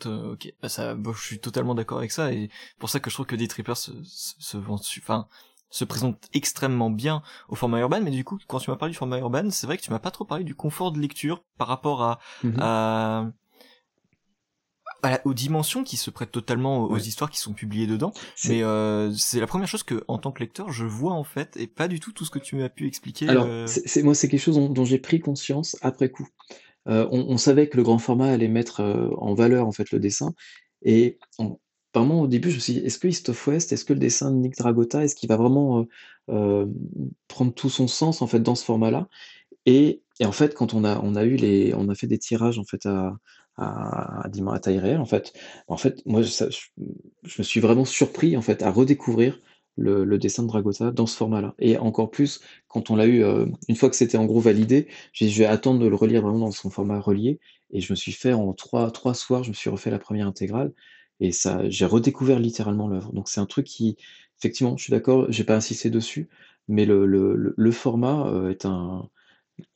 Euh, ok, bah ça, bah, je suis totalement d'accord avec ça et pour ça que je trouve que des trippers se, se, se vendent, enfin, se présentent extrêmement bien au format urbain. Mais du coup, quand tu m'as parlé du format urbain, c'est vrai que tu m'as pas trop parlé du confort de lecture par rapport à, Mhm. à, à la- aux dimensions qui se prêtent totalement aux, Ouais. histoires qui sont publiées dedans. Mais euh, c'est la première chose que, en tant que lecteur, je vois en fait et pas du tout tout ce que tu m'as pu expliquer. Alors, euh, c'est- moi, c'est quelque chose dont, dont j'ai pris conscience après coup. Euh, on, savait que le grand format allait mettre euh, en valeur en fait le dessin, et on- vraiment au début, je me suis dit, est-ce que East of West, est-ce que le dessin de Nick Dragota, est-ce qu'il va vraiment euh, prendre tout son sens en fait dans ce format-là? Et, et en fait, quand on a, on a eu les, on a fait des tirages en fait à, à, à, à taille réelle, en fait, en fait, moi, je, je me suis vraiment surpris en fait à redécouvrir le, dessin de Dragota dans ce format-là. Et encore plus quand on l'a eu, euh, une fois que c'était en gros validé, j'ai je vais attendre de le relire vraiment dans son format relié. Et je me suis fait en trois, trois soirs, je me suis refait la première intégrale. Et ça, j'ai redécouvert littéralement l'œuvre. Donc c'est un truc qui, effectivement, je suis d'accord, j'ai pas insisté dessus, mais le, le, le, le format euh, est un,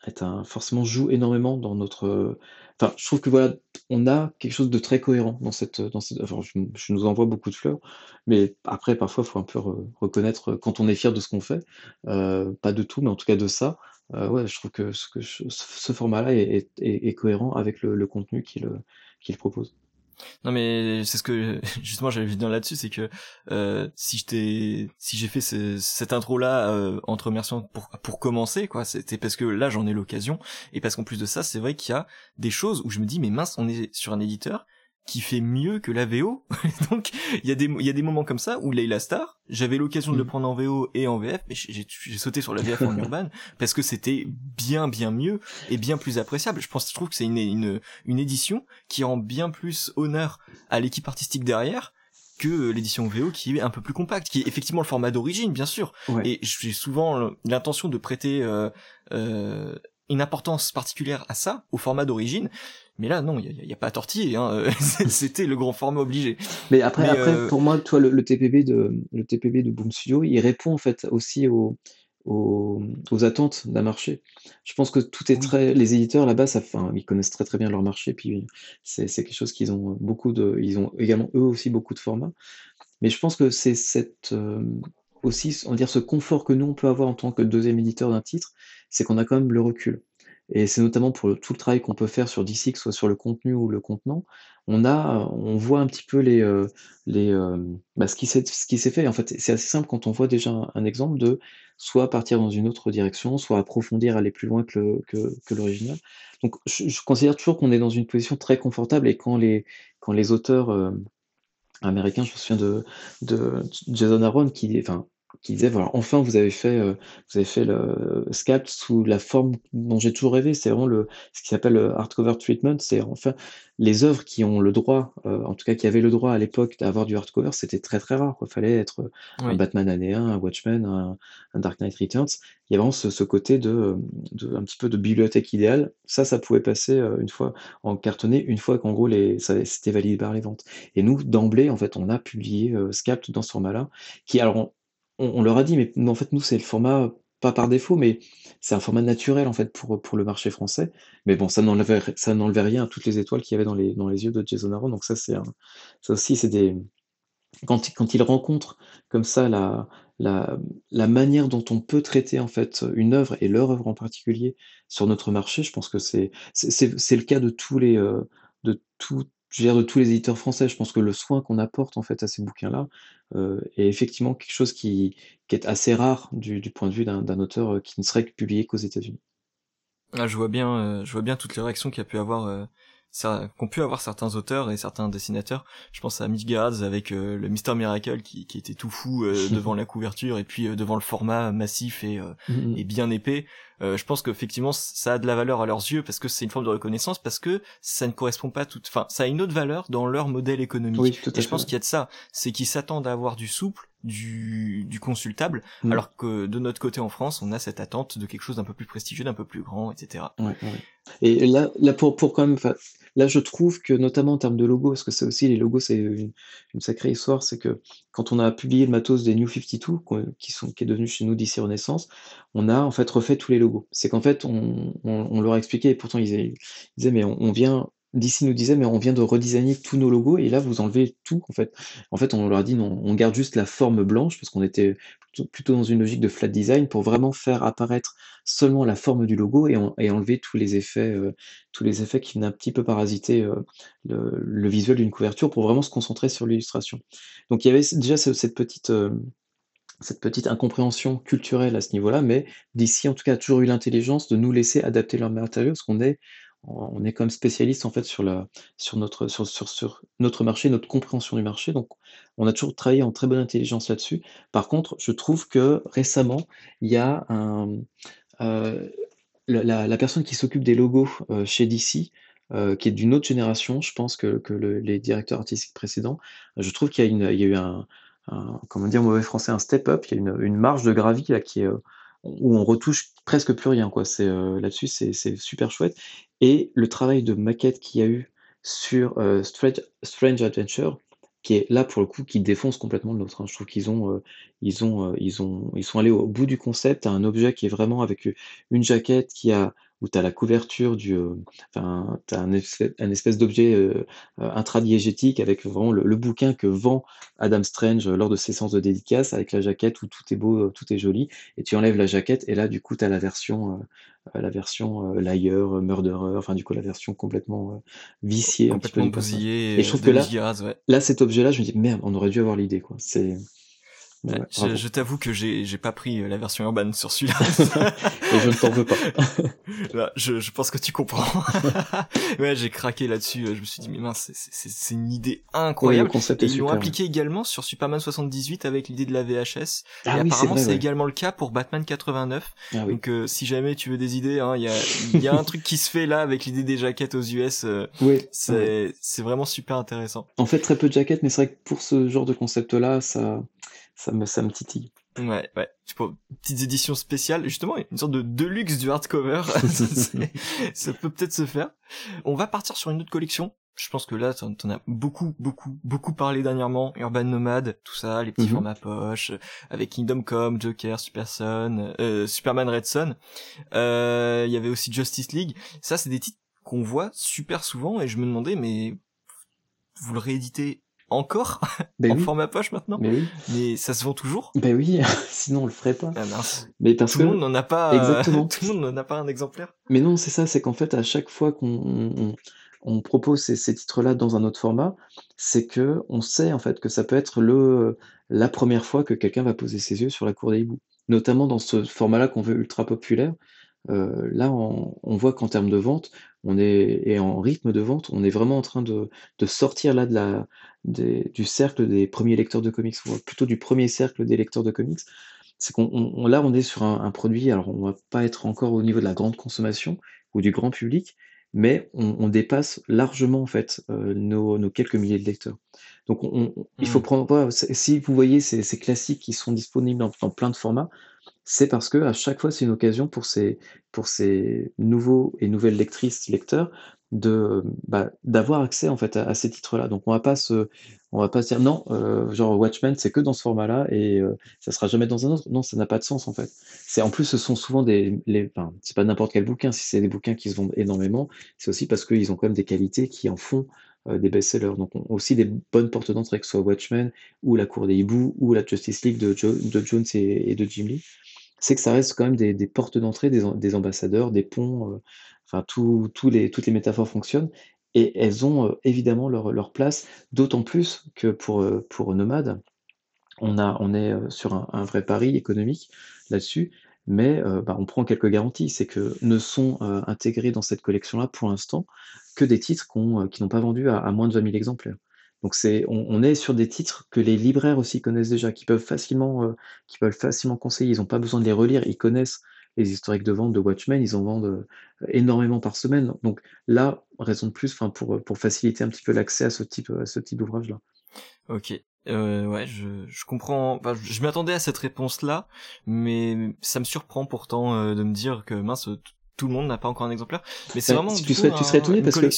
est un, forcément joue énormément dans notre. Euh, je trouve que voilà, on a quelque chose de très cohérent dans cette, dans cette. Enfin, je, nous envoie beaucoup de fleurs, mais après, parfois, il faut un peu re- reconnaître quand on est fier de ce qu'on fait, euh, pas de tout, mais en tout cas de ça. euh, ouais, je trouve que ce, que ce format-là est, cohérent avec le, contenu qu'il propose. Non mais c'est ce que justement j'allais venir là-dessus, c'est que euh, si je t'ai, si j'ai fait ce- cette intro là euh, en te remerciant pour pour commencer quoi, c'était parce que là j'en ai l'occasion. Et parce qu'en plus de ça c'est vrai qu'il y a des choses où je me dis mais mince on est sur un éditeur qui fait mieux que la VO donc il y a des il y a des moments comme ça où Leila Star j'avais l'occasion de le Mm. prendre en VO et en VF mais j'ai j'ai sauté sur la VF en urban parce que c'était bien bien mieux et bien plus appréciable je pense je trouve que c'est une une une édition qui rend bien plus honneur à l'équipe artistique derrière que l'édition VO qui est un peu plus compacte, qui est effectivement le format d'origine, bien sûr. Ouais. Et j'ai souvent l'intention de prêter euh, euh, une importance particulière à ça, au format d'origine. Mais là, non, il n'y a, pas à tortiller. Hein. C'était le grand format obligé. Mais après, après pour moi, toi, le, TPB de le TPB de Boom Studio, il répond en fait aussi aux, aux, attentes d'un marché. Je pense que tout est très. Les éditeurs là-bas, ça, enfin, ils connaissent très très bien leur marché. Puis c'est quelque chose qu'ils ont beaucoup de. Ils ont également eux aussi beaucoup de formats. Mais je pense que c'est cette aussi, on va dire, ce confort que nous on peut avoir en tant que deuxième éditeur d'un titre, c'est qu'on a quand même le recul. Et c'est notamment pour tout le travail qu'on peut faire sur que ce soit sur le contenu ou le contenant, on a, on voit un petit peu les, euh, les, euh, bah, ce qui s'est, fait. En fait, c'est assez simple quand on voit déjà un, exemple de soit partir dans une autre direction, soit approfondir, aller plus loin que, le, que, l'original. Donc, je, considère toujours qu'on est dans une position très confortable et quand les, quand les auteurs euh, américains, je me souviens de, de Jason Aaron qui, enfin, qui disait voilà enfin vous avez fait euh, vous avez fait le scapt sous la forme dont j'ai toujours rêvé. C'est vraiment le ce qui s'appelle le hardcover treatment. C'est enfin les œuvres qui ont le droit euh, en tout cas qui avaient le droit à l'époque d'avoir du hardcover c'était très très rare il fallait être un Batman année 1 un Watchmen un, Dark Knight Returns. Il y a vraiment ce, ce côté de, de, un petit peu de bibliothèque idéale. Ça ça pouvait passer euh, une fois en cartonné une fois qu'en gros les c'était validé par les ventes. Et nous d'emblée en fait on a publié Scapt dans ce format là qui alors on, leur a dit, mais en fait, nous, c'est le format, pas par défaut, mais c'est un format naturel, en fait, pour, pour le marché français. Mais bon, ça n'enlevait, rien à toutes les étoiles qu'il y avait dans les, dans les yeux de Jason Aaron. Donc ça, c'est ça aussi, c'est des... Quand, quand il rencontre comme ça la, la, manière dont on peut traiter en fait une œuvre et leur œuvre en particulier sur notre marché, je pense que c'est c'est le cas de tous les euh, de tout, je veux dire, de tous les éditeurs français, je pense que le soin qu'on apporte en fait à ces bouquins-là euh, est effectivement quelque chose qui, qui est assez rare du, du point de vue d'un auteur euh, qui ne serait publié qu'aux États-Unis. Ah, je vois bien, euh, je vois bien toutes les réactions qu'il a pu avoir euh, qu'ont pu avoir certains auteurs et certains dessinateurs. Je pense à Mitch avec euh, le Mister Miracle qui, qui était tout fou euh, devant la couverture et puis euh, devant le format massif et, mm-hmm. et bien épais. je pense qu'effectivement ça a de la valeur à leurs yeux parce que c'est une forme de reconnaissance parce que ça ne correspond pas tout, enfin ça a une autre valeur dans leur modèle économique. Oui, tout à et je pense qu'il y a de ça, c'est qu'ils s'attendent à avoir du souple du, du consultable, mm. alors que de notre côté en France, on a cette attente de quelque chose d'un peu plus prestigieux, d'un peu plus grand, etc. Ouais, ouais. Et là, là pour, pour quand même, là je trouve que notamment en termes de logo, parce que c'est aussi les logos, c'est une, sacrée histoire, c'est que quand on a publié le matos des New 52, qui, sont, qui est devenu chez nous d'ici Renaissance, on a en fait refait tous les logos. C'est qu'en fait, on, leur a expliqué, et pourtant ils, disaient, mais on vient D'ici nous disait, mais on vient de redesigner tous nos logos et là vous enlevez tout en fait. En fait, on leur a dit non, on garde juste la forme blanche parce qu'on était plutôt, dans une logique de flat design pour vraiment faire apparaître seulement la forme du logo et, et enlever tous les effets, euh, tous les effets qui venaient un petit peu parasiter euh, le, visuel d'une couverture pour vraiment se concentrer sur l'illustration. Donc il y avait déjà cette petite euh, cette petite incompréhension culturelle à ce niveau-là, mais d'ici en tout cas a toujours eu l'intelligence de nous laisser adapter leur matériaux parce qu'on est on est comme spécialiste en fait sur, notre, marché, notre compréhension du marché. Donc, on a toujours travaillé en très bonne intelligence là-dessus. Par contre, je trouve que récemment, il y a un, euh, la, personne qui s'occupe des logos euh, chez DC, euh, qui est d'une autre génération, je pense que, que le, les directeurs artistiques précédents, je trouve qu'il y, a eu un, comment dire mauvais français, un step-up, il y a une, marge de gravité là, qui est où on retouche presque plus rien. Quoi. C'est, euh, là-dessus, c'est, super chouette. Et le travail de maquette qu'il y a eu sur euh, Strange, Adventure, qui est là pour le coup, qui défonce complètement l'autre. Hein. Je trouve qu'ils ont, euh, ils ont, ils ont, ils sont allés au bout du concept. un objet qui est vraiment avec une jaquette qui a où tu as la couverture du. Euh, enfin, tu as un, espèce, d'objet euh, euh, intradiégétique avec vraiment le, bouquin que vend Adam Strange lors de ses séances de dédicace, avec la jaquette où tout est beau, tout est joli, et tu enlèves la jaquette, et là, du coup, tu as la version, la version Liar, Murderer, enfin, du coup, la version complètement viciée, un petit peu. Et, et je trouve que là, là, cet objet-là, je me dis, merde, on aurait dû avoir l'idée, quoi. C'est je, je t'avoue que j'ai j'ai pas pris euh, la version urbaine sur celui-là. Et je ne t'en veux pas. je, je pense que tu comprends. ouais, j'ai craqué là-dessus. Je me suis dit mais mince, c'est une idée incroyable. concept Et ils l'ont appliqué également sur Superman 78 avec l'idée de la VHS. Ah et oui, apparemment c'est également le cas pour Batman 89. Ah oui. Donc euh, si jamais tu veux des idées, hein, il y a il y a un truc qui se fait là avec l'idée des jaquettes aux US. Euh, oui. C'est c'est vraiment super intéressant. En fait, très peu de jaquettes, mais c'est vrai que pour ce genre de concept-là, ça ça me, ça me titille. Ouais, ouais. petites éditions spéciales, justement, une sorte de deluxe du hardcover. ça peut peut-être se faire. On va partir sur une autre collection. Je pense que là, t'en as beaucoup, beaucoup, beaucoup parlé dernièrement. Urban Nomad, tout ça, les petits mhm. formats poche, avec Kingdom Come, Joker, Superson, euh, Superman Red Son. Euh, il y avait aussi Justice League. Ça, c'est des titres qu'on voit super souvent et je me demandais, mais vous le rééditez encore ben en format poche maintenant mais, oui. mais ça se vend toujours Ben oui, sinon on le ferait pas. Ah mince. Mais parce tout le monde n'en a pas. Exactement. tout le monde n'en a pas un exemplaire. Mais non, c'est ça, c'est qu'en fait à chaque fois qu'on on, propose ces, titres-là dans un autre format, c'est que on sait en fait que ça peut être le la première fois que quelqu'un va poser ses yeux sur la cour des hiboux. Notamment dans ce format-là qu'on veut ultra populaire. Euh, là, on, on voit qu'en termes de vente, on est et en rythme de vente, on est vraiment en train de, sortir là du cercle des premiers lecteurs de comics, plutôt du premier cercle des lecteurs de comics. C'est qu'on là, on est sur un, produit, alors on va pas être encore au niveau de la grande consommation ou du grand public, mais on, dépasse largement en fait euh, nos, quelques milliers de lecteurs. Donc on, il faut mmh. prendre, si vous voyez ces, ces, classiques qui sont disponibles dans, dans plein de formats, c'est parce que à chaque fois c'est une occasion pour ces, pour ces nouveaux et nouvelles lectrices, lecteurs de bah, d'avoir accès en fait à, ces titres-là. Donc on va pas se, on va pas se dire non, euh, genre Watchmen c'est que dans ce format-là et euh, ça sera jamais dans un autre. Non, ça n'a pas de sens en fait. C'est en plus ce sont souvent des, les, enfin c'est pas n'importe quel bouquin. Si c'est des bouquins qui se vendent énormément, c'est aussi parce qu'ils ont quand même des qualités qui en font des best-sellers. Donc on, aussi des bonnes portes d'entrée, que ce soit Watchmen ou La Cour des Hiboux ou la Justice League de, de Jones et, de Jim Lee. C'est que ça reste quand même des, des portes d'entrée, des, des, ambassadeurs, des ponts Enfin, les, toutes les métaphores fonctionnent et elles ont euh, évidemment leur, leur place, d'autant plus que pour, euh, pour Nomade, on, a, on est euh, sur un, vrai pari économique là-dessus, mais bah, on prend quelques garanties. C'est que ne sont intégrés dans cette collection-là pour l'instant que des titres qui n'ont pas vendu à, moins de 20 000 exemplaires. Donc c'est, on, est sur des titres que les libraires aussi connaissent déjà, qui peuvent facilement, qui peuvent facilement conseiller. Ils n'ont pas besoin de les relire, ils connaissent les historiques de vente de Watchmen, ils en vendent euh, énormément par semaine. Donc là, raison de plus pour, pour faciliter un petit peu l'accès à ce type, à ce type d'ouvrage-là. Ok. Euh, ouais, je, je comprends. je m'attendais à cette réponse-là, mais ça me surprend pourtant euh, de me dire que mince, tout le monde n'a pas encore un exemplaire. Mais c'est vraiment. Tu, serais, tu serais étonné parce que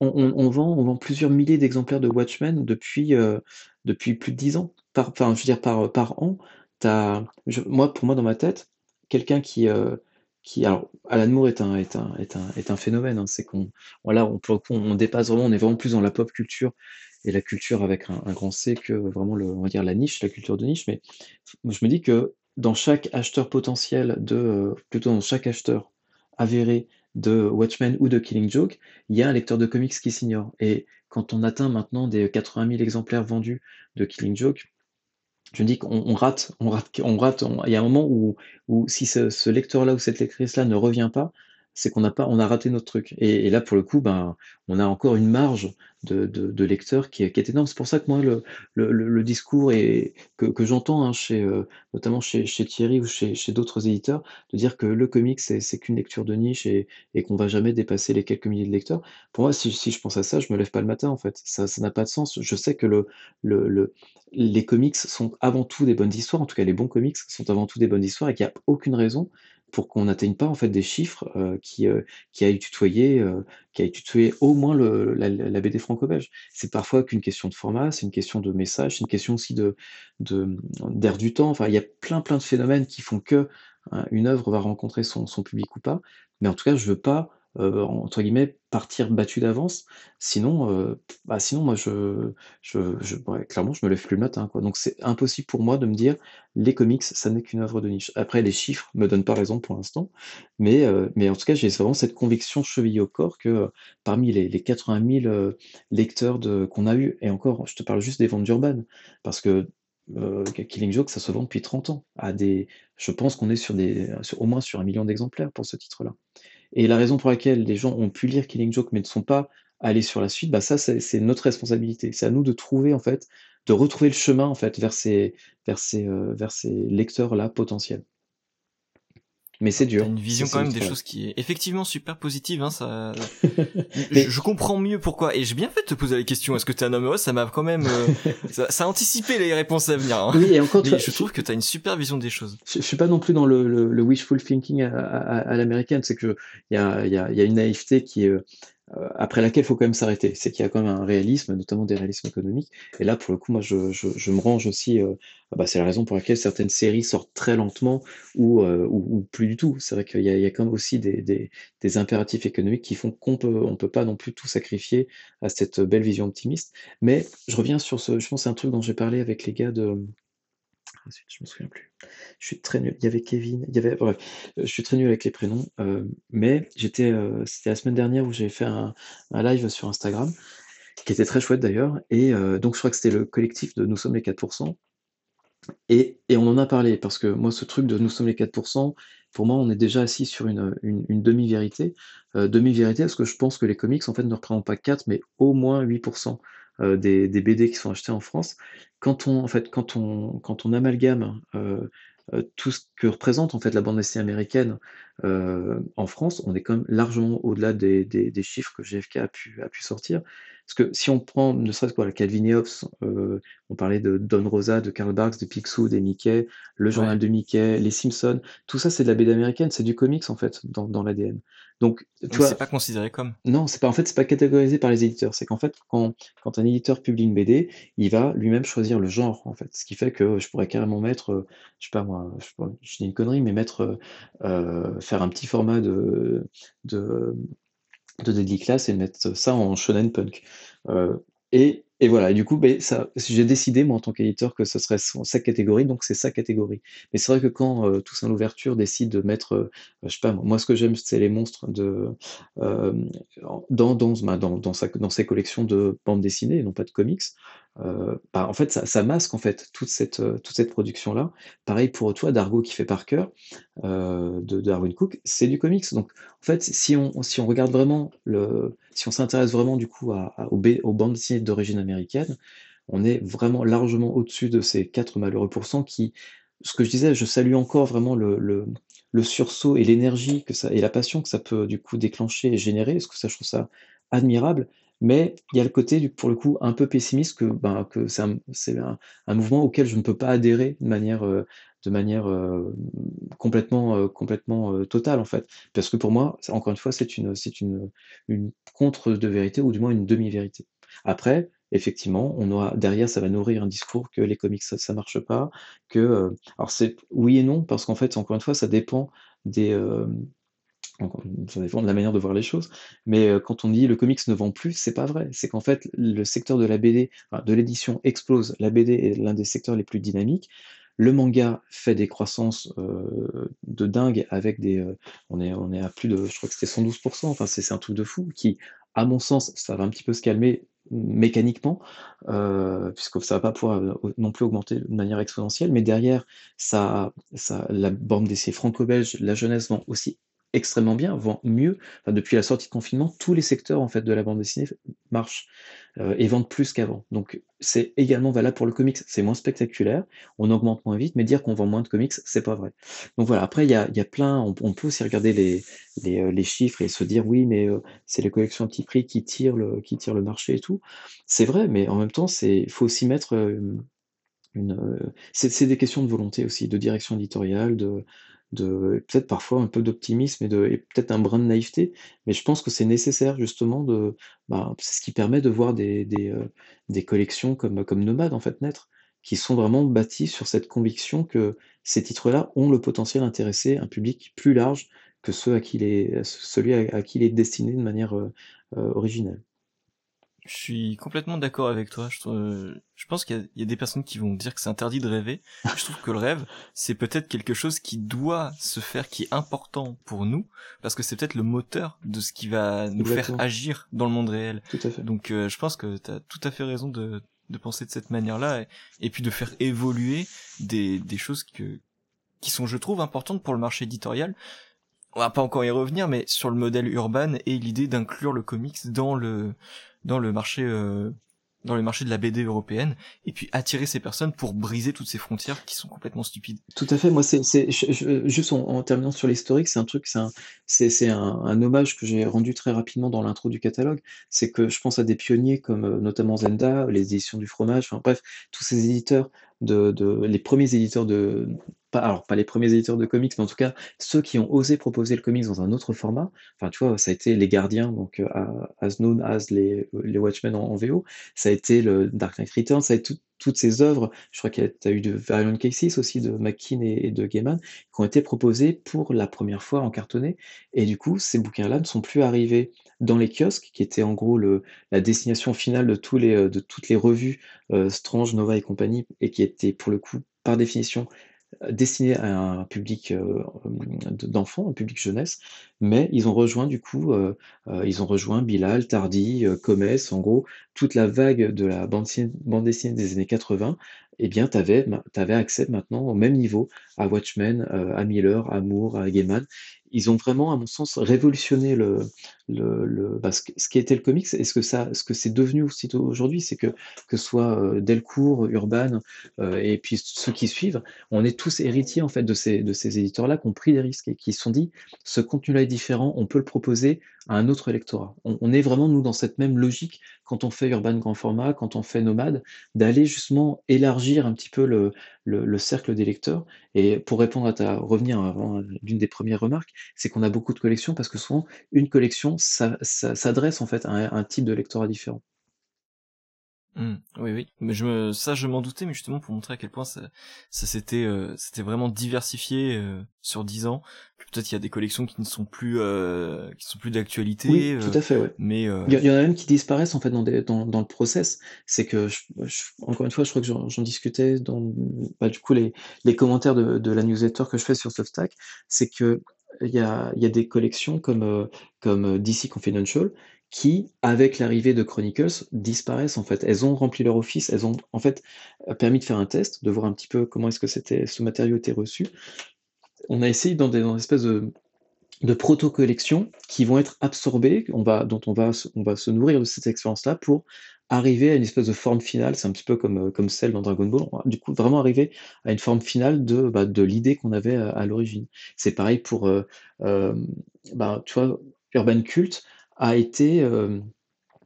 on, on, vend, on vend plusieurs milliers d'exemplaires de Watchmen depuis, euh, depuis plus de dix ans. Par, enfin, je veux dire par, par an. As, moi, pour moi, dans ma tête, quelqu'un qui, euh, qui, alors, Alan Moore est un, est un, est un, est un phénomène. Hein, c'est qu'on, voilà, on dépasse vraiment, on est vraiment plus dans la pop culture et la culture avec un, grand C que vraiment le, on va dire la niche, la culture de niche. Mais je me dis que dans chaque acheteur potentiel de, euh, plutôt dans chaque acheteur avéré de Watchmen ou de Killing Joke, il y a un lecteur de comics qui s'ignore. Et quand on atteint maintenant des 80 000 exemplaires vendus de Killing Joke, je me dis qu'on rate, on rate, on rate. il y a un moment où, où si ce, ce lecteur-là ou cette lectrice-là ne revient pas, c'est qu'on n'a pas, on a raté notre truc. Et, là, pour le coup, ben, on a encore une marge de, de, lecteurs qui, est énorme. C'est pour ça que moi, le, le, discours et que, j'entends, hein, chez, euh, notamment chez, Thierry ou chez, chez d'autres éditeurs, de dire que le comic, c'est qu'une lecture de niche et, et qu'on va jamais dépasser les quelques milliers de lecteurs. Pour moi, si, si je pense à ça, je me lève pas le matin, en fait. Ça n'a pas de sens. Je sais que le, le, les comics sont avant tout des bonnes histoires, en tout cas les bons comics sont avant tout des bonnes histoires et qu'il n'y a aucune raison pour qu'on n'atteigne pas en fait des chiffres euh, qui, euh, qui aillent tutoyer, euh, qui au moins le, la, BD franco-belge. C'est parfois qu'une question de format, c'est une question de message, c'est une question aussi de d'air du temps. Enfin, il y a plein plein de phénomènes qui font que hein, une œuvre va rencontrer son, son public ou pas. Mais en tout cas, je veux pas euh, entre guillemets, partir battu d'avance. Sinon, euh, bah sinon, moi, je, clairement, je me lève plus le matin, quoi. Donc, c'est impossible pour moi de me dire les comics, ça n'est qu'une œuvre de niche. Après, les chiffres me donnent pas raison pour l'instant, mais, euh, mais en tout cas, j'ai vraiment cette conviction chevillée au corps que parmi les, les 80 000 lecteurs qu'on a eu, et encore, je te parle juste des ventes d'Urban, parce que Killing Joke, ça se vend depuis 30 ans. À des, je pense qu'on est sur des, au moins sur un million d'exemplaires pour ce titre-là. Et la raison pour laquelle les gens ont pu lire Killing Joke mais ne sont pas allés sur la suite, bah ça c'est notre responsabilité. C'est à nous de trouver en fait, de retrouver le chemin en fait vers ces, vers ces, euh, vers ces lecteurs là potentiels. Mais c'est dur. Une vision quand même des choses qui est effectivement super positive. Hein, ça... Mais- je, je comprends mieux pourquoi. Et j'ai bien fait de te poser la question. Est-ce que t'es un homme heureux? Ça m'a quand même. euh, ça, ça a anticipé les réponses à venir. Hein. Oui, et encore, Mais je trouve que t'as une super vision des choses. je, je suis pas non plus dans le, le, le wishful thinking à, à, à l'américaine, c'est que il y a, y, a, y a une naïveté qui est, euh, après laquelle il faut quand même s'arrêter. C'est qu'il y a quand même un réalisme, notamment des réalismes économiques. Et là, pour le coup, moi, je, je, je me range aussi. euh, ah bah, c'est la raison pour laquelle certaines séries sortent très lentement ou, euh, ou, plus du tout. C'est vrai qu'il y y a quand même aussi des, des, des impératifs économiques qui font qu'on peut, on peut pas non plus tout sacrifier à cette belle vision optimiste. Mais je reviens sur ce, je pense c'est un truc dont j'ai parlé avec les gars de, zut, je me souviens plus. Je suis très nul. Il y avait Kevin, il y avait, bref, euh, je suis très nul avec les prénoms, euh, mais j'étais, euh, c'était la semaine dernière où j'ai fait un, live sur Instagram, qui était très chouette d'ailleurs, et donc je crois que c'était le collectif de Nous sommes les 4%, et, et on en a parlé, parce que moi, ce truc de Nous sommes les 4%, pour moi, on est déjà assis sur une, une, demi-vérité, demi-vérité, parce que je pense que les comics, en fait, ne représentent pas 4, mais au moins 8% euh, des, BD qui sont achetés en France. Quand on, en fait, quand on, quand on amalgame euh, euh, tout ce que représente en fait la bande dessinée américaine euh, en France, on est quand même largement au-delà des, des, des chiffres que GFK a pu, a pu sortir. Parce que si on prend ne serait-ce que la Calvin et Hobbes, euh, on parlait de Don Rosa, de Karl Barks, de Picsou, des Mickey, le journal Ouais. de Mickey, les Simpsons, tout ça c'est de la BD américaine, c'est du comics en fait dans, dans l'ADN. Donc tu Mais vois, c'est pas considéré comme. non, c'est pas en fait c'est pas catégorisé par les éditeurs. C'est qu'en fait quand, quand un éditeur publie une BD, il va lui-même choisir le genre en fait. Ce qui fait que je pourrais carrément mettre, euh, je sais pas moi, je, dis une connerie, mais mettre euh, faire un petit format de de de Deadly et mettre ça en shonen punk. Euh, et, et voilà, et du coup, ben, j'ai décidé, moi, en tant qu'éditeur, que ce serait sa catégorie, donc c'est sa catégorie. Mais c'est vrai que quand euh, Toussaint Louverture décide de mettre, euh, je sais pas, moi, ce que j'aime, c'est les monstres de, euh, dans, dans, bah, dans, dans, sa, dans ses collections de bandes dessinées, et non pas de comics, euh, bah, en fait, ça, masque en fait toute cette, euh, toute cette production-là. Pareil pour toi, Dargo qui fait Parker, euh, de Darwin Cook, c'est du comics. Donc, en fait, si on, si on regarde vraiment le, si on s'intéresse vraiment du coup à, à- aux bandes dessinées d'origine américaine, on est vraiment largement au-dessus de ces quatre malheureux pourcents qui, ce que je disais, je salue encore vraiment le, sursaut et l'énergie que ça et la passion que ça peut du coup déclencher et générer, parce que ça, je trouve ça admirable. Mais il y a le côté, pour le coup, un peu pessimiste que, ben, c'est un, mouvement auquel je ne peux pas adhérer de manière, euh, euh, complètement, euh, totale, en fait. Parce que pour moi, encore une fois, c'est une, c'est une, une contre de vérité, ou du moins une demi-vérité. Après, effectivement, on aura, derrière, ça va nourrir un discours que les comics, ça, ça marche pas, que, euh, alors c'est oui et non, parce qu'en fait, encore une fois, ça dépend des, euh, ça dépend de la manière de voir les choses, mais euh, quand on dit le comics ne vend plus, c'est pas vrai. C'est qu'en fait, le secteur de la BD, de l'édition explose. La BD est l'un des secteurs les plus dynamiques. Le manga fait des croissances de dingue avec des. on, est, on est à plus de. Je crois que c'était 112%. Enfin, c'est un truc de fou qui, à mon sens, ça va un petit peu se calmer mécaniquement, euh, puisque ça va pas pouvoir euh, non plus augmenter de manière exponentielle, mais derrière, ça, ça, la bande d'essai franco-belge, la jeunesse vend aussi extrêmement bien, vend mieux. Depuis la sortie de confinement, tous les secteurs en fait de la bande dessinée marchent euh, et vendent plus qu'avant. Donc c'est également valable pour le comics. C'est moins spectaculaire, on augmente moins vite, mais dire qu'on vend moins de comics, c'est pas vrai. Donc voilà. Après, il y a, y a plein. On, peut aussi regarder les, euh, les chiffres et se dire oui, mais euh, c'est les collections à petit prix qui tirent le, qui tirent le marché et tout. C'est vrai, mais en même temps, c'est faut aussi mettre une. c'est des questions de volonté aussi, de direction éditoriale, de de peut-être parfois un peu d'optimisme et, et peut-être un brin de naïveté, mais je pense que c'est nécessaire justement de, bah, c'est ce qui permet de voir des, des, euh, des collections comme, comme Nomade en fait naître, qui sont vraiment bâties sur cette conviction que ces titres-là ont le potentiel d'intéresser un public plus large que ceux à qui les, celui à, à qui il est destiné de manière euh, euh, originelle. Je suis complètement d'accord avec toi. Je, trouve- je pense qu'il y, a- il y a des personnes qui vont dire que c'est interdit de rêver. Je trouve que le rêve, c'est peut-être quelque chose qui doit se faire, qui est important pour nous, parce que c'est peut-être le moteur de ce qui va nous Exactement. faire agir dans le monde réel. Tout à fait. Donc euh, je pense que tu as tout à fait raison de, de penser de cette manière-là, et, et puis de faire évoluer des, des choses que, qui sont, je trouve, importantes pour le marché éditorial. On va pas encore y revenir, mais sur le modèle urbain et l'idée d'inclure le comics dans le dans le marché euh, dans le marché de la BD européenne et puis attirer ces personnes pour briser toutes ces frontières qui sont complètement stupides. Tout à fait. Moi, c'est, c'est juste en, terminant sur l'historique, c'est un truc, c'est un, c'est un, un, hommage que j'ai rendu très rapidement dans l'intro du catalogue. C'est que je pense à des pionniers comme euh, notamment Zenda, les éditions du fromage, enfin bref, tous ces éditeurs de, de les premiers éditeurs de pas, alors pas les premiers éditeurs de comics, mais en tout cas ceux qui ont osé proposer le comics dans un autre format. Enfin, tu vois, ça a été les Gardiens, donc euh, as known as les, les Watchmen en, VO, ça a été le Dark Knight Returns, ça a été toutes ces œuvres, je crois qu'il y a eu de Variant Cases aussi, de McKean et, de Gaiman, qui ont été proposées pour la première fois en cartonné. Et du coup, ces bouquins-là ne sont plus arrivés dans les kiosques, qui étaient en gros le, la destination finale de, tous les, de toutes les revues euh, Strange, Nova et compagnie, et qui étaient pour le coup, par définition, destiné à un public euh, d'enfants, un public jeunesse, mais ils ont rejoint du coup, euh, euh, ils ont rejoint Bilal, Tardy, Comes, en gros, toute la vague de la bande, dessinée des années 80, eh bien, tu avais, avais, accès maintenant au même niveau à Watchmen, à Miller, à Moore, à Gaiman, ils ont vraiment, à mon sens, révolutionné le, bah, ce, qui était le comics et ce que ça, ce que c'est devenu aussi aujourd'hui, c'est que que ce soit euh, Delcourt, Urban euh, et puis ceux qui suivent, on est tous héritiers en fait de ces de ces éditeurs-là qui ont pris des risques et qui se sont dit ce contenu-là est différent, on peut le proposer à un autre lectorat. On, est vraiment nous dans cette même logique quand on fait Urban grand format, quand on fait Nomade, d'aller justement élargir un petit peu le, le, le cercle des lecteurs. Et pour répondre à ta revenir à l'une des premières remarques, c'est qu'on a beaucoup de collections parce que souvent, une collection s'adresse en fait à un, type de lectorat différent. Mmh. oui, oui, mais je me, ça je m'en doutais, mais justement pour montrer à quel point ça, ça s'était, euh, c'était vraiment diversifié euh, sur dix ans. Peut-être il y a des collections qui ne sont plus, euh, qui sont plus d'actualité. Oui, tout à fait, ouais. Mais il y, en a même qui disparaissent en fait dans, des, dans, dans le process. C'est que encore une fois, je crois que j'en discutais dans, bah, du coup les, les commentaires de, de la newsletter que je fais sur Substack, c'est que il y a, des collections comme, euh, comme euh, DC Confidential qui, avec l'arrivée de Chronicles, disparaissent en fait. Elles ont rempli leur office, elles ont en fait euh, permis de faire un test, de voir un petit peu comment est-ce que ce matériau était reçu. On a essayé dans des, dans espèces de, de proto-collections qui vont être absorbées, on va, dont on va, on va se nourrir de cette expérience-là pour arriver à une espèce de forme finale, c'est un petit peu comme, comme celle dans Dragon Ball, du coup vraiment arriver à une forme finale de, bah, de l'idée qu'on avait à, l'origine. C'est pareil pour, euh, euh, bah, tu vois, Urban Cult a été, euh,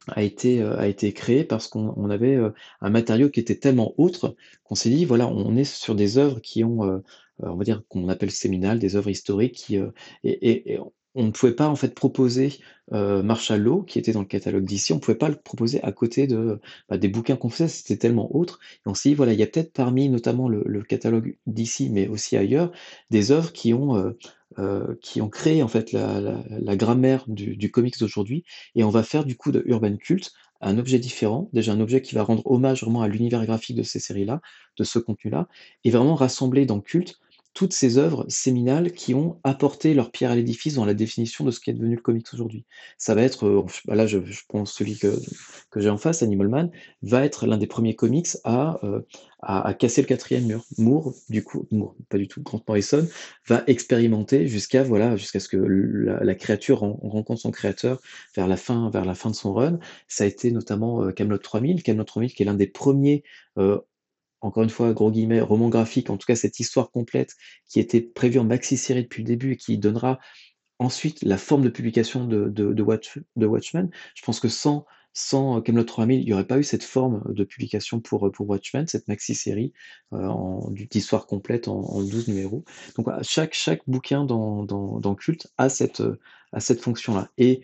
a été, a été créé parce qu'on avait un matériau qui était tellement autre qu'on s'est dit, voilà, on est sur des œuvres qui ont, on va dire qu'on appelle séminales, des œuvres historiques qui, et, et on ne pouvait pas en fait proposer euh, Marshall Law, qui était dans le catalogue d'ici, on ne pouvait pas le proposer à côté de bah, des bouquins qu'on faisait, c'était tellement autre. Et on s'est dit, voilà, il y a peut-être parmi notamment le, catalogue d'ici, mais aussi ailleurs, des œuvres qui ont, euh, euh, créé en fait la, grammaire du, du comics d'aujourd'hui, et on va faire du coup de Urban Cult un objet différent, déjà un objet qui va rendre hommage vraiment à l'univers graphique de ces séries-là, de ce contenu-là, et vraiment rassembler dans Culte toutes ces œuvres séminales qui ont apporté leur pierre à l'édifice dans la définition de ce qui est devenu le comics aujourd'hui. Ça va être, euh, là je, pense celui que, que j'ai en face, Animal Man, va être l'un des premiers comics à, euh, à, casser le quatrième mur. Moore, du coup, Moore, pas du tout, Grant Morrison, va expérimenter jusqu'à voilà, ce que la, créature rencontre son créateur vers la fin, vers la fin de son run. Ça a été notamment euh, Camelot 3000, Camelot 3000 qui est l'un des premiers encore une fois, gros guillemets, roman graphique, en tout cas cette histoire complète qui était prévue en maxi-série depuis le début et qui donnera ensuite la forme de publication de, de, Watch, de Watchmen. Je pense que sans, sans Camelot 3000, il n'y aurait pas eu cette forme de publication pour, Watchmen, cette maxi-série euh, d'histoire complète en, en, 12 numéros. Donc chaque, chaque bouquin dans, dans, Culte a cette, a cette fonction-là. Et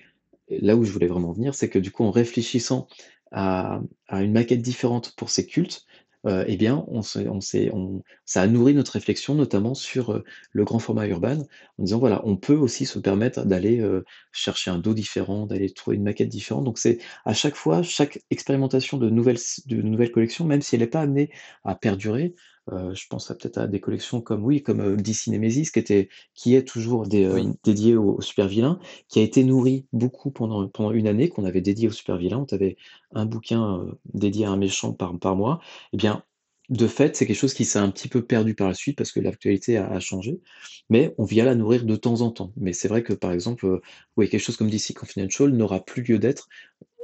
là où je voulais vraiment venir, c'est que du coup, en réfléchissant à, à, une maquette différente pour ces cultes, euh, eh bien, on on on ça a nourri notre réflexion, notamment sur euh, le grand format urbain, en disant voilà, on peut aussi se permettre d'aller euh, chercher un dos différent, d'aller trouver une maquette différente. Donc, c'est à chaque fois, chaque expérimentation de nouvelles, de nouvelles collections, même si elle n'est pas amenée à perdurer, euh, je pense peut-être à des collections comme oui, comme euh, DC Nemesis, qui était, qui est toujours euh, dédié aux, super vilains, qui a été nourri beaucoup pendant pendant une année, qu'on avait dédié aux super vilains. On avait un bouquin dédié à un méchant par par mois. Eh bien, de fait, c'est quelque chose qui s'est un petit peu perdu par la suite parce que l'actualité a, changé, mais on vient la nourrir de temps en temps. Mais c'est vrai que par exemple, oui, quelque chose comme DC Confidential n'aura plus lieu d'être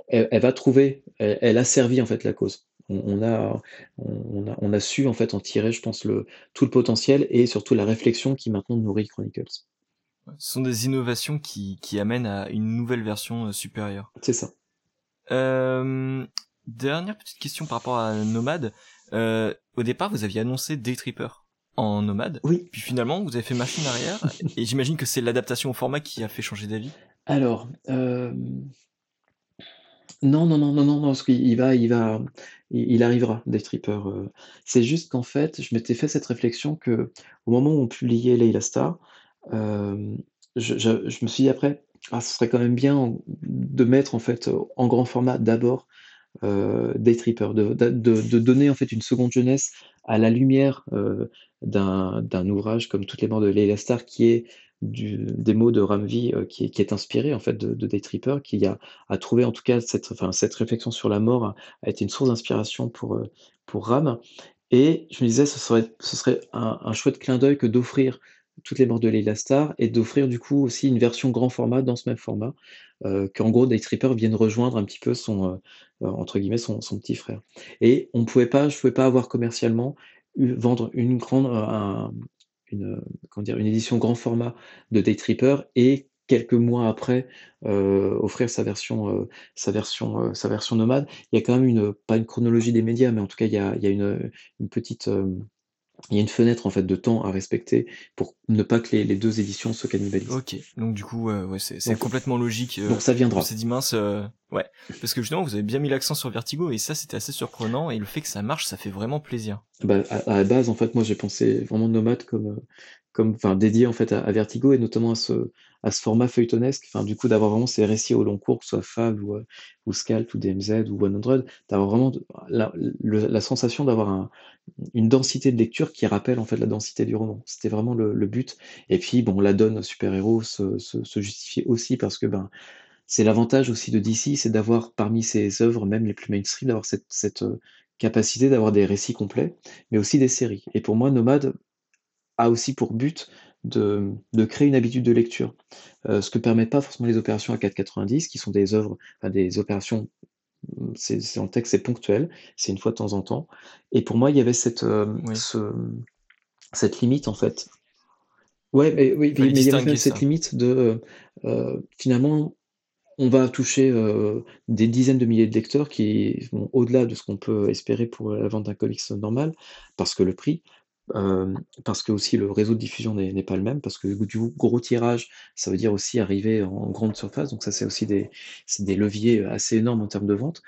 elle, va trouver, elle, a servi en fait la cause. On, a, on, a, on a su en fait en tirer, je pense, le, tout le potentiel et surtout la réflexion qui maintenant nourrit Chronicles. Ce sont des innovations qui, qui amènent à une nouvelle version euh, supérieure. C'est ça. Euh, dernière petite question par rapport à Nomad. Euh, au départ, vous aviez annoncé Day Tripper en Nomad. Oui. Puis finalement, vous avez fait machine arrière. et j'imagine que c'est l'adaptation au format qui a fait changer d'avis. Alors, euh... non, non, non, non, non, parce qu'il va, il va, il, arrivera, Day Tripper. Euh. C'est juste qu'en fait, je m'étais fait cette réflexion que au moment où on publiait Layla Star, euh, je, je, me suis dit après, ah, ce serait quand même bien de mettre en fait en grand format d'abord euh, Day Tripper, de, de, de, donner en fait une seconde jeunesse à la lumière euh, d'un ouvrage comme Toutes les morts de Leila Star qui est du, des mots de Ramvi euh, qui, est, inspiré en fait de, de Day Tripper, qui a, trouvé en tout cas cette, réflexion sur la mort a, été une source d'inspiration pour, euh, pour Ram. Et je me disais, ce serait, un, chouette clin d'œil que d'offrir toutes les morts de Leila Star et d'offrir du coup aussi une version grand format dans ce même format, euh, qu'en gros Day Tripper vienne rejoindre un petit peu son entre guillemets son, petit frère. Et on pouvait pas, je pouvais pas avoir commercialement vendre une grande une édition grand format de Day Tripper et quelques mois après euh, offrir sa version euh, sa version nomade. Il y a quand même une pas une chronologie des médias mais en tout cas il y a, y a une petite il y a une fenêtre en fait de temps à respecter pour ne pas que les, les deux éditions se cannibalisent. Ok, donc du coup, euh, ouais, c'est complètement logique. Euh, donc ça viendra. C'est dit mince, euh, ouais, parce que justement vous avez bien mis l'accent sur Vertigo et ça c'était assez surprenant et le fait que ça marche, ça fait vraiment plaisir. Bah, à, à la base en fait, moi j'ai pensé vraiment Nomade comme euh, comme enfin dédié en fait à, Vertigo et notamment à ce à ce format feuilletonesque, enfin du coup d'avoir vraiment ces récits au long cours, que ce soit Fab ou, ou Scalt ou DMZ ou 100, d'avoir vraiment la, la sensation d'avoir un, une densité de lecture qui rappelle en fait la densité du roman. C'était vraiment le, le, but. Et puis bon, la donne super-héros se, se, se justifiait aussi parce que ben c'est l'avantage aussi de DC, c'est d'avoir parmi ses œuvres, même les plus mainstream, d'avoir cette, cette euh, capacité d'avoir des récits complets, mais aussi des séries. Et pour moi, Nomade a aussi pour but de, de créer une habitude de lecture, euh, ce que permettent pas forcément les opérations à 4,90, qui sont des œuvres, enfin, des opérations c'est en texte, c'est ponctuel, c'est une fois de temps en temps. Et pour moi, il y avait cette, euh, ce, cette limite, en fait. Ouais, mais, oui, mais, il y avait cette limite de, euh, finalement, on va toucher des dizaines de milliers de lecteurs qui vont au-delà de ce qu'on peut espérer pour la vente d'un comics normal, parce que le prix, parce que aussi le réseau de diffusion n'est pas le même, parce que du gros tirage, ça veut dire aussi arriver en grande surface, donc ça c'est aussi des, leviers assez énormes en termes de vente.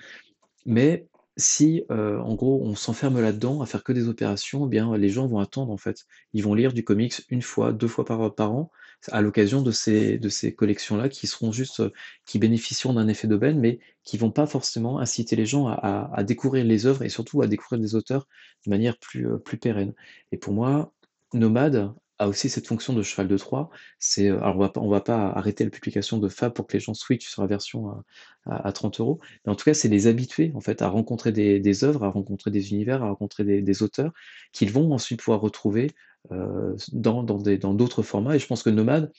Mais si en gros on s'enferme là-dedans à faire que des opérations, eh bien les gens vont attendre en fait. Ils vont lire du comics une fois, deux fois par an, à l'occasion de ces, de ces collections-là qui seront juste, qui bénéficieront d'un effet d'aubaine, mais qui vont pas forcément inciter les gens à, à, découvrir les œuvres et surtout à découvrir des auteurs de manière plus, plus pérenne. Et pour moi, Nomade a aussi cette fonction de cheval de Troie. C'est, alors on va on va pas arrêter la publication de Fab pour que les gens switchent sur la version à, à, à 30 euros, mais en tout cas, c'est les habituer en fait à rencontrer des, œuvres, à rencontrer des univers, à rencontrer des, auteurs qu'ils vont ensuite pouvoir retrouver euh, dans, dans, des, dans d'autres formats. Et je pense que Nomade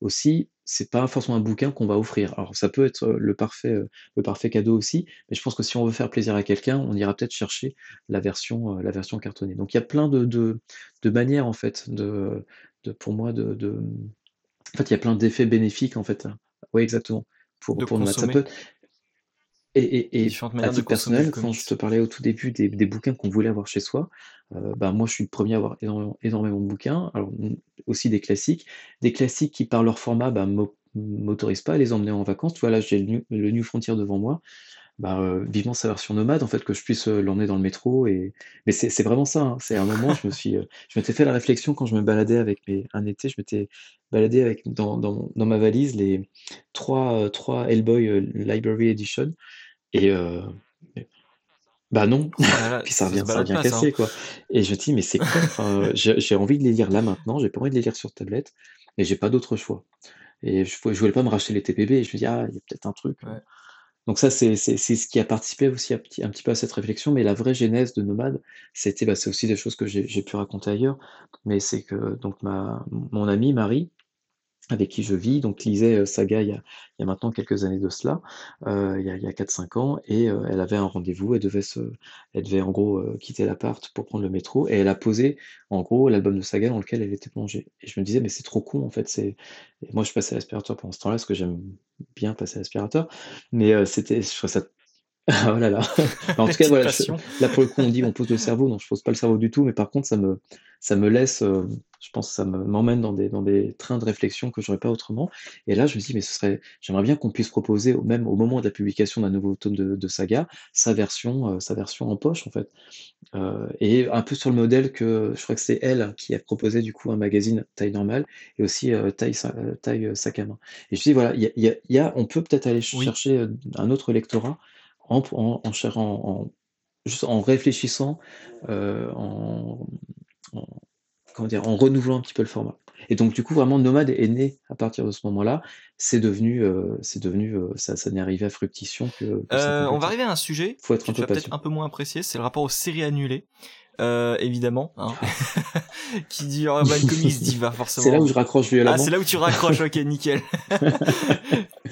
aussi, c'est pas forcément un bouquin qu'on va offrir. Alors ça peut être le parfait, le parfait cadeau aussi, mais je pense que si on veut faire plaisir à quelqu'un, on ira peut-être chercher la version, la version cartonnée. Donc il y a plein de, de, de manières en fait de, de pour moi de, de, en fait il y a plein d'effets bénéfiques en fait. Oui exactement. Pour, pour Nomade. Ça peut, et, et, et à titre personnel, quand je te parlais au tout début des, des bouquins qu'on voulait avoir chez soi, euh, bah moi je suis le premier à avoir énormément, énormément de bouquins, alors aussi des classiques, des classiques qui par leur format bah, m'autorisent pas à les emmener en vacances. Tu vois là j'ai le, le, New Frontier devant moi, bah, euh, vivement sa version nomade en fait que je puisse euh, l'emmener dans le métro et mais c'est vraiment ça. Hein. C'est un moment je me suis, euh, je m'étais fait la réflexion quand je me baladais avec mes un été, je m'étais baladé avec dans, dans, dans ma valise les trois trois Hellboy Library Edition et euh, bah non, puis ça revient, ça, vient casser hein. quoi. Et je me dis mais c'est quoi enfin, J'ai envie de les lire là maintenant, j'ai pas envie de les lire sur tablette, et j'ai pas d'autre choix. Et je, je voulais pas me racheter les TPB, et je me dis ah il y a peut-être un truc. Ouais. Donc ça c'est ce qui a participé aussi un petit, un petit, peu à cette réflexion, mais la vraie genèse de Nomade, c'était bah, c'est aussi des choses que j'ai pu raconter ailleurs, mais c'est que donc ma mon amie Marie avec qui je vis, donc lisait euh, Saga il y, a, il y a maintenant quelques années de cela, euh, il y a, a 4-5 ans, et euh, elle avait un rendez-vous, elle devait elle devait en gros quitter l'appart pour prendre le métro, et elle a posé en gros l'album de Saga dans lequel elle était plongée. Et je me disais, mais c'est trop con en fait, moi je passais à l'aspirateur pendant ce temps-là, parce que j'aime bien passer l'aspirateur, mais euh, c'était, je trouvais ça ah, oh là là. en tout cas, voilà, je, là pour le coup, on dit on pose le cerveau. Non, je pose pas le cerveau du tout, mais par contre, ça me, ça me laisse, euh, je pense, que ça m'emmène dans des, dans des trains de réflexion que j'aurais pas autrement. Et là, je me dis, mais ce serait, j'aimerais bien qu'on puisse proposer, même au moment de la publication d'un nouveau tome de, de Saga, sa version, euh, sa version en poche, en fait. Euh, et un peu sur le modèle que, je crois que c'est elle qui a proposé du coup un magazine taille normale et aussi taille, taille sac à main. Et je me dis, voilà, il y a, y a, y a, on peut peut-être aller Oui. chercher un autre lectorat en, en, juste en réfléchissant, euh, en, en- comment dire, en renouvelant un petit peu le format. Et donc du coup, vraiment, Nomade est né à partir de ce moment-là. C'est devenu, euh, c'est devenu, euh, ça, ça n'est arrivé à fructition que, que on va 54. arriver à un sujet Faut être que un peu peut-être un peu moins apprécier, c'est le rapport aux séries annulées. Euh, évidemment, hein. qui dit Urban Comics dit va C'est là où forcément. je raccroche Ah, violemment. c'est là où tu raccroches, ok, nickel.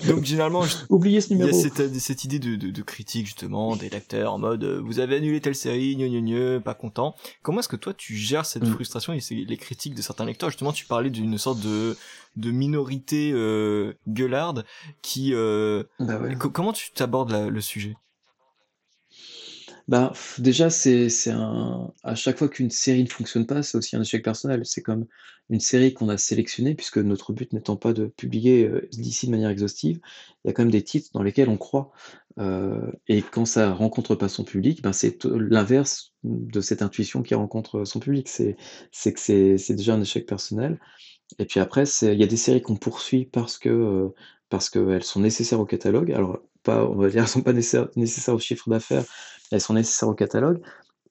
Donc généralement, je- Oubliez ce il y a cette, cette idée de, de, de critique justement des lecteurs en mode euh, vous avez annulé telle série, gneu gneu gneu, pas content. Comment est-ce que toi tu gères cette Mm. frustration et les critiques de certains lecteurs? Justement, tu parlais d'une sorte de de minorité euh, gueularde qui euh, Bah ouais. comment tu t'abordes le sujet? Bah, déjà, c'est un à chaque fois qu'une série ne fonctionne pas, c'est aussi un échec personnel. C'est comme une série qu'on a sélectionnée, puisque notre but n'étant pas de publier, heu, d'ici de manière exhaustive, il y a quand même des titres dans lesquels on croit, heu et quand ça rencontre pas son public, ben, c'est l'inverse de cette intuition qui rencontre son public. C'est que c'est déjà un échec personnel et puis après, il y a des séries qu'on poursuit parce que, parce qu'elles sont nécessaires au catalogue. Alors, pas on va dire, elles sont pas nécessaires au chiffre d'affaires, elles sont nécessaires au catalogue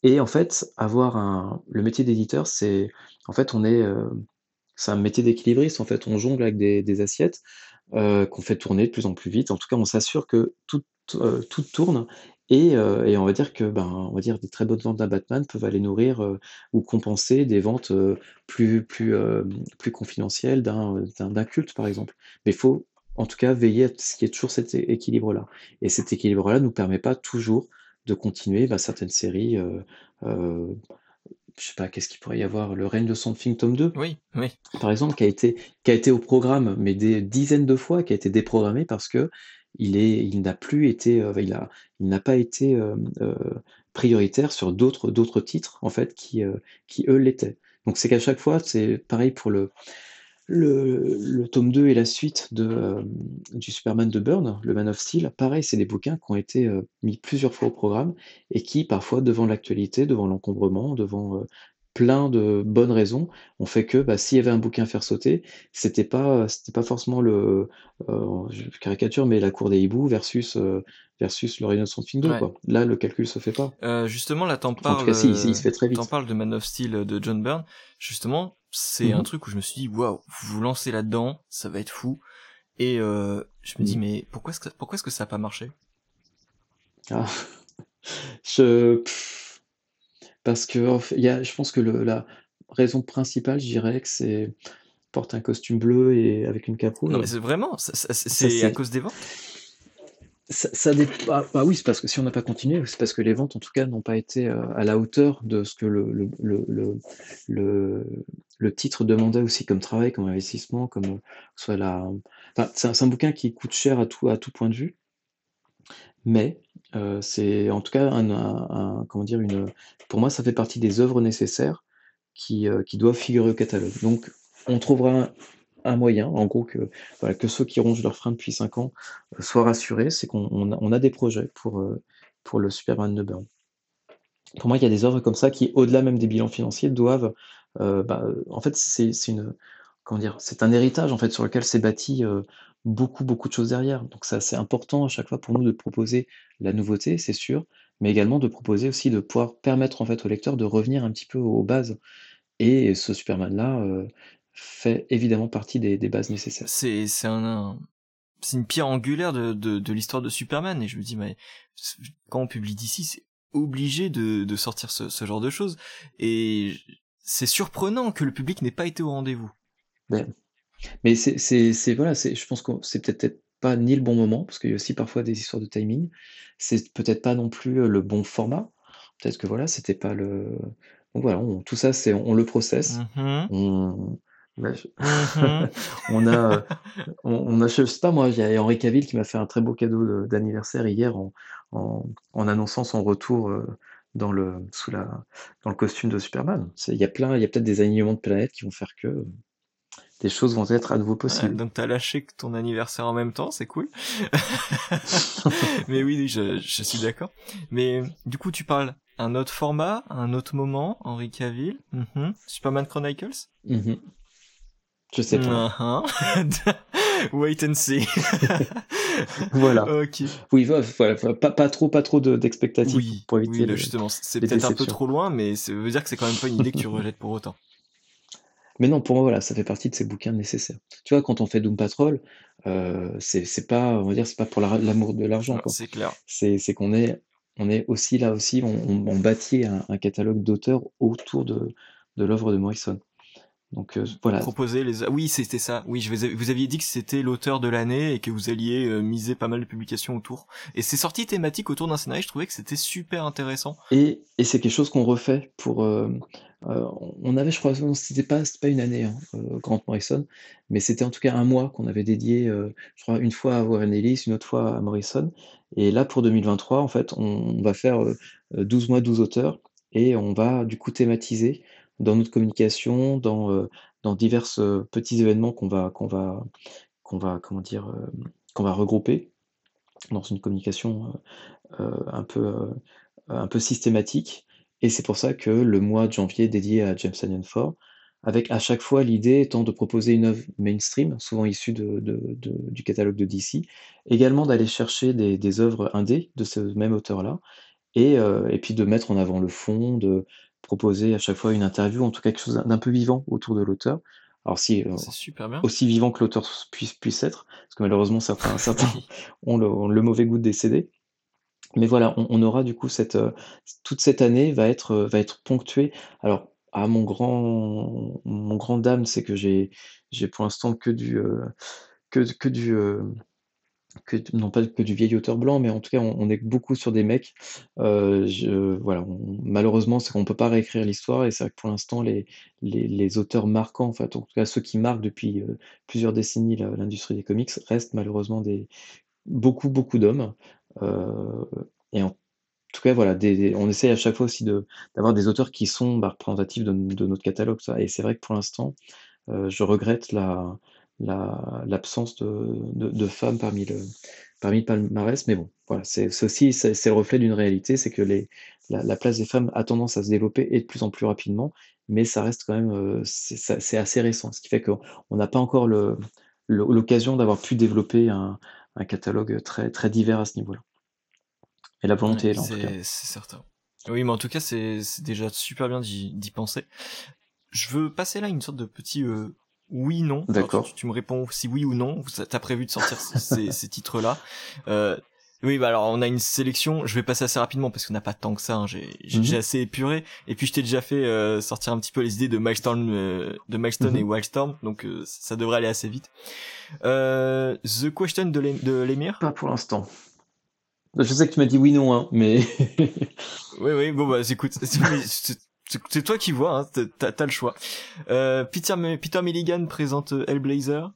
et en fait, avoir un le métier d'éditeur, c'est en fait, on est, heu, c'est un métier d'équilibriste, en fait. On jongle avec des assiettes, heu, qu'on fait tourner de plus en plus vite. En tout cas, on s'assure que tout, heu, tout tourne et et on va dire que, ben, on va dire des très bonnes ventes d'un Batman peuvent aller nourrir, ou compenser des ventes, plus plus, plus confidentielles d'un, d'un culte, par exemple. Mais il faut, en tout cas, veiller à ce qu'il y ait toujours cet é équilibre-là et cet équilibre-là nous permet pas toujours de continuer, bah, certaines séries, heu heu, je sais pas, qu'est-ce qu'il pourrait y avoir? Le règne de Swamp Thing tome 2, Oui, oui. par exemple, qui a été qui a été au programme, mais des dizaines de fois, qui a été déprogrammé parce qu'il est il n'a plus été, heu, il a il n'a pas été, heu, prioritaire sur d'autres d'autres titres, en fait, qui, qui eux l'étaient. Donc c'est qu'à chaque fois, c'est pareil pour le le le tome 2 et la suite de, hem, du Superman de Byrne, le Man of Steel, pareil, c'est des bouquins qui ont été, heu, mis plusieurs fois au programme et qui parfois, devant l'actualité, devant l'encombrement, devant, heu, plein de bonnes raisons, ont fait que, bah, s'il y avait un bouquin à faire sauter, c'était pas c'était pas forcément le, je caricature, mais la cour des hiboux versus, versus le règne de Swamp Thing 2, Ouais. quoi. Là, le calcul se fait pas. Euh, justement, là, t'en Enfin, en tout parles, cas, si, il se il euh, se fait très t'en vite. parles de Man of Steel euh, de John Byrne. Justement, c'est Mmh un mh. truc où je me suis dit, waouh, vous vous lancez là-dedans, ça va être fou. Et euh, je me dis, Mmh. mais pourquoi est-ce que, pourquoi est-ce que ça a pas marché? Ah, je parce que en y a je pense que le la raison principale, je dirais que c'est porter un costume bleu et avec une cape Non, mais c'est vraiment, c'est à cause des ventes? Ça ça dép bah oui, c'est parce que si on n'a pas continué, c'est parce que les ventes, en tout cas, n'ont pas été, heu, à la hauteur de ce que le le le le le titre demandait aussi comme travail, comme investissement, comme, ce soit la enfin, c'est un bouquin qui coûte cher à tout à tout point de vue, mais heu, c'est en tout cas un comment dire? Une, pour moi, ça fait partie des œuvres nécessaires qui, qui doivent figurer au catalogue. Donc on trouvera un moyen, en gros, que ceux qui rongent leur frein depuis 5 ans, heu, soient rassurés. C'est qu'on on a des projets pour, heu, pour le Superman de Byrne. Pour moi, il y a des œuvres comme ça qui, au-delà même des bilans financiers, doivent, heu, bah, en fait, c'est un héritage, en fait, sur lequel s'est bâti, beaucoup, beaucoup de choses derrière. Donc c'est important à chaque fois pour nous de proposer la nouveauté, c'est sûr, mais également de proposer aussi de pouvoir permettre, en fait, au lecteur de revenir un petit peu aux bases et ce Superman-là, fait évidemment partie des des bases nécessaires. C'est c'est un, un- c'est une pierre angulaire de, de, de l'histoire de Superman. Et je me dis, mais quand on publie d'ici, c'est obligé de, de sortir ce, ce genre de choses. Et c'est surprenant que le public n'ait pas été au rendez-vous. Ben Mais c'est voilà, c'est je pense que c'est peut-être pas ni le bon moment, parce qu'il y a aussi parfois des histoires de timing. C'est peut-être pas non plus, le bon format. Peut-être que voilà, c'était pas le donc voilà, on tout ça, c'est on le processe. Mmh On Mmh on a, heu, on on a je sais pas moi, il y a Henry Cavill qui m'a fait un très beau cadeau de d'anniversaire hier en en en annonçant son retour, heu, dans le sous la dans le costume de Superman. Il y a plein il y a peut-être des alignements de planètes qui vont faire que, des choses vont être à nouveau Ouais, possibles. donc tu lâché que ton anniversaire en même temps, c'est cool. Mais oui, je, je suis d'accord. Mais du coup, tu parles un autre format, un autre moment, Henry Cavill, mhm. Superman Chronicles? Mmh Je sais pas. Uh-huh. Wait and see. Voilà. Ok. Oui, voilà, pas pas trop pas trop de d'expectatives Oui, pour éviter oui, justement, c'est peut-être un peu trop loin, mais ça veut dire que c'est quand même pas une idée que tu rejettes pour autant. Mais non, pour moi, voilà, ça fait partie de ces bouquins nécessaires. Tu vois, quand on fait Doom Patrol, heu, c'est pas, on va dire, c'est pas pour la l'amour de l'argent, quoi. c'est clair. C'est c'est qu'on est on est aussi là aussi, on on on bâtit un un catalogue d'auteurs autour de de l'œuvre de Morrison. Donc heu, voilà. Proposer les... Oui, c'était ça. Oui, je vous, vous aviez dit que c'était l'auteur de l'année et que vous alliez euh, miser pas mal de publications autour. Et ces sorties thématiques autour d'un scénario, je trouvais que c'était super intéressant. Et et c'est quelque chose qu'on refait pour, hem, heu, on avait, je crois, c'était pas pas une année, hein, heu, Grant Morrison, mais c'était en tout cas un mois qu'on avait dédié, je crois une fois à Warren Ellis, une autre fois à Morrison. Et là, pour 2023, en fait, on on va faire, heu heu, 12 mois, 12 auteurs et on va du coup thématiser dans notre communication, dans, heu, dans diverses, heu, petits événements qu'on va qu'on va qu'on va, comment dire, hem, qu'on va regrouper dans une communication, un peu, un peu systématique. Et c'est pour ça que le mois de janvier est dédié à James Tynion IV, avec à chaque fois l'idée étant de proposer une œuvre mainstream, souvent issue de du catalogue de DC, également d'aller chercher des des œuvres indés de ce même auteur-là et et puis de mettre en avant le fond, de proposer à chaque fois une interview, en tout cas quelque chose d'un peu vivant autour de l'auteur. Alors si, C'est super bien. aussi vivant que l'auteur puisse puisse être, parce que malheureusement certains ont le ont le mauvais goût de décéder. Mais voilà, on on aura du coup cette, heu, toute cette année va être, heu, va être ponctuée. Alors, à mon grand mon grand dam, c'est que j'ai j'ai pour l'instant que du, que que du, non pas que du vieil auteur blanc, mais en tout cas, on est beaucoup sur des mecs. Je voilà, on malheureusement, c'est qu'on peut pas réécrire l'histoire et c'est vrai que pour l'instant, les les auteurs marquants, en en tout cas ceux qui marquent depuis, heu, plusieurs décennies l'industrie des comics restent malheureusement des beaucoup, beaucoup d'hommes. Heu et en tout cas, voilà, on essaie à chaque fois aussi d'avoir des auteurs qui sont, bah, représentatifs de notre catalogue, ça et c'est vrai que pour l'instant, heu, je regrette la la l'absence de de de femmes parmi le parmi le palmarès, mais bon, voilà, c'est aussi c'est le reflet d'une réalité, c'est que les la la place des femmes a tendance à se développer et de plus en plus rapidement, mais ça reste quand même, heu, c'est assez récent, ce qui fait qu'on on n'a pas encore l'occasion d'avoir pu développer un un catalogue très, très divers à ce niveau-là. Et la volonté est là, c'est certain. Oui, mais en tout cas, c'est déjà super bien d'y d'y penser. Je veux passer là une sorte de petit euh, oui non. D'accord. tu, tu me réponds si oui ou non. T'as prévu de sortir ces, ces titres-là. Euh, oui, bah alors on a une sélection. Je vais passer assez rapidement parce qu'on n'a pas tant que ça. hein. J'ai Mhm. assez épuré. Et puis je t'ai déjà fait euh, sortir un petit peu les idées de Milestone, euh, de Milestone Mhm. et Wildstorm. Donc euh, ça devrait aller assez vite. Euh, The Question de l'émir? Pas pour l'instant. Je sais que tu m'as dit oui, non, hein, mais Oui, oui, bon, bah, écoute, c'est toi qui vois, hein, t'as t'as le choix. Euh, Peter, Peter Milligan présente euh, Hellblazer.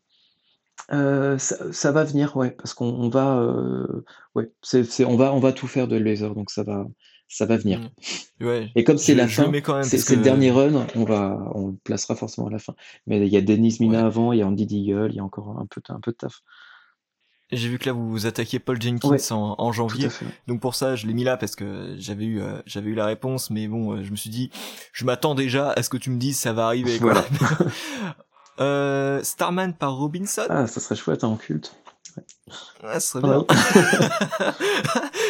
euh, ça, ça va venir, ouais, parce qu'on on va, euh, ouais, c'est, c'est, on va, on va tout faire de laser, donc ça va, ça va venir. Mm. Ouais. Et comme c'est Je- la je le fin, quand même c'est, le dernier run, on va, on le placera forcément à la fin. Mais il y a Denise Mina Ouais. avant, il y a Andy Deagle, il y a encore un peu, un peu de taf. J'ai vu que là vous vous attaquiez Paul Jenkins Ouais, en, en janvier, donc pour ça je l'ai mis là parce que j'avais eu euh, j'avais eu la réponse, mais bon euh, je me suis dit je m'attends déjà à ce que tu me dises ça va arriver. Voilà. euh, Starman par Robinson, Ah, ça serait chouette, hein, en culte. Ah, ce serait bien.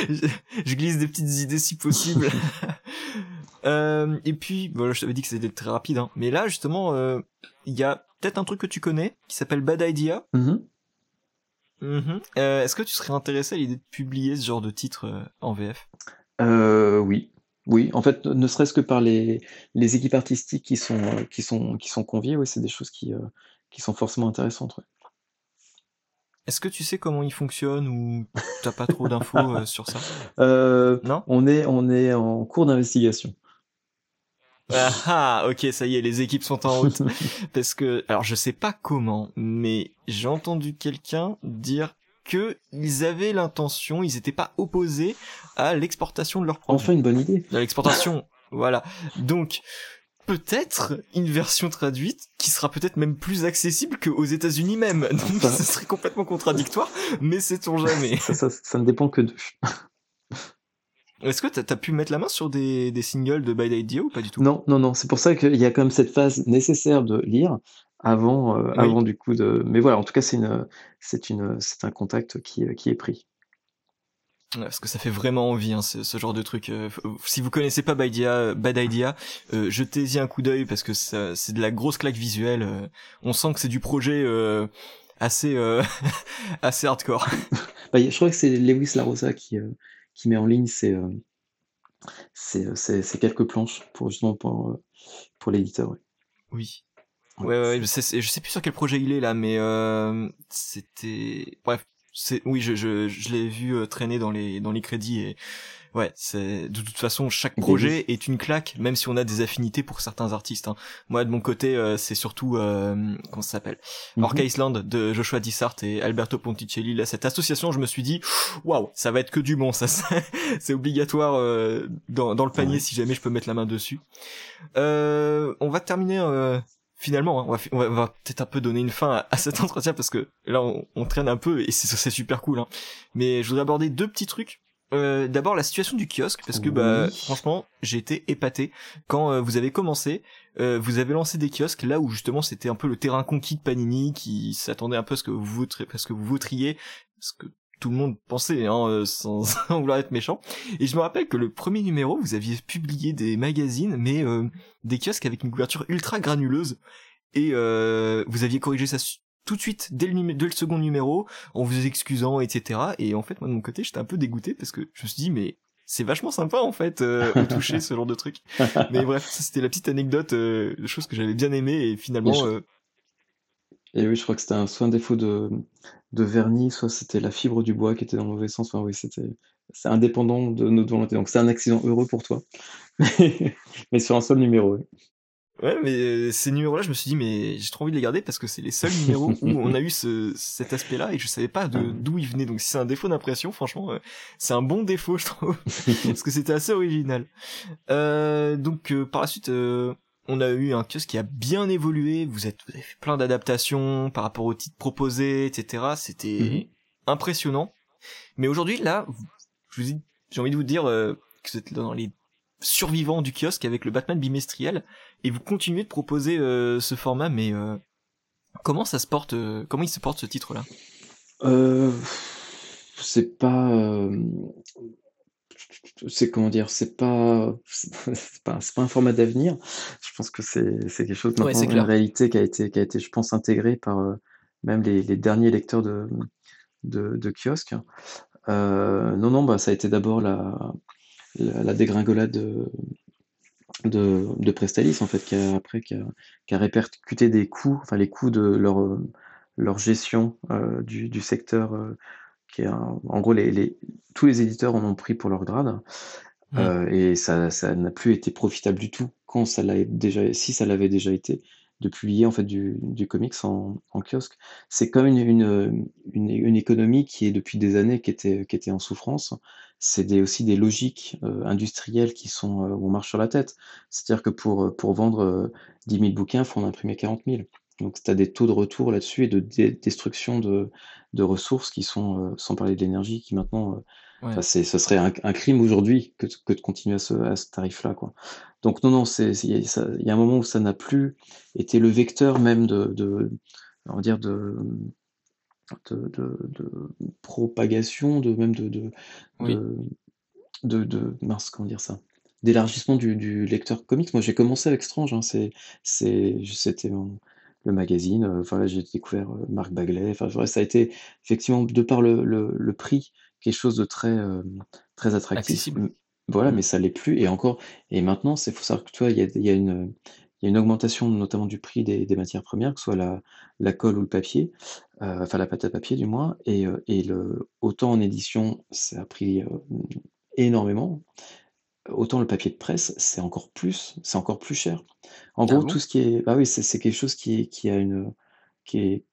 je, je glisse des petites idées si possible. Euh, et puis, voilà, je t'avais dit que c'était très rapide, hein. mais là justement, il y a peut-être un truc que tu connais qui s'appelle Bad Idea. Mhm. Mhm. Euh, Est-ce que tu serais intéressé à l'idée de publier ce genre de titre euh, en VF Euh, oui, oui. En fait, ne serait-ce que par les, les équipes artistiques qui sont, qui sont, qui sont conviées, oui, c'est des choses qui, qui sont forcément intéressantes. Est-ce que tu sais comment il fonctionne ou t'as pas trop d'infos sur ça? Non? On est, on est en cours d'investigation. Ah, ah, ok, ça y est, les équipes sont en route. Parce que, alors je sais pas comment, mais j'ai entendu quelqu'un dire que ils avaient l'intention, ils étaient pas opposés à l'exportation de leurs produits. Enfin une bonne idée. À l'exportation, voilà. Donc, peut-être une version traduite qui sera peut-être même plus accessible qu'aux États-Unis même. Donc ce serait complètement contradictoire, mais sait-on jamais. ça, ça, ne dépend que de. Est-ce que t'as as pu mettre la main sur des, des singles de Bad Idea ou pas du tout? Non, non, non. C'est pour ça qu'il y a quand même cette phase nécessaire de lire avant, euh, avant du coup de. Mais voilà, en tout cas, c'est une, c'est une, c'est un contact qui, qui est pris parce que ça fait vraiment envie hein, ce, genre de truc. Euh, si vous connaissez pas Bad Idea, Bad Idea euh, jetez-y un coup d'œil parce que c'est de la grosse claque visuelle. Euh. on sent que c'est du projet assez assez hardcore. bah, je crois que c'est Lewis Larosa qui qui met en ligne ces ces, quelques planches pour justement pour pour l'éditeur. Oui. Ouais, ouais, je sais, je sais plus sur quel projet il est là, mais c'était bref c'est oui je je, je l'ai vu euh, traîner dans les dans les crédits et ouais c'est de toute façon chaque projet est une claque même si on a des affinités pour certains artistes hein. moi de mon côté euh, c'est surtout euh, ça s'appelle? Mm Island de Joshua Dissart et Alberto Ponticelli là cette association je me suis dit waouh ça va être que du bon ça c'est obligatoire euh, dans dans le panier si jamais je peux mettre la main dessus on va terminer finalement, hein, on va, va, peut-être un peu donner une fin à, cet entretien parce que là, on, traîne un peu et c'est super cool. Hein. Mais je voudrais aborder deux petits trucs. Euh, D'abord la situation du kiosque parce que bah franchement j'ai été épaté quand euh, vous avez commencé euh, vous avez lancé des kiosques là où justement c'était un peu le terrain conquis de Panini qui s'attendait un peu à ce que vous votriez parce que vous parce que tout le monde pensait, hein, euh, sans, vouloir être méchant. Et je me rappelle que le premier numéro, vous aviez publié des magazines, mais euh, des kiosques avec une couverture ultra granuleuse. Et euh, vous aviez corrigé ça tout de suite dès le, dès le second numéro, en vous excusant, etc. Et en fait, moi de mon côté, j'étais un peu dégoûté parce que je me suis dit, mais c'est vachement sympa en fait euh, au toucher ce genre de truc. Mais bref, c'était la petite anecdote, euh, de choses que j'avais bien aimé et finalement. Et oui, je crois que c'était un, soit un défaut de, de vernis, soit c'était la fibre du bois qui était dans le mauvais sens. Enfin, oui, c'était c'est indépendant de notre volonté. Donc c'est un accident heureux pour toi. mais sur un seul numéro. Oui. Ouais, mais euh, ces numéros-là, je me suis dit, mais j'ai trop envie de les garder parce que c'est les seuls numéros où on a eu ce, cet aspect-là et je savais pas de ah. d'où il venait. Donc si c'est un défaut d'impression, franchement, euh, c'est un bon défaut, je trouve, parce que c'était assez original. Euh, donc euh, par la suite, on a eu un kiosque qui a bien évolué. Vous, êtes, vous avez fait plein d'adaptations par rapport aux titres proposés, etc. C'était mhm. impressionnant. Mais aujourd'hui, là, je vous j'ai envie de vous dire euh, que vous êtes dans les survivants du kiosque avec le Batman bimestriel et vous continuez de proposer euh, ce format. Mais euh, comment ça se porte Comment il se porte ce titre-là? C'est pas c'est comment dire, c'est pas, c'est pas, pas, un format d'avenir. Je pense que c'est, quelque chose maintenant, une réalité qui a été, qui a été, je pense, intégrée par euh, même les, les, derniers lecteurs de, de. Euh, non, non, bah, ça a été d'abord la, la, dégringolade de, de, Prestalis, en fait, qui a, après, qui a, qui a, répercuté des coûts, enfin, les coûts de leur, leur gestion euh, du, du, secteur euh, en gros, les, tous les éditeurs en ont pris pour leur grade. Mmh. Euh, et ça, n'a plus été profitable du tout quand ça l'a déjà, si ça l'avait déjà été, de publier en fait du, comics en, kiosque. C'est comme une, une, économie qui est depuis des années qui était, qui était en souffrance. C'est aussi des logiques euh, industrielles qui sont euh, où on marche sur la tête. C'est-à-dire que pour, pour vendre 10 000 bouquins, il faut en imprimer 40 000. Donc, tu as des taux de retour là-dessus et de destruction de, de ressources qui sont, euh, sans parler de l'énergie, qui maintenant, euh, ce serait un, crime aujourd'hui que, que, de continuer à ce, à ce tarif-là. Donc non, non, il y, a un moment où ça n'a plus été le vecteur même de, de on va dire de, de, de, propagation, de même de, de, de, de, mince, comment dire ça? D'élargissement du, du, lecteur comics. Moi, j'ai commencé avec Strange. Hein, c'est, c'est, c'était mon, le magazine. Euh, enfin, j'ai découvert euh, Marc Bagley. Enfin, ça a été effectivement, de par le, le, prix, quelque chose de très, euh, très attractif. Voilà, mmh. mais ça l'est plus. Et encore, et maintenant, c'est faut savoir que toi, il y a, y a une, il y a une augmentation notamment du prix des des matières premières, que ce soit la la colle ou le papier, heu, enfin la pâte à papier du moins et le autant en édition, ça a pris, heu, énormément, autant le papier de presse, c'est encore plus c'est encore plus cher. En Ah gros, bon? tout ce qui est bah oui, c'est quelque chose qui est qui a une, qui est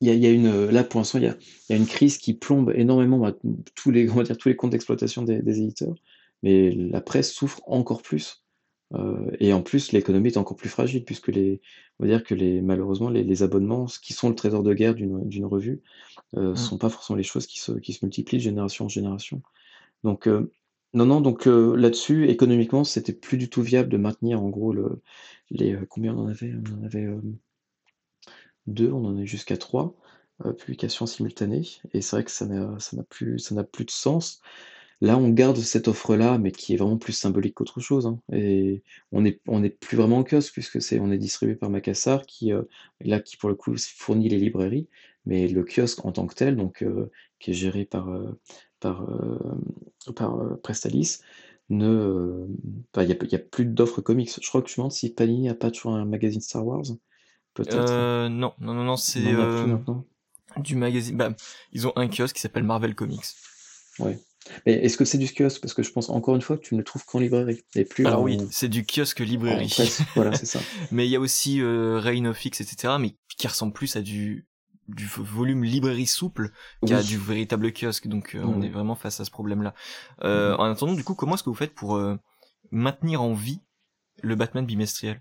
il y a il y a une, là pour l'instant, il y a il y a une crise qui plombe énormément, bah, tous les on va dire tous les comptes d'exploitation des des éditeurs, mais la presse souffre encore plus, heu et en plus l'économie est encore plus fragile puisque les on va dire que les malheureusement les les abonnements, ce qui sont le trésor de guerre d'une revue, heu, Mmh. sont pas forcément les choses qui se qui se multiplient de génération en génération. Donc heu, non, non, donc heu, là-dessus, économiquement, c'était plus du tout viable de maintenir en gros le les, combien on en avait? On en avait, 2, on en eu jusqu'à 3, heu, publications simultanées et c'est vrai que ça n'a plus ça n'a plus de sens. Là, on garde cette offre-là, mais qui est vraiment plus symbolique qu'autre chose, hein et on est on est plus vraiment en kiosque puisque c'est on est distribué par Macassar qui, heu, là, qui pour le coup fournit les librairies, mais le kiosque en tant que tel, donc heu, qui est géré par, heu, par, par, heu, Presstalis, ne, il y a plus d'offres comics. Je crois que je me demande si Panini a pas toujours un magazine Star Wars? Peut-être? Non, non, non, c'est, du magazine bah, ils ont un kiosque qui s'appelle Marvel Comics. Ouais. Mais est-ce que c'est du kiosque? Parce que je pense encore une fois que tu ne le trouves qu'en librairie et plus Alors oui, c'est du kiosque librairie. presse. Voilà, c'est ça. Mais il y a aussi, Reign of X et cetera, mais qui ressemble plus à du volume librairie souple qu'à du véritable kiosque, donc Ouais, on est vraiment face à ce problème-là. Mmh mh. en attendant, du coup, comment est-ce que vous faites pour, heu, maintenir en vie le Batman bimestriel?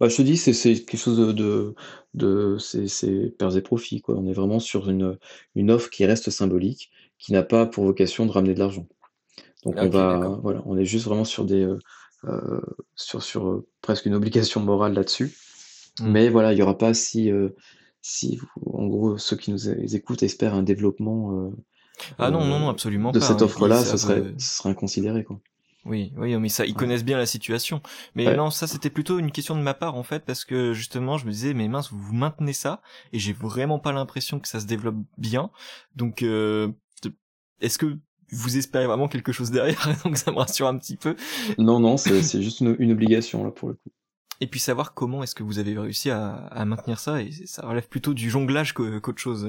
Bah, je te dis, c'est quelque chose de de de c'est pertes et profits, quoi. On est vraiment sur une offre qui reste symbolique, qui n'a pas pour vocation de ramener de l'argent. Donc on va voilà, on est juste vraiment sur des, heu heu, sur sur, heu, presque une obligation morale là-dessus. Mmh. Mais voilà, il y aura pas si, heu, si vous en gros, ceux qui nous écoutent espèrent un développement, Ah non, non, non, absolument de pas, cette hein, offre-là, ce serait ce serait inconsidéré, quoi. Oui, oui, non mais ça, ils connaissent bien la situation. Mais Ouais. non, ça c'était plutôt une question de ma part en fait, parce que justement je me disais mais mince, vous vous maintenez ça et j'ai vraiment pas l'impression que ça se développe bien. Donc heu, t est-ce que vous espérez vraiment quelque chose derrière? Donc ça me rassure un petit peu. Non, non, c'est juste une une obligation là, pour le coup. Et puis savoir comment est-ce que vous avez réussi à à maintenir ça et ça relève plutôt du jonglage qu'au qu'autre chose.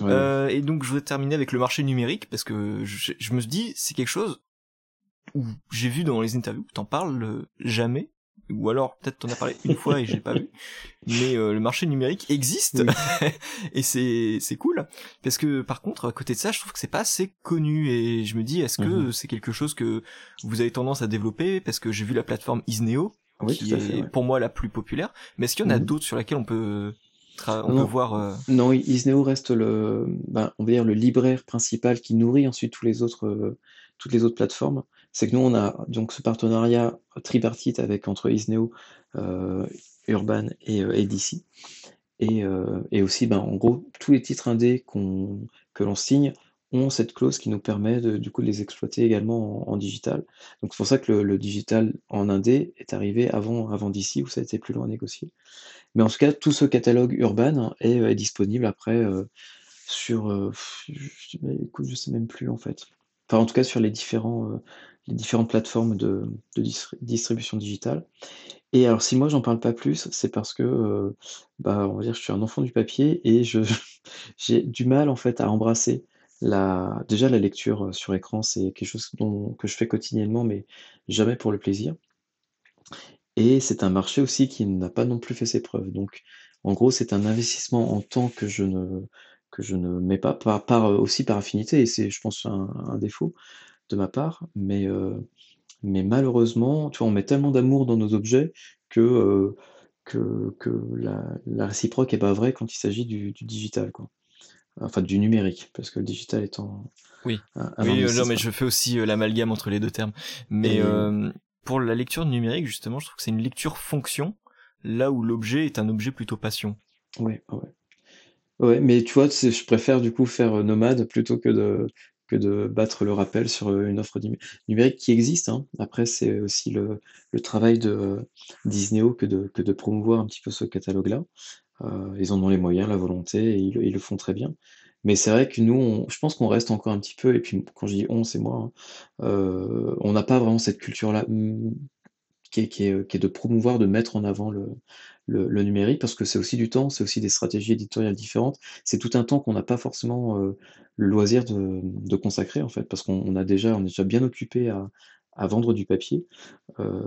Ouais. Heu et donc je voudrais terminer avec le marché numérique parce que je je me dis c'est quelque chose où j'ai vu dans les interviews, tu en parles, heu, jamais ou alors peut-être tu en as parlé une fois et je l'ai pas vu. Mais heu, le marché numérique existe Oui. et c'est c'est cool parce que par contre à côté de ça, je trouve que c'est pas assez connu et je me dis est-ce que c'est quelque chose que vous avez tendance à développer? Parce que j'ai vu la plateforme Isneo Oui, qui fait, est ouais. pour moi la plus populaire, mais est-ce qu'il y en a mh. d'autres sur laquelle on peut on Non, peut voir, heu Non, Isneo reste le, bah, on va dire le libraire principal qui nourrit ensuite tous les autres, heu, toutes les autres plateformes. C'est que nous, on a donc ce partenariat tripartite avec entre Isneo, heu, Urban et heu et DC et heu et aussi, ben, en gros, tous les titres indés que l'on signe ont cette clause qui nous permet de du coup de les exploiter également en digital. Donc c'est pour ça que le digital en indé est arrivé avant avant DC où ça a été plus long à négocier. Mais en tout cas, tout ce catalogue Urban est, disponible après, sur, je écoute, je sais même plus en fait. Enfin, en tout cas sur les différents, les différentes plateformes de de distri distribution digitale. Et alors si moi j'en parle pas plus, c'est parce que, heu, bah, on va dire je suis un enfant du papier et j'ai du mal en fait à embrasser la déjà la lecture, heu, sur écran, c'est quelque chose dont que je fais quotidiennement, mais jamais pour le plaisir. Et c'est un marché aussi qui n'a pas non plus fait ses preuves. Donc en gros, c'est un investissement en temps que je ne que je ne mets pas, par heu, aussi par affinité et c'est je pense un défaut de ma part, mais heu, mais malheureusement, tu vois, on met tellement d'amour dans nos objets que, heu, que que la la réciproque est pas vraie quand il s'agit du du digital, quoi. Enfin du numérique, parce que le digital étant Oui. un un Oui, heu, non, mais je fais aussi, l'amalgame entre les 2 termes. Mais et pour la lecture numérique, justement, je trouve que c'est une lecture fonction, là où l'objet est un objet plutôt passion. Ouais, ouais. Ouais, mais tu vois, je préfère du coup faire, nomade plutôt que de que de battre le rappel sur, heu, une offre numé numérique qui existe, hein. Après c'est aussi le travail de que de que de promouvoir un petit peu ce catalogue-là. Heu, ils en ont les moyens, la volonté et ils le font très bien. Mais c'est vrai que nous, je pense qu'on reste encore un petit peu et puis quand je dis «on», c'est moi, hein, on n'a pas vraiment cette culture-là, est, qui est de promouvoir, de mettre en avant le, le, numérique, parce que c'est aussi du temps, c'est aussi des stratégies éditoriales différentes. C'est tout un temps qu'on n'a pas forcément euh, le loisir de, consacrer, en fait, parce qu'on a déjà, on est déjà bien occupé à, vendre du papier. Euh,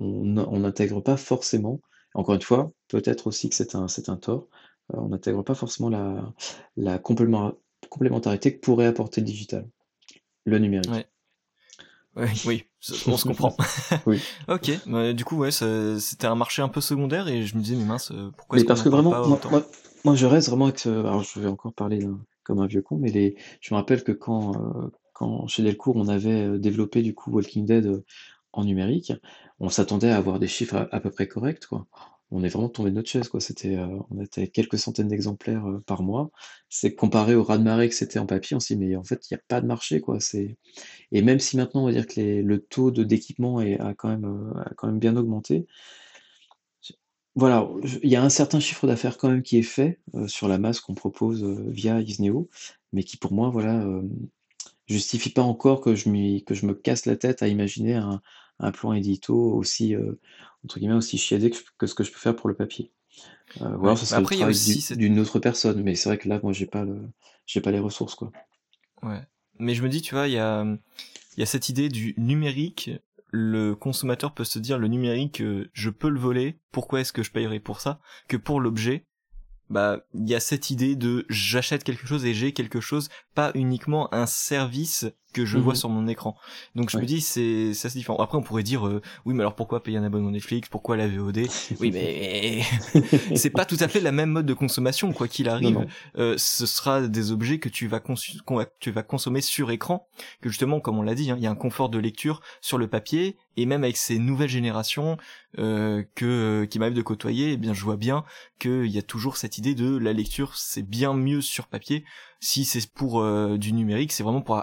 on n'intègre pas forcément, encore une fois, peut-être aussi que c'est un, un tort, euh, on n'intègre pas forcément la, la complémentarité que pourrait apporter le digital, le numérique. Oui, oui, on se comprend. oui. ok, bah, du coup, ouais, c'était un marché un peu secondaire et je me disais, mais mince, euh, pourquoi est-ce parce que vraiment, moi, moi, je reste vraiment avec Alors, je vais encore parler comme un vieux con, mais les... je me rappelle que quand, euh, quand chez Delcourt, on avait euh, développé du coup Walking Dead en numérique, on s'attendait à avoir des chiffres à peu près corrects, quoi on est vraiment tombé de notre chaise, quoi. Euh, on était quelques centaines d'exemplaires euh, par mois. C'est comparé au raz-de-marée que c'était en papier, on s'est dit, mais en fait, il n'y a pas de marché, quoi. C'est... Et même si maintenant, on va dire que le taux de, d'équipement est, a, quand même, euh, quand même bien augmenté, voilà, il y a un certain chiffre d'affaires quand même qui est fait sur la masse qu'on propose via Isneo, mais qui pour moi, voilà, justifie pas encore que je, que je me casse la tête à imaginer un, un plan édito aussi, entre guillemets, aussi chiadé que, ce que je peux faire pour le papier. Euh, voilà, ça serait Après, le travail d'une autre personne, mais c'est vrai que là, moi, j'ai pas le, j'ai pas les ressources, quoi. Ouais. Mais je me dis, tu vois, il y a, il y a cette idée du numérique. Le consommateur peut se dire, le numérique, euh, je peux le voler. Pourquoi est-ce que je payerais pour ça? Que pour l'objet, bah, il y a cette idée de j'achète quelque chose et j'ai quelque chose, pas uniquement un service que je vois mhm. sur mon écran. Donc je me dis c'est c'est assez différent. Après on pourrait dire euh, oui mais alors pourquoi payer un abonnement Netflix, pourquoi la VOD Oui mais c'est pas tout à fait la même mode de consommation quoi qu'il arrive. Euh, ce sera des objets que tu vas tu vas consommer sur écran que justement comme on l'a dit hein, il y a un confort de lecture sur le papier et même avec ces nouvelles générations euh, que qui m'arrive de côtoyer, eh bien je vois bien qu'il y a toujours cette idée de la lecture c'est bien mieux sur papier si c'est pour euh, du numérique, c'est vraiment pour,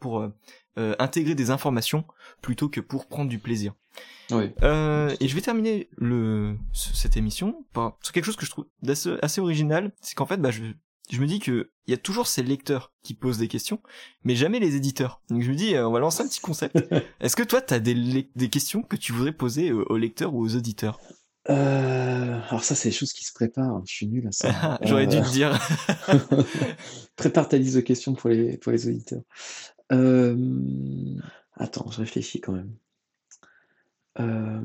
pour euh, euh, intégrer des informations plutôt que pour prendre du plaisir. Oui. et je vais terminer le cette émission par sur quelque chose que je trouve assez, original, c'est qu'en fait, bah, je, je me dis que il y a toujours ces lecteurs qui posent des questions, mais jamais les éditeurs. Donc je me dis, on va lancer un petit concept. Est-ce que toi, tu as des, des questions que tu voudrais poser aux lecteurs ou aux auditeurs? Euh, alors ça, c'est des choses qui se préparent. Je suis nul à ça. J'aurais dû le dire. Prépare ta liste de questions pour les, pour les auditeurs. Euh, attends, je réfléchis quand même. Euh,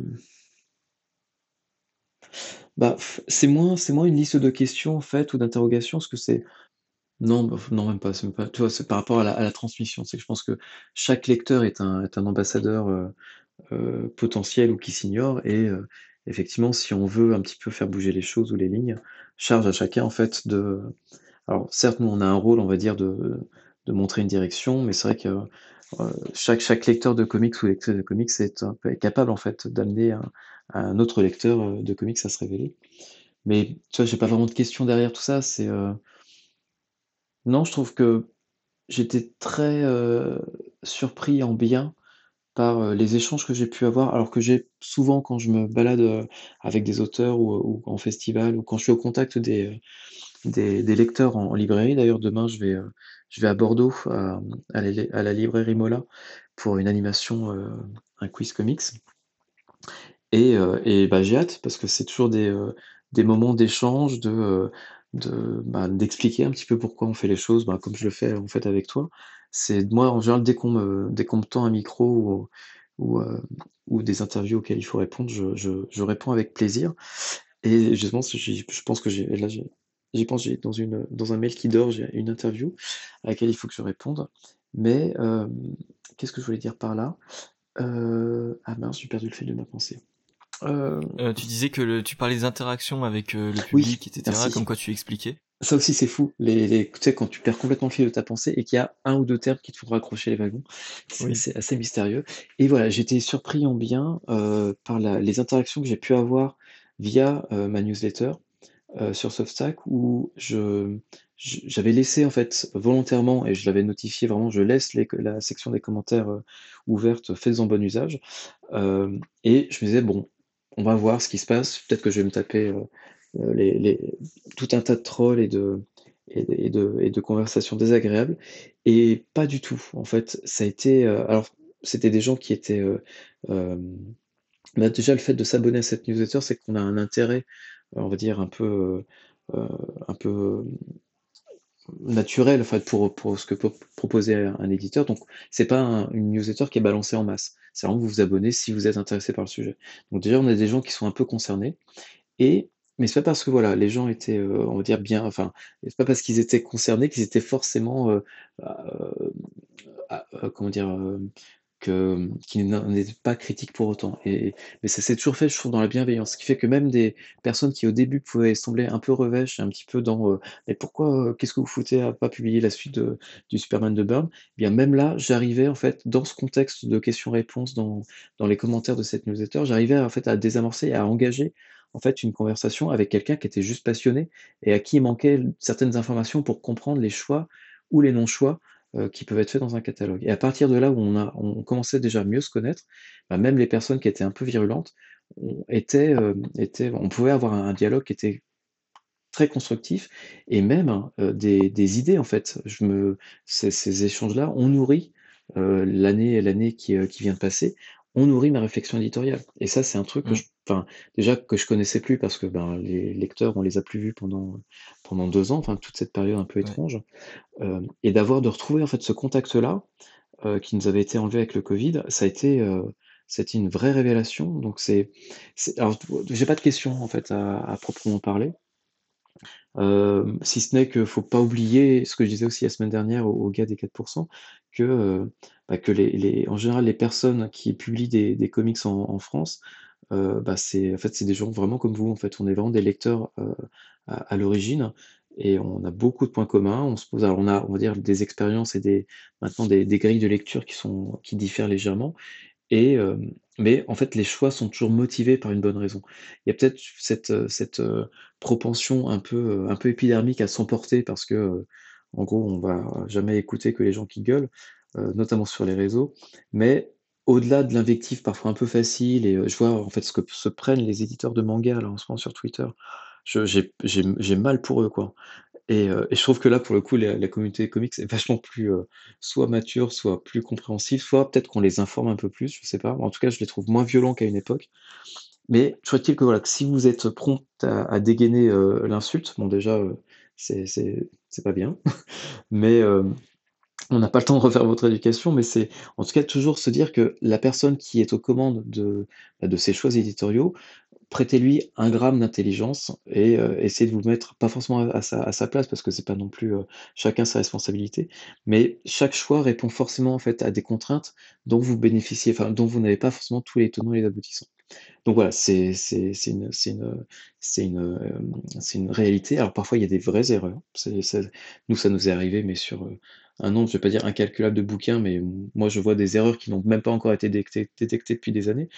bah, c'est moins, c'est moins une liste de questions en fait ou d'interrogations, parce que c'est non, bah, non même pas. C'est pas. Tu vois, c'est par rapport à la, à la transmission. C'est que je pense que chaque lecteur est un, est un ambassadeur potentiel ou qui s'ignore et effectivement, si on veut un petit peu faire bouger les choses ou les lignes, charge à chacun en fait de. Alors certes, nous on a un rôle, on va dire, de, montrer une direction, mais c'est vrai que euh, chaque, lecteur de comics ou lecteur de comics est, capable en fait d'amener un, autre lecteur euh, de comics à se révéler. Mais tu vois, j'ai pas vraiment de questions derrière tout ça. C'est euh... non, je trouve que j'étais très surpris en bien par les échanges que j'ai pu avoir, alors que j'ai souvent quand je me balade avec des auteurs ou, en festival ou quand je suis au contact des, lecteurs en, librairie. D'ailleurs, demain, je vais, je vais à Bordeaux, à, la, librairie Mola, pour une animation, un quiz comics. Et, et bah, j'ai hâte parce que c'est toujours des, des moments d'échange, de, bah, d'expliquer un petit peu pourquoi on fait les choses, bah, comme je le fais en fait avec toi. C'est moi, en général, dès qu'on me, dès qu'on me tend un micro ou, ou, euh, ou des interviews auxquelles il faut répondre, je, je, je réponds avec plaisir. Et justement, je, je pense que j'ai, là, j'y pense, j'ai dans, une, dans un mail qui dort, j'ai une interview à laquelle il faut que je réponde. Mais euh, qu'est-ce que je voulais dire par là? Euh, Ah mince, j'ai perdu le fil de ma pensée. Euh... tu disais que le, tu parlais des interactions avec le public, etc., comme quoi tu expliquais. Ça aussi, c'est fou. Les, les, tu sais, quand tu perds complètement le fil de ta pensée et qu'il y a un ou deux termes qui te font raccrocher les wagons, c'est assez mystérieux. Et voilà, j'étais surpris en bien euh, par la, les interactions que j'ai pu avoir via euh, ma newsletter euh, sur Softstack où je j'avais laissé en fait volontairement et je l'avais notifié vraiment, je laisse les, la section des commentaires euh, ouverte, faites-en bon usage. Euh, et je me disais bon, on va voir ce qui se passe. Peut-être que je vais me taper euh, les, tout un tas de trolls et de, et de, et de, conversations désagréables. Et pas du tout. En fait, ça a été. Euh, alors, c'était des gens qui étaient. Euh, Bah, déjà, le fait de s'abonner à cette newsletter, c'est qu'on a un intérêt, on va dire un peu, un peu, naturel, en pour pour ce que peut proposer un éditeur. Donc c'est pas un une newsletter qui est balancée en masse. C'est vraiment vous vous abonnez si vous êtes intéressé par le sujet. Donc déjà, on a des gens qui sont un peu concernés et mais c'est pas parce que voilà, les gens étaient, heu, on va dire bien enfin, c'est pas parce qu'ils étaient concernés qu'ils étaient forcément, ah, heu, comment dire? Que, qu'ils n'en étaient pas critiques pour autant et mais ça s'est toujours fait, je trouve, dans la bienveillance. Ce qui fait que même des personnes qui, au début, pouvaient sembler un peu revêches, un petit peu dans, «Mais pourquoi, qu'est-ce que vous foutez à pas publier la suite de du Superman de Byrne?» eh bien même là, j'arrivais en fait, dans ce contexte de questions-réponses dans dans les commentaires de cette newsletter, j'arrivais en fait à désamorcer et à engager en fait une conversation avec quelqu'un qui était juste passionné et à qui il manquait certaines informations pour comprendre les choix ou les non-choix heu, qui peuvent être faits dans un catalogue et à partir de là où on a on commençait déjà à mieux se connaître, bah, même les personnes qui étaient un peu virulentes, on on pouvait avoir un dialogue qui était très constructif et même, heu, des des idées en fait. Je me ces ces échanges-là ont nourri, l'année l'année qui, vient de passer, ont nourri ma réflexion éditoriale et ça, c'est un truc que Mmh. je enfin, déjà que je connaissais plus parce que, ben, les lecteurs, on les a plus vus pendant, pendant 2 ans, enfin toute cette période un peu Ouais. étrange, hem et d'avoir de retrouver en fait ce contact-là, heu, qui nous avait été enlevé avec le covid, ça a été, heu, ça a été une vraie révélation donc c'est alors j'ai pas de questions en fait à à proprement parler. Hem, si ce n'est que faut pas oublier ce que je disais aussi la semaine dernière aux aux gars des 4 que, heu, bah, que les les en général, les personnes qui publient des des comics en en France, heu, bah, c'est en fait, c'est des gens vraiment comme vous, en fait. On est vraiment des lecteurs, heu, à l'origine et on a beaucoup de points communs. On se pose alors on a, on va dire, des expériences et des maintenant des grilles de lecture qui sont qui diffèrent légèrement et hem, mais en fait, les choix sont toujours motivés par une bonne raison. Il y a peut-être cette, heu, cette, heu, propension un peu, heu, un peu épidermique à s'emporter parce que, en gros, on va jamais écouter que les gens qui gueulent, notamment sur les réseaux. Mais au-delà de l'invective parfois un peu facile et heu, je vois en fait ce que se prennent les éditeurs de manga là en ce moment sur Twitter. J'ai mal pour eux, quoi. Et heu et je trouve que là, pour le coup, la la communauté comics est vachement plus, heu, soit mature, soit plus compréhensive, soit peut-être qu'on les informe un peu plus, je sais pas. En tout cas, je les trouve moins violents qu'à une époque. Mais toujours est-il que voilà, que si vous êtes prompt à dégainer, l'insulte, bon déjà, heu, c'est pas bien. Mais on n'a pas le temps de refaire votre éducation, mais c'est en tout cas toujours se dire que la personne qui est aux commandes de, bah, de ses choix éditoriaux, prêtez-lui un gramme d'intelligence et heu, essayez de vous mettre pas forcément à sa à sa place parce que c'est pas non plus, heu, chacun sa responsabilité, mais chaque choix répond forcément en fait à des contraintes dont vous bénéficiez, enfin dont vous n'avez pas forcément tous les tenants et les aboutissants. Donc voilà, c'est c'est une réalité. Alors parfois il y a des vraies erreurs, nous ça nous est arrivé, mais sur, heu, un nombre, je vais pas dire incalculable de bouquins, mais moi je vois des erreurs qui n'ont même pas encore été détectées depuis des années,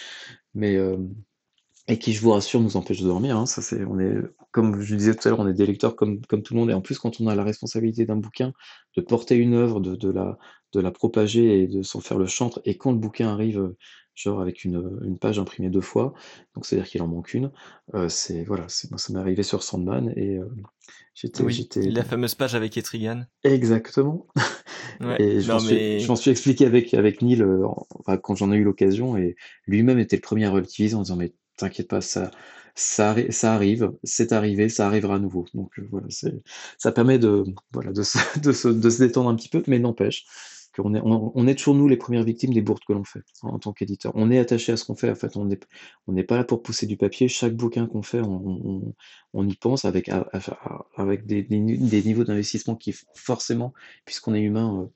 mais hem et qui, je vous rassure, nous empêche de dormir, hein. Ça, c'est on est comme je disais tout à l'heure, on est des lecteurs comme tout le monde et en plus, quand on a la responsabilité d'un bouquin, de porter une œuvre, de la propager et de s'en faire le chantre et quand le bouquin arrive, genre avec une, une page imprimée 2 fois, donc c'est-à-dire qu'il en manque une, heu, c'est voilà, c'est moi ça m'est arrivé sur Sandman et heu, j'étais Oui, la fameuse page avec Etrigan. exactement Ouais, et je m'en suis expliqué avec avec Neil, enfin quand j'en ai eu l'occasion et lui-même était le premier à relativiser en disant: «Mais t'inquiète pas, ça ça arri ça arrive, c'est arrivé, ça arrivera à nouveau». Donc heu, voilà, c'est ça permet de voilà, de se de se de se détendre un petit peu, mais n'empêche qu'on est on est toujours nous les premières victimes des bourdes que l'on fait en en tant qu'éditeur. On est attaché à ce qu'on fait, en fait, on n'est on n'est pas là pour pousser du papier. Chaque bouquin qu'on fait, on on y pense avec avec des des ni des niveaux d'investissement qui forcément, puisqu'on est humain,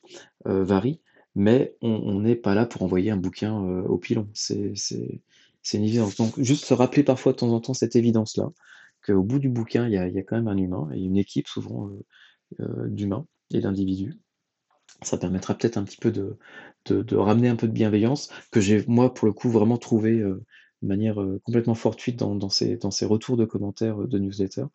heu heu, varient, mais on n'est pas là pour envoyer un bouquin, heu, au pilon. C'est c'est c'est une évidence. Donc juste se rappeler parfois de temps en temps cette évidence-là, qu'au bout du bouquin, il y a y a quand même un humain et une équipe souvent, heu, d'humains et d'individus. Ça permettra peut-être un petit peu de ramener un peu de bienveillance que j'ai, moi, pour le coup, vraiment trouvé, heu, de manière, heu, complètement fortuite dans ces retours de commentaires, heu, de newsletters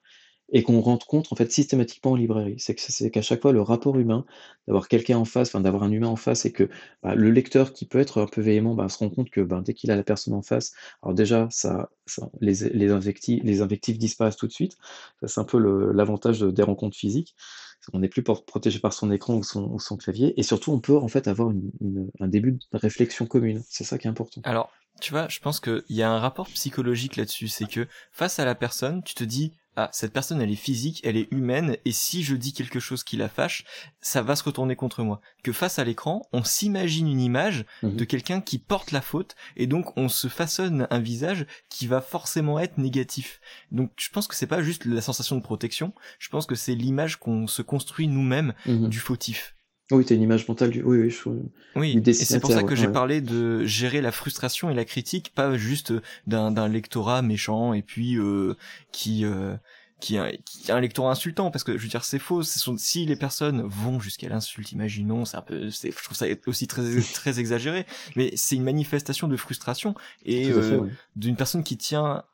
et qu'on rencontre en fait systématiquement en librairie. C'est qu'à chaque fois le rapport humain, d'avoir quelqu'un en face, d'avoir un humain en face et que, bah, le lecteur qui peut être un peu véhément, bah, se rend compte que, ben, dès qu'il a la personne en face, alors déjà les les invecti les invectives disparaissent tout de suite. C'est un peu l'avantage de des rencontres physiques on n'est plus protégé par son écran ou son, clavier, et surtout on peut en fait avoir un début de réflexion commune. C'est ça qui est important. Alors, tu vois, je pense qu'il y a un rapport psychologique là-dessus, c'est que face à la personne, tu te dis, ah, cette personne, elle est physique, elle est humaine, et si je dis quelque chose qui la fâche, ça va se retourner contre moi. Que face à l'écran, on s'imagine une image mhm. de quelqu'un qui porte la faute, et donc on se façonne un visage qui va forcément être négatif. Donc je pense que c'est pas juste la sensation de protection, je pense que c'est l'image qu'on se construit nous-mêmes mhm. du fautif. Oui, t'as une image mentale du. Oui, oui, je... oui. et c'est pour ça que j'ai parlé de gérer la frustration et la critique, pas juste d'un lectorat méchant et puis euh, qui euh, qui, qui un lectorat insultant parce que je veux dire c'est faux. Sont, si les personnes vont jusqu'à l'insulte, imaginons, c'est un peu, je trouve ça aussi très très exagéré, mais c'est une manifestation de frustration et euh, d'une personne qui tient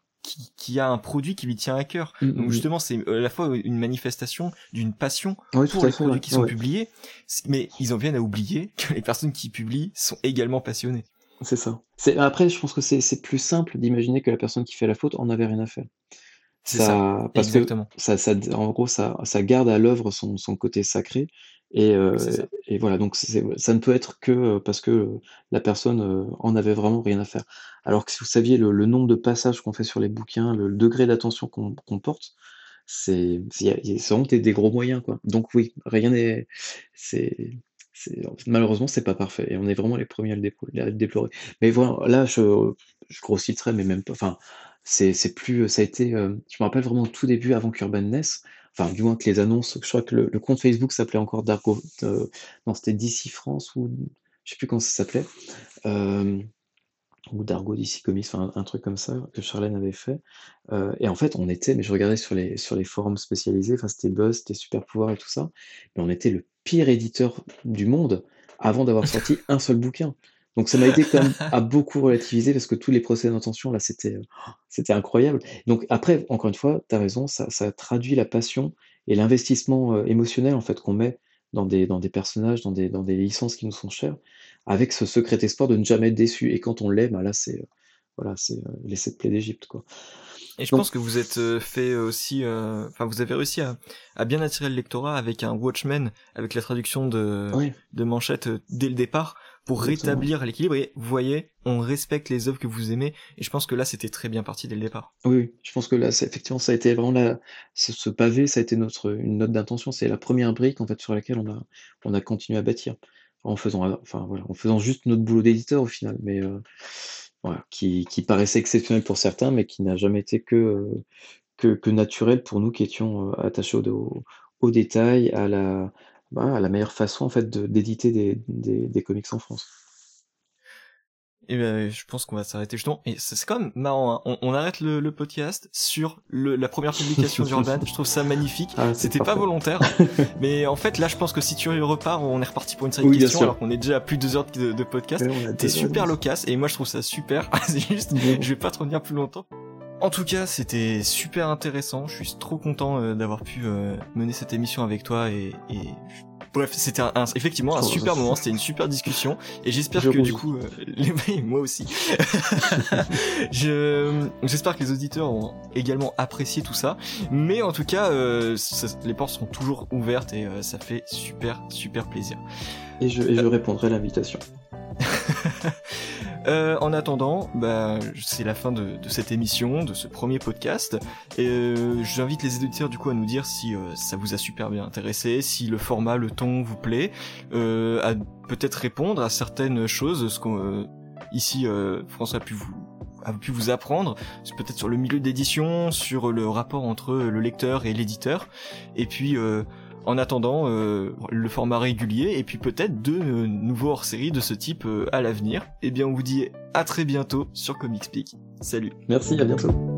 qui, a un produit qui lui tient à cœur. Mm, Donc mm, mm. justement, c'est à la fois une manifestation d'une passion pour les produits qui sont publiés, mais ils en viennent à oublier que les personnes qui publient sont également passionnées. C'est ça. Après, je pense que c'est plus simple d'imaginer que la personne qui fait la faute en avait rien à faire. C'est ça, parce Exactement. que ça, ça, en gros, ça, ça garde à l'œuvre son, son côté sacré et, euh, et voilà, donc ça ne peut être que parce que la personne en avait vraiment rien à faire. Alors que si vous saviez le, le nombre de passages qu'on fait sur les bouquins, le, degré d'attention qu'on porte, c'est vraiment des, des, gros moyens, quoi. Donc oui, rien n'est. Malheureusement, c'est pas parfait et on est vraiment les premiers à le, déplorer. Mais voilà, là, je, je grossis le trait, mais même pas. Enfin, c'est plus. Ça a été. je me rappelle vraiment au tout début, avant qu'Urban naisse, enfin du moins que les annonces, je crois que le, compte Facebook s'appelait encore Dargo, euh, non c'était DC France ou je sais plus comment ça s'appelait, euh, ou Dargo DC Comics, enfin un, truc comme ça que Charlène avait fait. Euh, et en fait on était, mais je regardais sur les, sur les forums spécialisés, enfin c'était Buzz, c'était Super Pouvoir et tout ça, mais on était le pire éditeur du monde avant d'avoir sorti un seul bouquin. Donc ça m'a aidé quand même à beaucoup relativiser parce que tous les procès d'intention, là, c'était euh, c'était incroyable. Donc après, encore une fois, tu as raison, ça, ça, traduit la passion et l'investissement euh, émotionnel en fait qu'on met dans des, dans des personnages, dans des, dans des licences qui nous sont chères, avec ce secret espoir de ne jamais être déçu. Et quand on l'est, bah là, c'est euh, voilà, c'est les sept plaies d'Égypte, quoi. Et je pense que vous êtes fait aussi, enfin vous avez réussi à, à, bien attirer le lectorat avec un Watchmen, avec la traduction de, de manchette dès le départ pour rétablir l'équilibre. Et vous voyez, on respecte les œuvres que vous aimez. Et je pense que là, c'était très bien parti dès le départ. Oui, je pense que là, effectivement, ça a été vraiment la, ce, pavé, ça a été notre une note d'intention. C'est la première brique en fait sur laquelle on a on a continué à bâtir en faisant, enfin voilà, en faisant juste notre boulot d'éditeur au final, mais euh, voilà, qui, qui, paraissait exceptionnel pour certains, mais qui n'a jamais été que, euh, que, que naturel pour nous qui étions euh, attachés au, au détail, à la, bah, la meilleure façon en fait d'éditer des, des, des, comics en France. Et eh ben, je pense qu'on va s'arrêter justement. Et c'est quand même marrant. Hein. On, arrête le, le, podcast sur le, la première publication d'Urban. Je trouve ça magnifique. Ah, C'était pas volontaire, mais en fait là, je pense que si tu repars, on est reparti pour une série de questions alors qu'on est déjà à plus de deux heures de, de podcast. T'es super loquace et moi je trouve ça super. c'est juste, je vais pas te revenir plus longtemps. En tout cas, c'était super intéressant. Je suis trop content euh, d'avoir pu euh, mener cette émission avec toi et, et... bref, c'était un, effectivement un super moment. C'était une super discussion et j'espère que du coup, euh, les... moi aussi. je j'espère que les auditeurs ont également apprécié tout ça. Mais en tout cas, les portes sont toujours ouvertes et ça fait super super plaisir. Et je, et je répondrai à l'invitation. Euh, en attendant, bah, c'est la fin de, cette émission, de ce premier podcast. Et euh, j'invite les éditeurs du coup à nous dire si euh, ça vous a super bien intéressé, si le format, le ton vous plaît, à peut-être répondre à certaines choses, ce qu'on ici François a pu vous a pu vous apprendre, peut-être sur le milieu d'édition, sur le rapport entre le lecteur et l'éditeur, et puis en attendant euh, le format régulier et puis peut-être de euh, nouveaux hors-séries de ce type euh, à l'avenir. Eh bien on vous dit à très bientôt sur Comic Salut. Merci, à bientôt.